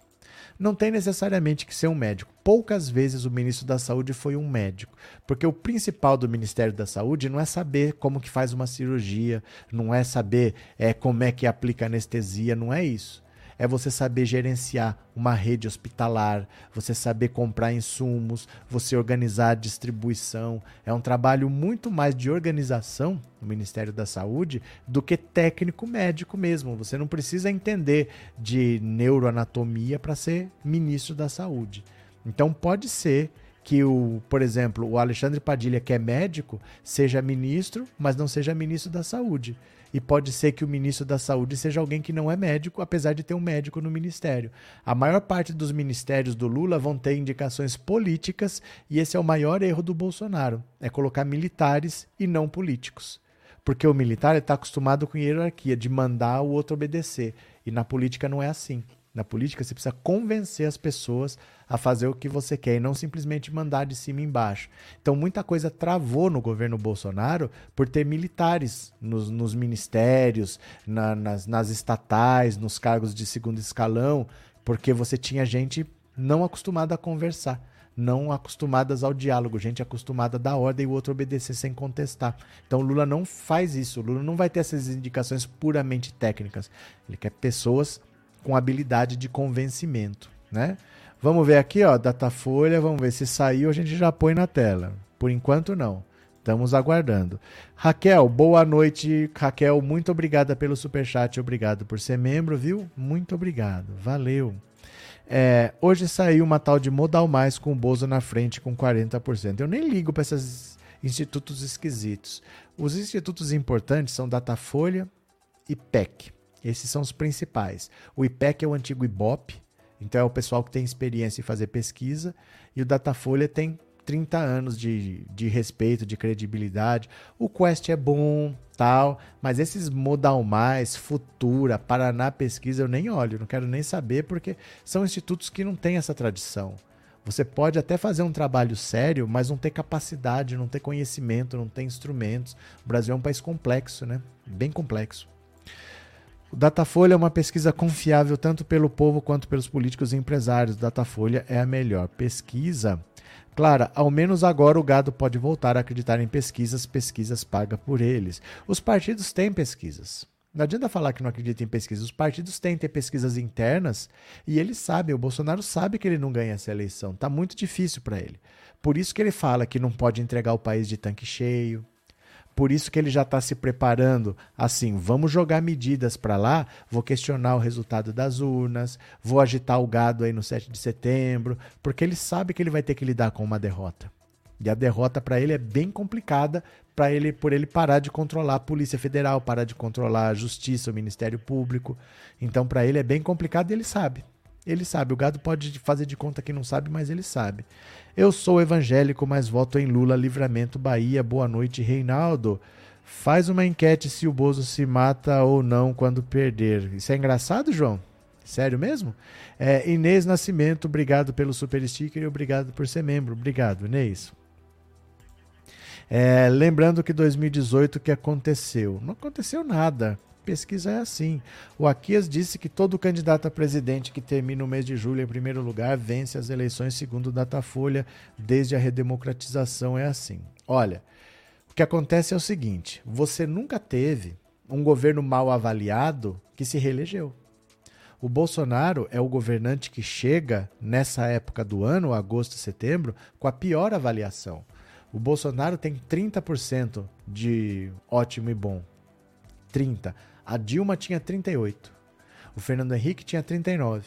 Não tem necessariamente que ser um médico. Poucas vezes o ministro da Saúde foi um médico, porque o principal do Ministério da Saúde não é saber como que faz uma cirurgia, não é saber é, como é que aplica anestesia, não é isso é você saber gerenciar uma rede hospitalar, você saber comprar insumos, você organizar a distribuição. É um trabalho muito mais de organização no Ministério da Saúde do que técnico médico mesmo. Você não precisa entender de neuroanatomia para ser ministro da Saúde. Então pode ser que o, por exemplo, o Alexandre Padilha, que é médico, seja ministro, mas não seja ministro da Saúde e pode ser que o ministro da Saúde seja alguém que não é médico, apesar de ter um médico no ministério. A maior parte dos ministérios do Lula vão ter indicações políticas e esse é o maior erro do Bolsonaro, é colocar militares e não políticos. Porque o militar está acostumado com hierarquia, de mandar o outro obedecer. E na política não é assim. Na política, você precisa convencer as pessoas a fazer o que você quer e não simplesmente mandar de cima embaixo. Então, muita coisa travou no governo Bolsonaro por ter militares nos, nos ministérios, na, nas, nas estatais, nos cargos de segundo escalão, porque você tinha gente não acostumada a conversar não acostumadas ao diálogo, gente acostumada a dar ordem e o outro obedecer sem contestar. Então Lula não faz isso. Lula não vai ter essas indicações puramente técnicas. Ele quer pessoas com habilidade de convencimento, né? Vamos ver aqui, ó, Datafolha, vamos ver se saiu, a gente já põe na tela. Por enquanto não. Estamos aguardando. Raquel, boa noite. Raquel, muito obrigada pelo superchat, obrigado por ser membro, viu? Muito obrigado, valeu. É, hoje saiu uma tal de Modal Mais com o Bozo na frente com 40%. Eu nem ligo para esses institutos esquisitos. Os institutos importantes são Datafolha e PEC. Esses são os principais. O IPEC é o antigo IBOP, então é o pessoal que tem experiência em fazer pesquisa, e o Datafolha tem 30 anos de, de respeito, de credibilidade. O Quest é bom, tal, mas esses Modal Mais, Futura, Paraná Pesquisa, eu nem olho, não quero nem saber, porque são institutos que não têm essa tradição. Você pode até fazer um trabalho sério, mas não ter capacidade, não ter conhecimento, não ter instrumentos. O Brasil é um país complexo, né? Bem complexo. O Datafolha é uma pesquisa confiável tanto pelo povo quanto pelos políticos e empresários. O Datafolha é a melhor pesquisa. Clara, ao menos agora o gado pode voltar a acreditar em pesquisas, pesquisas paga por eles. Os partidos têm pesquisas. Não adianta falar que não acredita em pesquisas. Os partidos têm ter pesquisas internas e eles sabem, o Bolsonaro sabe que ele não ganha essa eleição. Está muito difícil para ele. Por isso que ele fala que não pode entregar o país de tanque cheio, por isso que ele já está se preparando assim, vamos jogar medidas para lá, vou questionar o resultado das urnas, vou agitar o gado aí no 7 de setembro, porque ele sabe que ele vai ter que lidar com uma derrota. E a derrota para ele é bem complicada, para ele por ele parar de controlar a Polícia Federal, parar de controlar a Justiça, o Ministério Público. Então para ele é bem complicado e ele sabe. Ele sabe. O gado pode fazer de conta que não sabe, mas ele sabe. Eu sou evangélico, mas voto em Lula, Livramento, Bahia. Boa noite, Reinaldo. Faz uma enquete se o Bozo se mata ou não quando perder. Isso é engraçado, João? Sério mesmo? É, Inês Nascimento, obrigado pelo super sticker e obrigado por ser membro. Obrigado, Inês. É, lembrando que 2018 o que aconteceu? Não aconteceu nada. Pesquisa é assim. O Aquias disse que todo candidato a presidente que termina o mês de julho em primeiro lugar vence as eleições segundo Datafolha, desde a redemocratização é assim. Olha, o que acontece é o seguinte: você nunca teve um governo mal avaliado que se reelegeu. O Bolsonaro é o governante que chega nessa época do ano, agosto e setembro, com a pior avaliação. O Bolsonaro tem 30% de ótimo e bom. 30. A Dilma tinha 38. O Fernando Henrique tinha 39.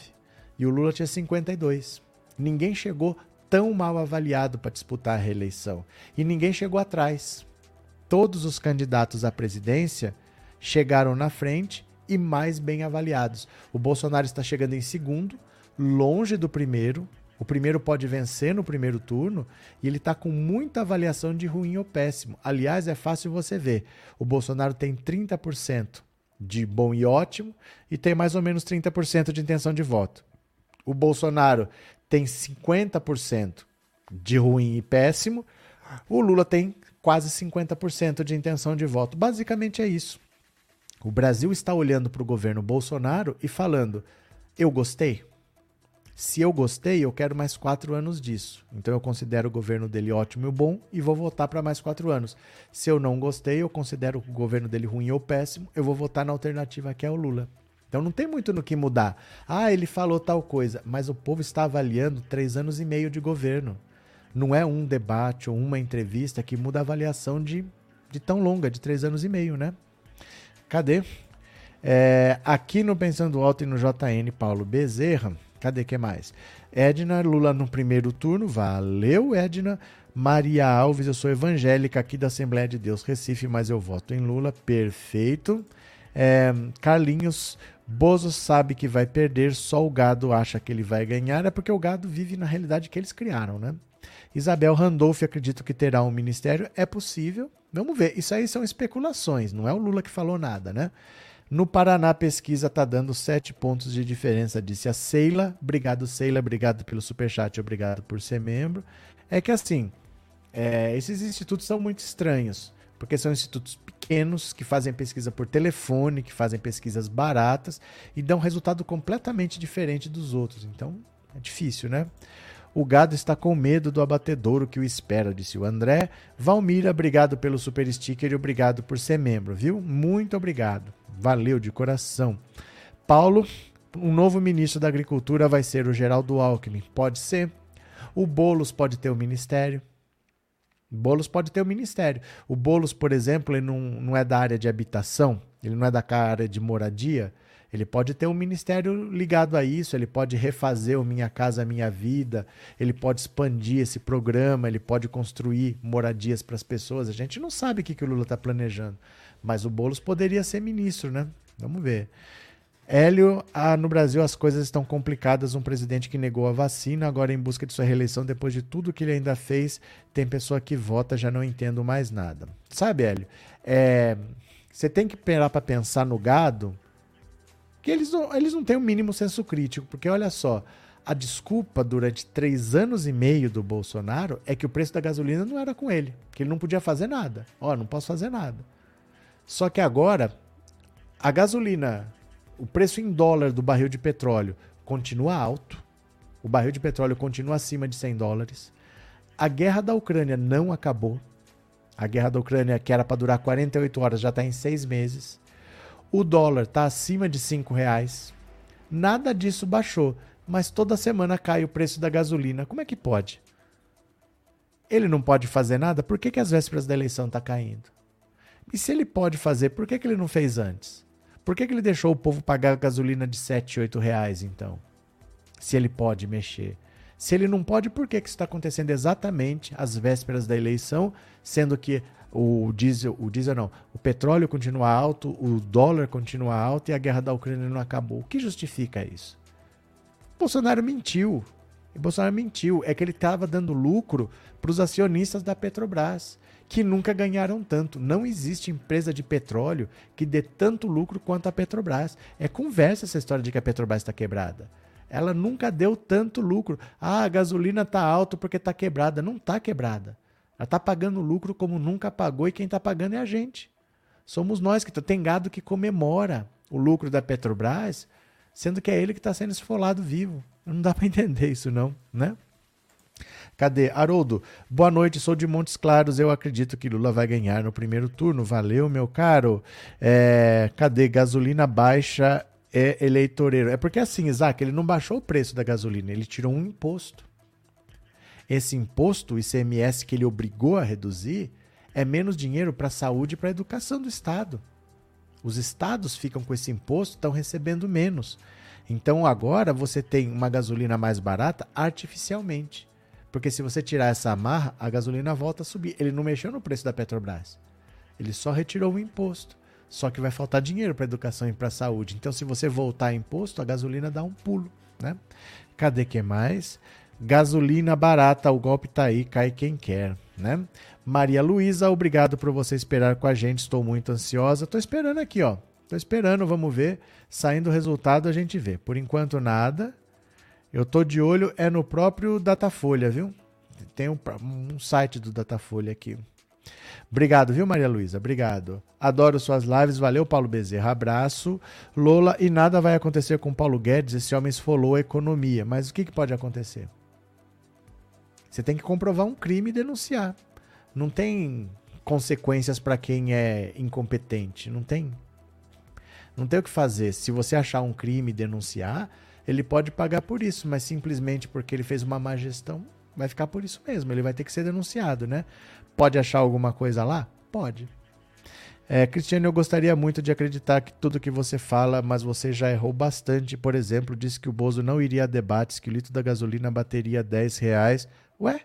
E o Lula tinha 52. Ninguém chegou tão mal avaliado para disputar a reeleição. E ninguém chegou atrás. Todos os candidatos à presidência chegaram na frente e mais bem avaliados. O Bolsonaro está chegando em segundo, longe do primeiro. O primeiro pode vencer no primeiro turno e ele está com muita avaliação de ruim ou péssimo. Aliás, é fácil você ver. O Bolsonaro tem 30% de bom e ótimo e tem mais ou menos 30% de intenção de voto. O Bolsonaro tem 50% de ruim e péssimo. O Lula tem quase 50% de intenção de voto. Basicamente é isso. O Brasil está olhando para o governo Bolsonaro e falando: eu gostei. Se eu gostei, eu quero mais quatro anos disso. Então eu considero o governo dele ótimo e bom e vou votar para mais quatro anos. Se eu não gostei, eu considero o governo dele ruim ou péssimo, eu vou votar na alternativa que é o Lula. Então não tem muito no que mudar. Ah, ele falou tal coisa, mas o povo está avaliando três anos e meio de governo. Não é um debate ou uma entrevista que muda a avaliação de, de tão longa, de três anos e meio, né? Cadê? É, aqui no Pensando Alto e no JN, Paulo Bezerra. Cadê que mais? Edna Lula no primeiro turno. Valeu, Edna. Maria Alves, eu sou evangélica aqui da Assembleia de Deus Recife, mas eu voto em Lula. Perfeito. É, Carlinhos, Bozo sabe que vai perder, só o gado acha que ele vai ganhar. É porque o gado vive na realidade que eles criaram, né? Isabel Randolph, acredito que terá um ministério. É possível. Vamos ver. Isso aí são especulações, não é o Lula que falou nada, né? No Paraná, a pesquisa está dando sete pontos de diferença, disse a Seila. Obrigado, Seila. Obrigado pelo superchat, obrigado por ser membro. É que assim, é, esses institutos são muito estranhos, porque são institutos pequenos que fazem pesquisa por telefone, que fazem pesquisas baratas e dão resultado completamente diferente dos outros. Então, é difícil, né? O gado está com medo do abatedouro que o espera, disse o André. Valmira, obrigado pelo super sticker e obrigado por ser membro, viu? Muito obrigado. Valeu de coração. Paulo, um novo ministro da Agricultura vai ser o Geraldo Alckmin. Pode ser. O Bolos pode ter o ministério. O Boulos pode ter o ministério. O Bolos, por exemplo, ele não, não é da área de habitação, ele não é da área de moradia. Ele pode ter um ministério ligado a isso, ele pode refazer o Minha Casa Minha Vida, ele pode expandir esse programa, ele pode construir moradias para as pessoas. A gente não sabe o que, que o Lula está planejando, mas o Boulos poderia ser ministro, né? Vamos ver. Hélio, ah, no Brasil as coisas estão complicadas. Um presidente que negou a vacina, agora em busca de sua reeleição, depois de tudo que ele ainda fez, tem pessoa que vota, já não entendo mais nada. Sabe, Hélio? É, você tem que parar para pensar no gado que eles não, eles não têm o um mínimo senso crítico, porque olha só, a desculpa durante três anos e meio do Bolsonaro é que o preço da gasolina não era com ele, que ele não podia fazer nada. Ó, não posso fazer nada. Só que agora, a gasolina, o preço em dólar do barril de petróleo continua alto, o barril de petróleo continua acima de 100 dólares, a guerra da Ucrânia não acabou, a guerra da Ucrânia, que era para durar 48 horas, já está em seis meses. O dólar está acima de cinco reais. Nada disso baixou, mas toda semana cai o preço da gasolina. Como é que pode? Ele não pode fazer nada? Por que, que as vésperas da eleição está caindo? E se ele pode fazer, por que, que ele não fez antes? Por que, que ele deixou o povo pagar gasolina de 7, 8 reais, então? Se ele pode mexer. Se ele não pode, por que, que isso está acontecendo exatamente às vésperas da eleição, sendo que o diesel, o diesel não, o petróleo continua alto, o dólar continua alto e a guerra da Ucrânia não acabou. O que justifica isso? Bolsonaro mentiu. O Bolsonaro mentiu. É que ele estava dando lucro para os acionistas da Petrobras, que nunca ganharam tanto. Não existe empresa de petróleo que dê tanto lucro quanto a Petrobras. É conversa essa história de que a Petrobras está quebrada. Ela nunca deu tanto lucro. Ah, a gasolina está alta porque está quebrada. Não está quebrada. Ela está pagando lucro como nunca pagou e quem está pagando é a gente. Somos nós que tem gado que comemora o lucro da Petrobras, sendo que é ele que está sendo esfolado vivo. Não dá para entender isso não, né? Cadê? Haroldo, boa noite, sou de Montes Claros. Eu acredito que Lula vai ganhar no primeiro turno. Valeu, meu caro. É, cadê? Gasolina baixa é eleitoreiro. É porque assim, Isaac, ele não baixou o preço da gasolina, ele tirou um imposto. Esse imposto, o ICMS que ele obrigou a reduzir, é menos dinheiro para a saúde e para a educação do Estado. Os estados ficam com esse imposto, estão recebendo menos. Então agora você tem uma gasolina mais barata artificialmente. Porque se você tirar essa amarra, a gasolina volta a subir. Ele não mexeu no preço da Petrobras. Ele só retirou o imposto. Só que vai faltar dinheiro para educação e para saúde. Então, se você voltar imposto, a gasolina dá um pulo, né? Cadê que mais? Gasolina barata, o golpe tá aí, cai quem quer, né? Maria Luísa, obrigado por você esperar com a gente. Estou muito ansiosa. Estou esperando aqui, ó. Estou esperando, vamos ver. Saindo o resultado, a gente vê. Por enquanto, nada. Eu tô de olho é no próprio Datafolha, viu? Tem um, um site do Datafolha aqui. Obrigado, viu, Maria Luísa? Obrigado. Adoro suas lives. Valeu, Paulo Bezerra. Abraço. Lola, e nada vai acontecer com Paulo Guedes. Esse homem esfolou a economia. Mas o que, que pode acontecer? Você tem que comprovar um crime e denunciar. Não tem consequências para quem é incompetente. Não tem. Não tem o que fazer. Se você achar um crime e denunciar, ele pode pagar por isso, mas simplesmente porque ele fez uma má gestão, vai ficar por isso mesmo. Ele vai ter que ser denunciado, né? Pode achar alguma coisa lá? Pode. É, Cristiano, eu gostaria muito de acreditar que tudo que você fala, mas você já errou bastante. Por exemplo, disse que o Bozo não iria a debates, que o litro da gasolina bateria 10 reais. Ué?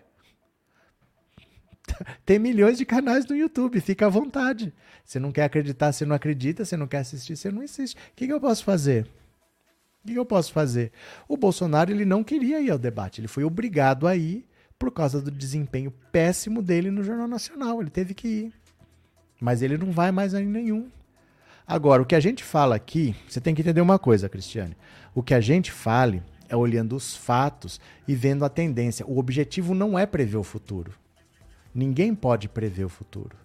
Tem milhões de canais no YouTube, fica à vontade. Você não quer acreditar, você não acredita, você não quer assistir, você não assiste. O que, que eu posso fazer? O que eu posso fazer? O Bolsonaro ele não queria ir ao debate, ele foi obrigado a ir por causa do desempenho péssimo dele no Jornal Nacional. Ele teve que ir. Mas ele não vai mais a nenhum. Agora, o que a gente fala aqui, você tem que entender uma coisa, Cristiane. O que a gente fale é olhando os fatos e vendo a tendência. O objetivo não é prever o futuro. Ninguém pode prever o futuro.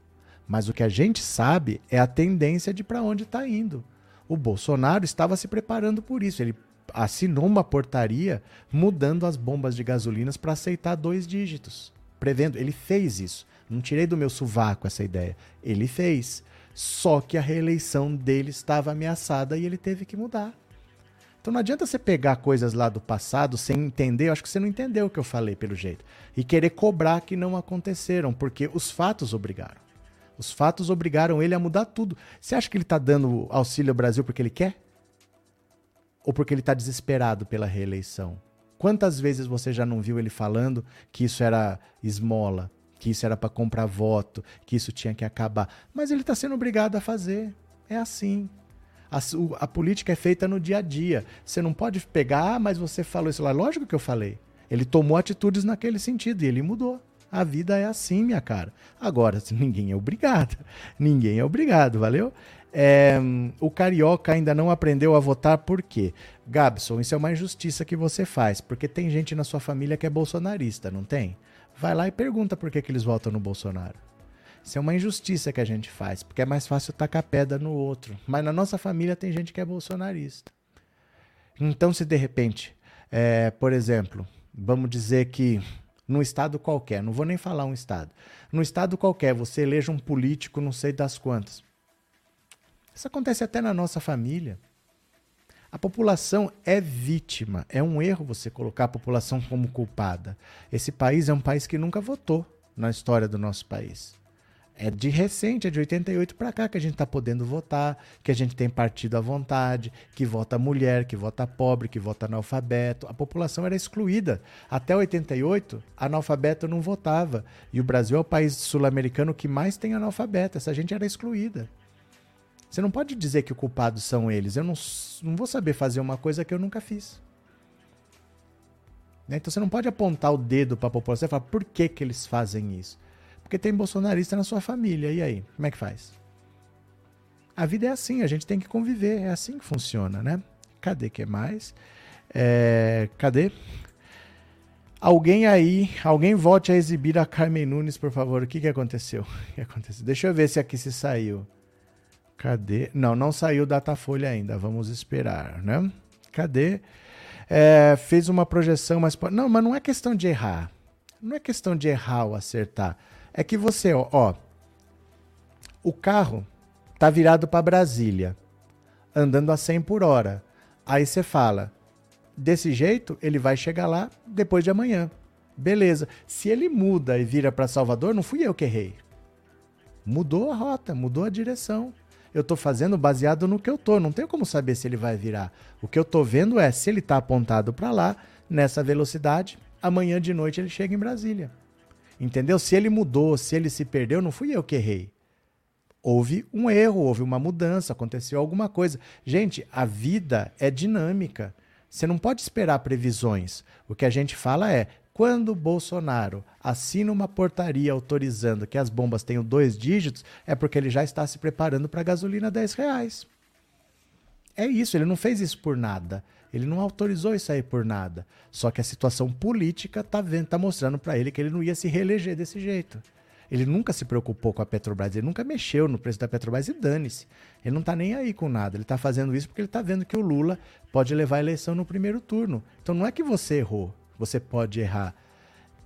Mas o que a gente sabe é a tendência de para onde está indo. O Bolsonaro estava se preparando por isso. Ele assinou uma portaria mudando as bombas de gasolinas para aceitar dois dígitos. Prevendo, ele fez isso. Não tirei do meu sovaco essa ideia. Ele fez. Só que a reeleição dele estava ameaçada e ele teve que mudar. Então não adianta você pegar coisas lá do passado sem entender, eu acho que você não entendeu o que eu falei pelo jeito, e querer cobrar que não aconteceram, porque os fatos obrigaram. Os fatos obrigaram ele a mudar tudo. Você acha que ele está dando auxílio ao Brasil porque ele quer? Ou porque ele está desesperado pela reeleição? Quantas vezes você já não viu ele falando que isso era esmola, que isso era para comprar voto, que isso tinha que acabar? Mas ele está sendo obrigado a fazer. É assim. A, a, política é feita no dia a dia. Você não pode pegar, ah, mas você falou isso lá. Lógico que eu falei. Ele tomou atitudes naquele sentido e ele mudou. A vida é assim, minha cara. Agora, ninguém é obrigado. Ninguém é obrigado, valeu? É, o carioca ainda não aprendeu a votar por quê? Gabson, isso é uma injustiça que você faz, porque tem gente na sua família que é bolsonarista, não tem? Vai lá e pergunta por que, que eles votam no Bolsonaro. Isso é uma injustiça que a gente faz, porque é mais fácil tacar pedra no outro. Mas na nossa família tem gente que é bolsonarista. Então, se de repente, é, por exemplo, vamos dizer que num estado qualquer, não vou nem falar um estado, num estado qualquer você eleja um político, não sei das quantas. Isso acontece até na nossa família. A população é vítima. É um erro você colocar a população como culpada. Esse país é um país que nunca votou na história do nosso país. É de recente, é de 88 para cá que a gente está podendo votar, que a gente tem partido à vontade, que vota mulher, que vota pobre, que vota analfabeto. A população era excluída. Até 88, analfabeto não votava. E o Brasil é o país sul-americano que mais tem analfabeto. Essa gente era excluída. Você não pode dizer que o culpado são eles. Eu não, não vou saber fazer uma coisa que eu nunca fiz. Né? Então você não pode apontar o dedo para a população e falar por que, que eles fazem isso. Porque tem bolsonarista na sua família. E aí? Como é que faz? A vida é assim, a gente tem que conviver. É assim que funciona, né? Cadê que mais? É, cadê? Alguém aí, alguém volte a exibir a Carmen Nunes, por favor. O que, que aconteceu? O que aconteceu? Deixa eu ver se aqui se saiu. Cadê? Não, não saiu Datafolha ainda. Vamos esperar, né? Cadê? É, fez uma projeção, mas não, mas não é questão de errar. Não é questão de errar ou acertar. É que você, ó, ó o carro tá virado para Brasília, andando a 100 por hora. Aí você fala, desse jeito ele vai chegar lá depois de amanhã. Beleza. Se ele muda e vira para Salvador, não fui eu que errei. Mudou a rota, mudou a direção eu estou fazendo baseado no que eu estou. Não tenho como saber se ele vai virar. O que eu estou vendo é se ele está apontado para lá, nessa velocidade, amanhã de noite ele chega em Brasília. Entendeu? Se ele mudou, se ele se perdeu, não fui eu que errei. Houve um erro, houve uma mudança, aconteceu alguma coisa. Gente, a vida é dinâmica. Você não pode esperar previsões. O que a gente fala é: quando Bolsonaro assina uma portaria autorizando que as bombas tenham dois dígitos, é porque ele já está se preparando para a gasolina 10 reais. É isso, ele não fez isso por nada. Ele não autorizou isso aí por nada. Só que a situação política está tá mostrando para ele que ele não ia se reeleger desse jeito. Ele nunca se preocupou com a Petrobras, ele nunca mexeu no preço da Petrobras e dane-se. Ele não está nem aí com nada. Ele está fazendo isso porque ele está vendo que o Lula pode levar a eleição no primeiro turno. Então não é que você errou. Você pode errar.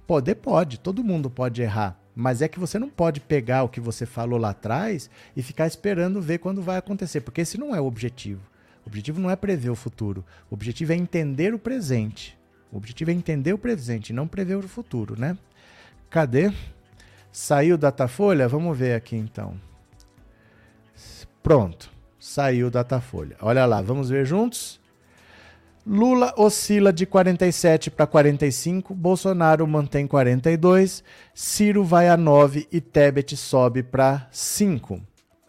Poder pode, todo mundo pode errar. Mas é que você não pode pegar o que você falou lá atrás e ficar esperando ver quando vai acontecer, porque esse não é o objetivo. O objetivo não é prever o futuro. O objetivo é entender o presente. O objetivo é entender o presente, não prever o futuro, né? Cadê? Saiu Datafolha? Vamos ver aqui então. Pronto. Saiu Datafolha. Olha lá, vamos ver juntos? Lula oscila de 47 para 45, Bolsonaro mantém 42, Ciro vai a 9 e Tebet sobe para 5.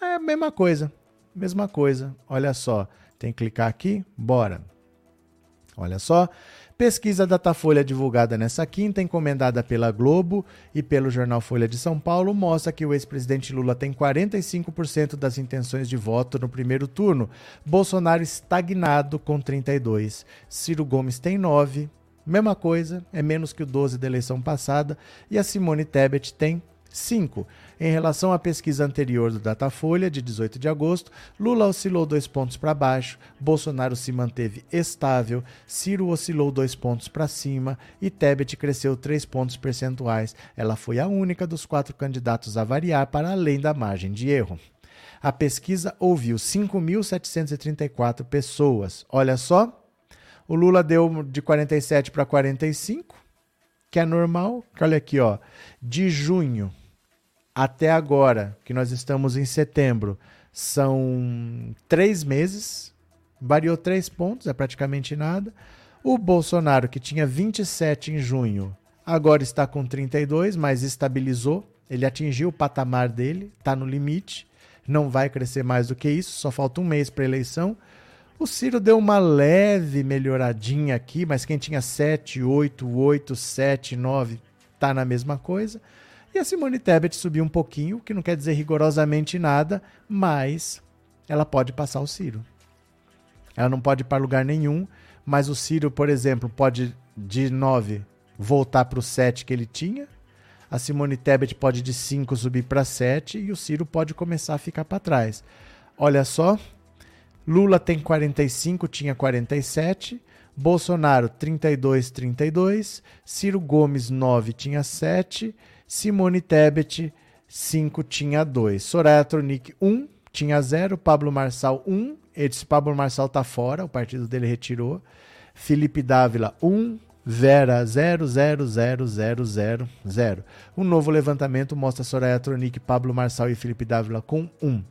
É a mesma coisa, mesma coisa. Olha só, tem que clicar aqui, bora. Olha só, Pesquisa Datafolha divulgada nessa quinta, encomendada pela Globo e pelo jornal Folha de São Paulo, mostra que o ex-presidente Lula tem 45% das intenções de voto no primeiro turno. Bolsonaro estagnado com 32. Ciro Gomes tem 9. Mesma coisa, é menos que o 12 da eleição passada. E a Simone Tebet tem 5. Em relação à pesquisa anterior do Datafolha, de 18 de agosto, Lula oscilou dois pontos para baixo, Bolsonaro se manteve estável, Ciro oscilou dois pontos para cima e Tebet cresceu três pontos percentuais. Ela foi a única dos quatro candidatos a variar para além da margem de erro. A pesquisa ouviu 5.734 pessoas. Olha só, o Lula deu de 47 para 45, que é normal. Olha aqui, ó, de junho até agora, que nós estamos em setembro, são três meses, variou três pontos, é praticamente nada. O Bolsonaro, que tinha 27 em junho, agora está com 32, mas estabilizou. Ele atingiu o patamar dele, está no limite, não vai crescer mais do que isso, só falta um mês para a eleição. O Ciro deu uma leve melhoradinha aqui, mas quem tinha 7, 8, 8, 7, 9 está na mesma coisa. E a Simone Tebet subiu um pouquinho, que não quer dizer rigorosamente nada, mas ela pode passar o Ciro. Ela não pode ir para lugar nenhum, mas o Ciro, por exemplo, pode de 9 voltar para o 7 que ele tinha. A Simone Tebet pode de 5 subir para 7 e o Ciro pode começar a ficar para trás. Olha só, Lula tem 45, tinha 47. Bolsonaro 32, 32. Ciro Gomes 9, tinha 7. Simone Tebet, 5 tinha 2. Soraya Tronic, 1 um, tinha 0. Pablo Marçal, 1. Um. Esse Pablo Marçal tá fora, o partido dele retirou. Felipe Dávila, 1. Um. Vera 00000. Um novo levantamento mostra Soraya Tronic, Pablo Marçal e Felipe Dávila com 1.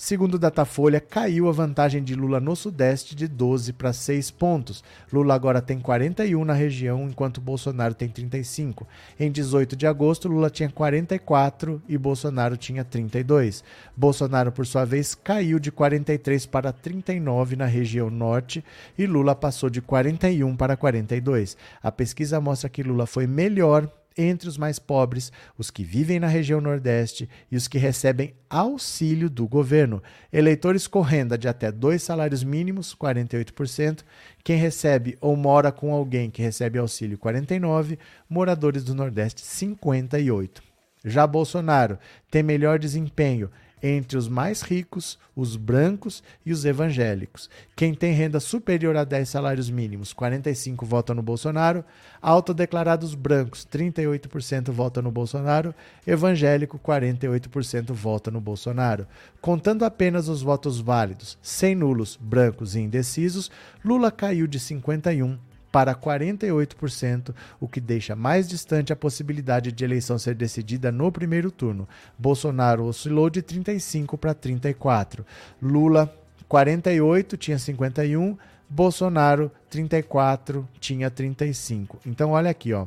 Segundo o Datafolha, caiu a vantagem de Lula no Sudeste de 12 para 6 pontos. Lula agora tem 41 na região, enquanto Bolsonaro tem 35. Em 18 de agosto, Lula tinha 44 e Bolsonaro tinha 32. Bolsonaro, por sua vez, caiu de 43 para 39 na região norte e Lula passou de 41 para 42. A pesquisa mostra que Lula foi melhor entre os mais pobres, os que vivem na região Nordeste e os que recebem auxílio do governo. Eleitores com renda de até dois salários mínimos, 48%. Quem recebe ou mora com alguém que recebe auxílio, 49%. Moradores do Nordeste, 58%. Já Bolsonaro tem melhor desempenho entre os mais ricos, os brancos e os evangélicos. Quem tem renda superior a 10 salários mínimos, 45 vota no Bolsonaro, autodeclarados brancos, 38% vota no Bolsonaro, evangélico, 48% vota no Bolsonaro. Contando apenas os votos válidos, sem nulos, brancos e indecisos, Lula caiu de 51 para 48%, o que deixa mais distante a possibilidade de eleição ser decidida no primeiro turno. Bolsonaro oscilou de 35 para 34. Lula 48 tinha 51, Bolsonaro 34 tinha 35. Então olha aqui, ó.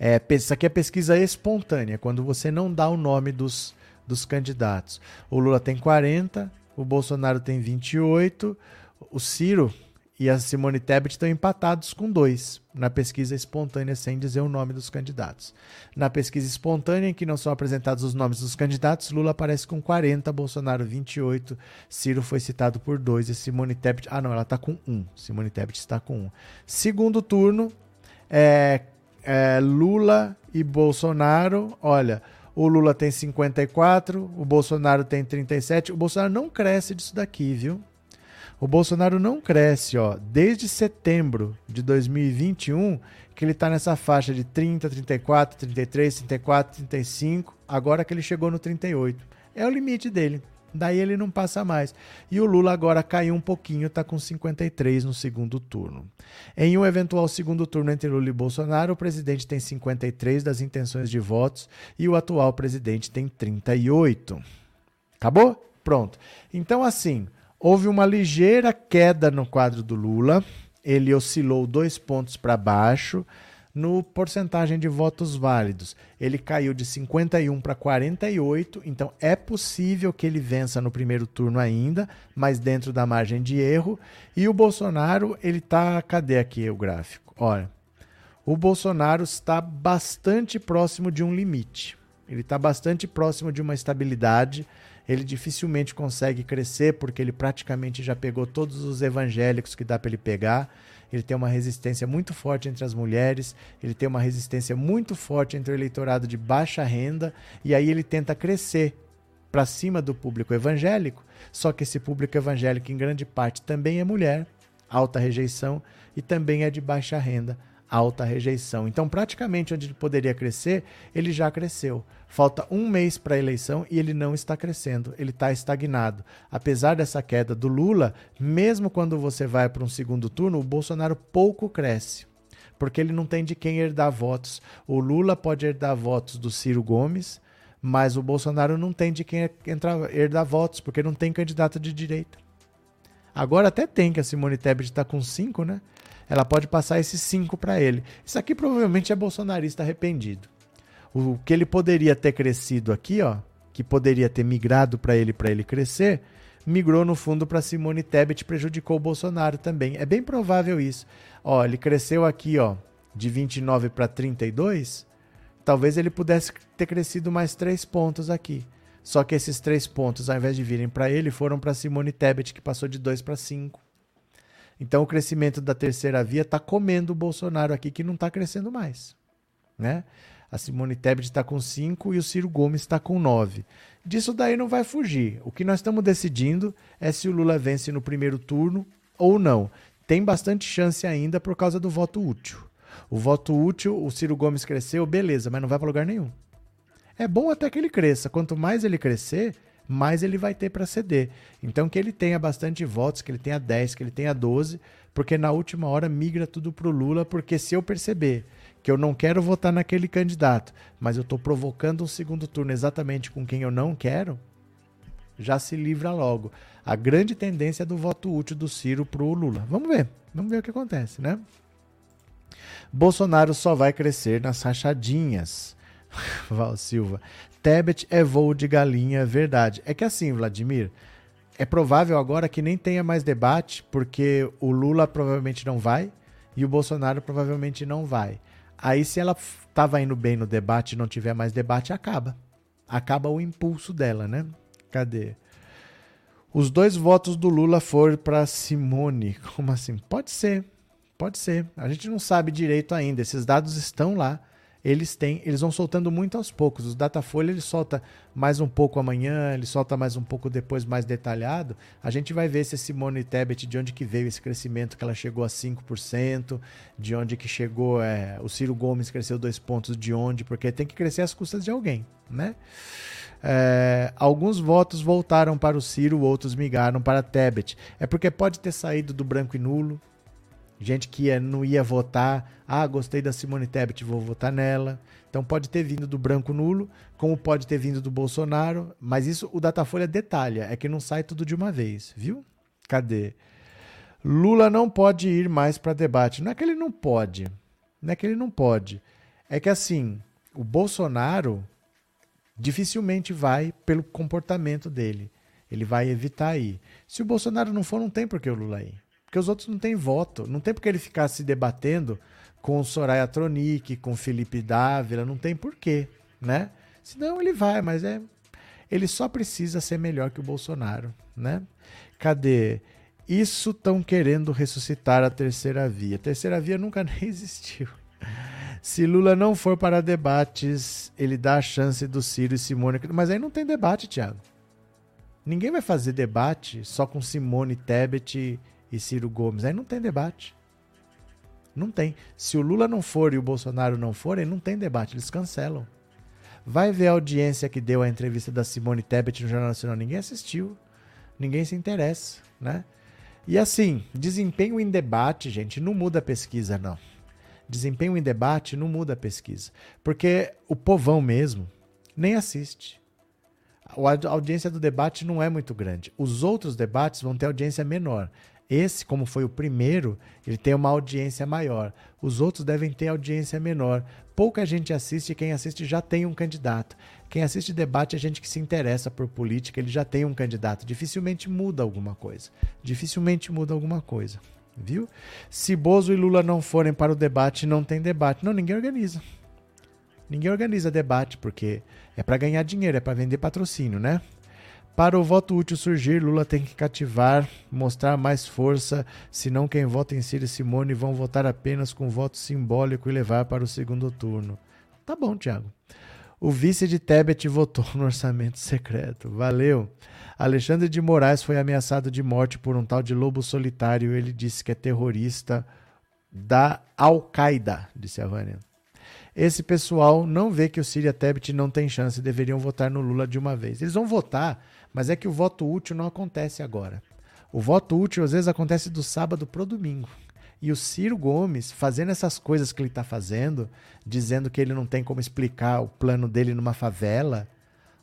É, isso aqui é pesquisa espontânea, quando você não dá o nome dos, dos candidatos. O Lula tem 40, o Bolsonaro tem 28, o Ciro e a Simone Tebet estão empatados com dois na pesquisa espontânea, sem dizer o nome dos candidatos. Na pesquisa espontânea, em que não são apresentados os nomes dos candidatos, Lula aparece com 40, Bolsonaro 28, Ciro foi citado por dois e Simone Tebet. Ah, não, ela está com um. Simone Tebet está com um. Segundo turno, é, é Lula e Bolsonaro. Olha. O Lula tem 54, o Bolsonaro tem 37. O Bolsonaro não cresce disso daqui, viu? O Bolsonaro não cresce, ó, desde setembro de 2021, que ele está nessa faixa de 30, 34, 33, 34, 35, agora que ele chegou no 38. É o limite dele. Daí ele não passa mais. E o Lula agora caiu um pouquinho, está com 53 no segundo turno. Em um eventual segundo turno entre Lula e Bolsonaro, o presidente tem 53 das intenções de votos e o atual presidente tem 38. Acabou? Pronto. Então, assim, Houve uma ligeira queda no quadro do Lula, ele oscilou dois pontos para baixo no porcentagem de votos válidos. Ele caiu de 51 para 48, então é possível que ele vença no primeiro turno ainda, mas dentro da margem de erro. E o Bolsonaro, ele tá, cadê aqui o gráfico? Olha, o Bolsonaro está bastante próximo de um limite. Ele está bastante próximo de uma estabilidade ele dificilmente consegue crescer porque ele praticamente já pegou todos os evangélicos que dá para ele pegar. Ele tem uma resistência muito forte entre as mulheres, ele tem uma resistência muito forte entre o eleitorado de baixa renda, e aí ele tenta crescer para cima do público evangélico, só que esse público evangélico, em grande parte, também é mulher, alta rejeição, e também é de baixa renda, alta rejeição. Então, praticamente onde ele poderia crescer, ele já cresceu. Falta um mês para a eleição e ele não está crescendo, ele está estagnado. Apesar dessa queda do Lula, mesmo quando você vai para um segundo turno, o Bolsonaro pouco cresce. Porque ele não tem de quem herdar votos. O Lula pode herdar votos do Ciro Gomes, mas o Bolsonaro não tem de quem entrar, herdar votos, porque não tem candidato de direita. Agora até tem, que a Simone Tebet está com cinco, né? Ela pode passar esses cinco para ele. Isso aqui provavelmente é bolsonarista arrependido. O que ele poderia ter crescido aqui, ó, que poderia ter migrado para ele para ele crescer, migrou no fundo para Simone Tebet, prejudicou o Bolsonaro também. É bem provável isso. Ó, ele cresceu aqui, ó, de 29 para 32, talvez ele pudesse ter crescido mais três pontos aqui. Só que esses três pontos, ao invés de virem para ele, foram para Simone Tebet, que passou de 2 para 5. Então o crescimento da terceira via está comendo o Bolsonaro aqui, que não está crescendo mais. Né? A Simone Tebet está com 5 e o Ciro Gomes está com 9. Disso daí não vai fugir. O que nós estamos decidindo é se o Lula vence no primeiro turno ou não. Tem bastante chance ainda por causa do voto útil. O voto útil, o Ciro Gomes cresceu, beleza, mas não vai para lugar nenhum. É bom até que ele cresça. Quanto mais ele crescer, mais ele vai ter para ceder. Então que ele tenha bastante votos, que ele tenha 10, que ele tenha 12, porque na última hora migra tudo pro Lula, porque se eu perceber que eu não quero votar naquele candidato, mas eu estou provocando um segundo turno exatamente com quem eu não quero, já se livra logo. A grande tendência é do voto útil do Ciro pro Lula. Vamos ver, vamos ver o que acontece, né? Bolsonaro só vai crescer nas rachadinhas. Val Silva. Tebet é voo de galinha, verdade. É que assim, Vladimir, é provável agora que nem tenha mais debate, porque o Lula provavelmente não vai e o Bolsonaro provavelmente não vai. Aí, se ela estava indo bem no debate e não tiver mais debate, acaba. Acaba o impulso dela, né? Cadê? Os dois votos do Lula foram para Simone. Como assim? Pode ser. Pode ser. A gente não sabe direito ainda. Esses dados estão lá eles têm, eles vão soltando muito aos poucos. Os Datafolha ele solta mais um pouco amanhã, ele solta mais um pouco depois mais detalhado. A gente vai ver se a Simone Tebet de onde que veio esse crescimento que ela chegou a 5%, de onde que chegou, é, o Ciro Gomes cresceu dois pontos de onde, porque tem que crescer às custas de alguém, né? É, alguns votos voltaram para o Ciro, outros migraram para Tebet. É porque pode ter saído do branco e nulo, Gente que ia, não ia votar, ah, gostei da Simone Tebet, vou votar nela. Então pode ter vindo do branco nulo, como pode ter vindo do Bolsonaro, mas isso o Datafolha detalha, é que não sai tudo de uma vez, viu? Cadê? Lula não pode ir mais para debate. Não é que ele não pode, não é que ele não pode. É que assim, o Bolsonaro dificilmente vai pelo comportamento dele. Ele vai evitar ir. Se o Bolsonaro não for, não tem por que o Lula ir. Porque os outros não têm voto. Não tem porque ele ficar se debatendo com o Soraya Tronic, com Felipe Dávila, não tem porquê, né? Senão ele vai, mas é ele só precisa ser melhor que o Bolsonaro, né? Cadê? Isso estão querendo ressuscitar a terceira via. A terceira via nunca nem existiu. Se Lula não for para debates, ele dá a chance do Ciro e Simone. Mas aí não tem debate, Thiago. Ninguém vai fazer debate só com Simone Tebet e Ciro Gomes. Aí não tem debate. Não tem. Se o Lula não for e o Bolsonaro não forem, não tem debate, eles cancelam. Vai ver a audiência que deu a entrevista da Simone Tebet no Jornal Nacional. Ninguém assistiu. Ninguém se interessa, né? E assim, desempenho em debate, gente, não muda a pesquisa, não. Desempenho em debate não muda a pesquisa. Porque o povão mesmo nem assiste. A audiência do debate não é muito grande. Os outros debates vão ter audiência menor. Esse, como foi o primeiro, ele tem uma audiência maior. Os outros devem ter audiência menor. Pouca gente assiste, quem assiste já tem um candidato. Quem assiste debate é gente que se interessa por política, ele já tem um candidato. Dificilmente muda alguma coisa. Dificilmente muda alguma coisa. Viu? Se Bozo e Lula não forem para o debate, não tem debate. Não, ninguém organiza. Ninguém organiza debate, porque é para ganhar dinheiro, é para vender patrocínio, né? Para o voto útil surgir, Lula tem que cativar, mostrar mais força, senão quem vota em Ciro e Simone vão votar apenas com voto simbólico e levar para o segundo turno. Tá bom, Tiago. O vice de Tebet votou no orçamento secreto. Valeu. Alexandre de Moraes foi ameaçado de morte por um tal de lobo solitário. Ele disse que é terrorista da Al-Qaeda, disse a Vânia. Esse pessoal não vê que o Síria Tebet não tem chance, deveriam votar no Lula de uma vez. Eles vão votar mas é que o voto útil não acontece agora. O voto útil às vezes acontece do sábado para o domingo. E o Ciro Gomes, fazendo essas coisas que ele está fazendo, dizendo que ele não tem como explicar o plano dele numa favela,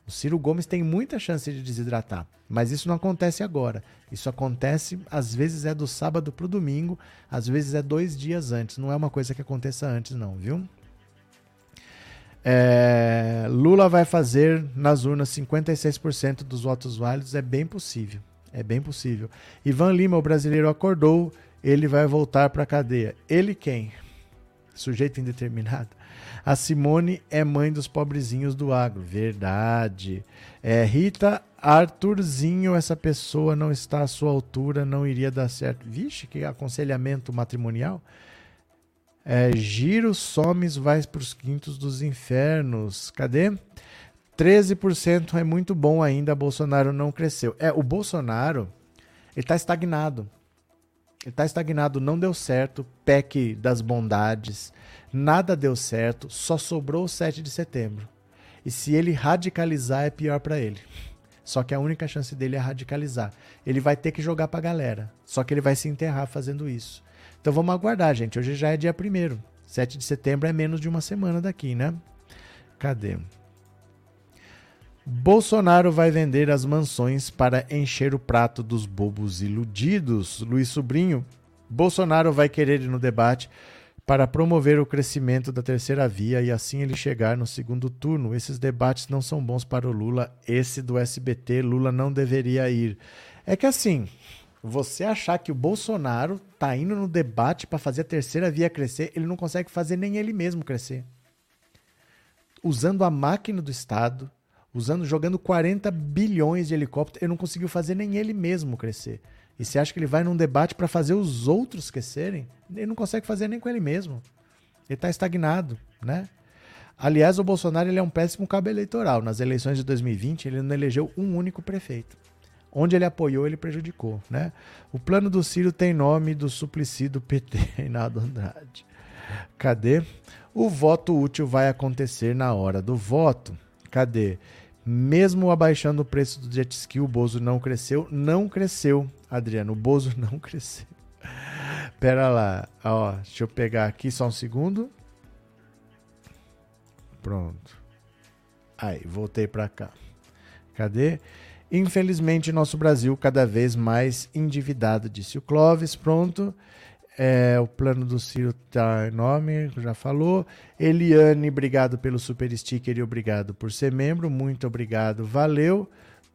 o Ciro Gomes tem muita chance de desidratar. Mas isso não acontece agora. Isso acontece, às vezes é do sábado para o domingo, às vezes é dois dias antes. Não é uma coisa que aconteça antes, não, viu? É, Lula vai fazer nas urnas 56% dos votos válidos, é bem possível. É bem possível. Ivan Lima, o brasileiro, acordou, ele vai voltar para a cadeia. Ele quem? Sujeito indeterminado. A Simone é mãe dos pobrezinhos do agro. Verdade. É, Rita Arthurzinho, essa pessoa não está à sua altura, não iria dar certo. Vixe, que aconselhamento matrimonial. É, Giro Somes vai para os quintos dos infernos. Cadê? 13% é muito bom ainda, Bolsonaro não cresceu. É, o Bolsonaro, ele está estagnado. Ele está estagnado, não deu certo, PEC das bondades, nada deu certo, só sobrou o 7 de setembro. E se ele radicalizar, é pior para ele. Só que a única chance dele é radicalizar. Ele vai ter que jogar para a galera. Só que ele vai se enterrar fazendo isso. Então vamos aguardar, gente. Hoje já é dia 1 7 de setembro é menos de uma semana daqui, né? Cadê? Bolsonaro vai vender as mansões para encher o prato dos bobos iludidos. Luiz Sobrinho. Bolsonaro vai querer ir no debate para promover o crescimento da terceira via e assim ele chegar no segundo turno. Esses debates não são bons para o Lula. Esse do SBT, Lula não deveria ir. É que assim, você achar que o Bolsonaro tá indo no debate para fazer a terceira via crescer, ele não consegue fazer nem ele mesmo crescer. Usando a máquina do Estado, usando, jogando 40 bilhões de helicópteros, ele não conseguiu fazer nem ele mesmo crescer. E você acha que ele vai num debate para fazer os outros crescerem? Ele não consegue fazer nem com ele mesmo. Ele está estagnado, né? Aliás, o Bolsonaro ele é um péssimo cabo eleitoral. Nas eleições de 2020, ele não elegeu um único prefeito. Onde ele apoiou, ele prejudicou, né? O plano do Ciro tem nome do Suplicy do PT, Reinaldo Andrade. Cadê? O voto útil vai acontecer na hora do voto. Cadê? Mesmo abaixando o preço do jet ski, o Bozo não cresceu. Não cresceu, Adriano. O Bozo não cresceu. Pera lá. Ó, deixa eu pegar aqui só um segundo. Pronto. Aí, voltei para cá. Cadê? Infelizmente, nosso Brasil cada vez mais endividado, disse o Clóvis. Pronto. É, o plano do Ciro tá enorme, já falou. Eliane, obrigado pelo super sticker e obrigado por ser membro. Muito obrigado, valeu.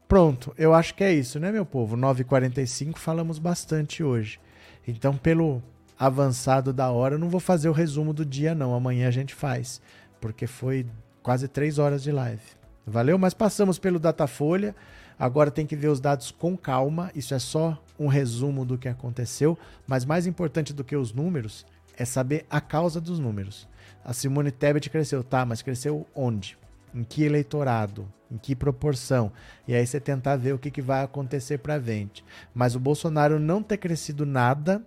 Pronto, eu acho que é isso, né, meu povo? 9h45, falamos bastante hoje. Então, pelo avançado da hora, não vou fazer o resumo do dia, não. Amanhã a gente faz, porque foi quase três horas de live. Valeu? Mas passamos pelo Datafolha. Agora tem que ver os dados com calma. Isso é só um resumo do que aconteceu. Mas mais importante do que os números é saber a causa dos números. A Simone Tebet cresceu, tá? Mas cresceu onde? Em que eleitorado? Em que proporção? E aí você tentar ver o que, que vai acontecer para frente. Mas o Bolsonaro não ter crescido nada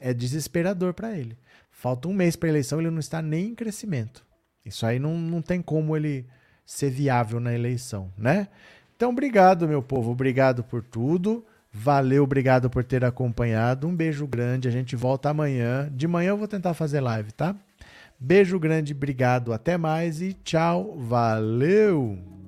é desesperador para ele. Falta um mês para a eleição, ele não está nem em crescimento. Isso aí não, não tem como ele ser viável na eleição, né? Então, obrigado, meu povo. Obrigado por tudo. Valeu, obrigado por ter acompanhado. Um beijo grande. A gente volta amanhã. De manhã eu vou tentar fazer live, tá? Beijo grande, obrigado. Até mais e tchau. Valeu!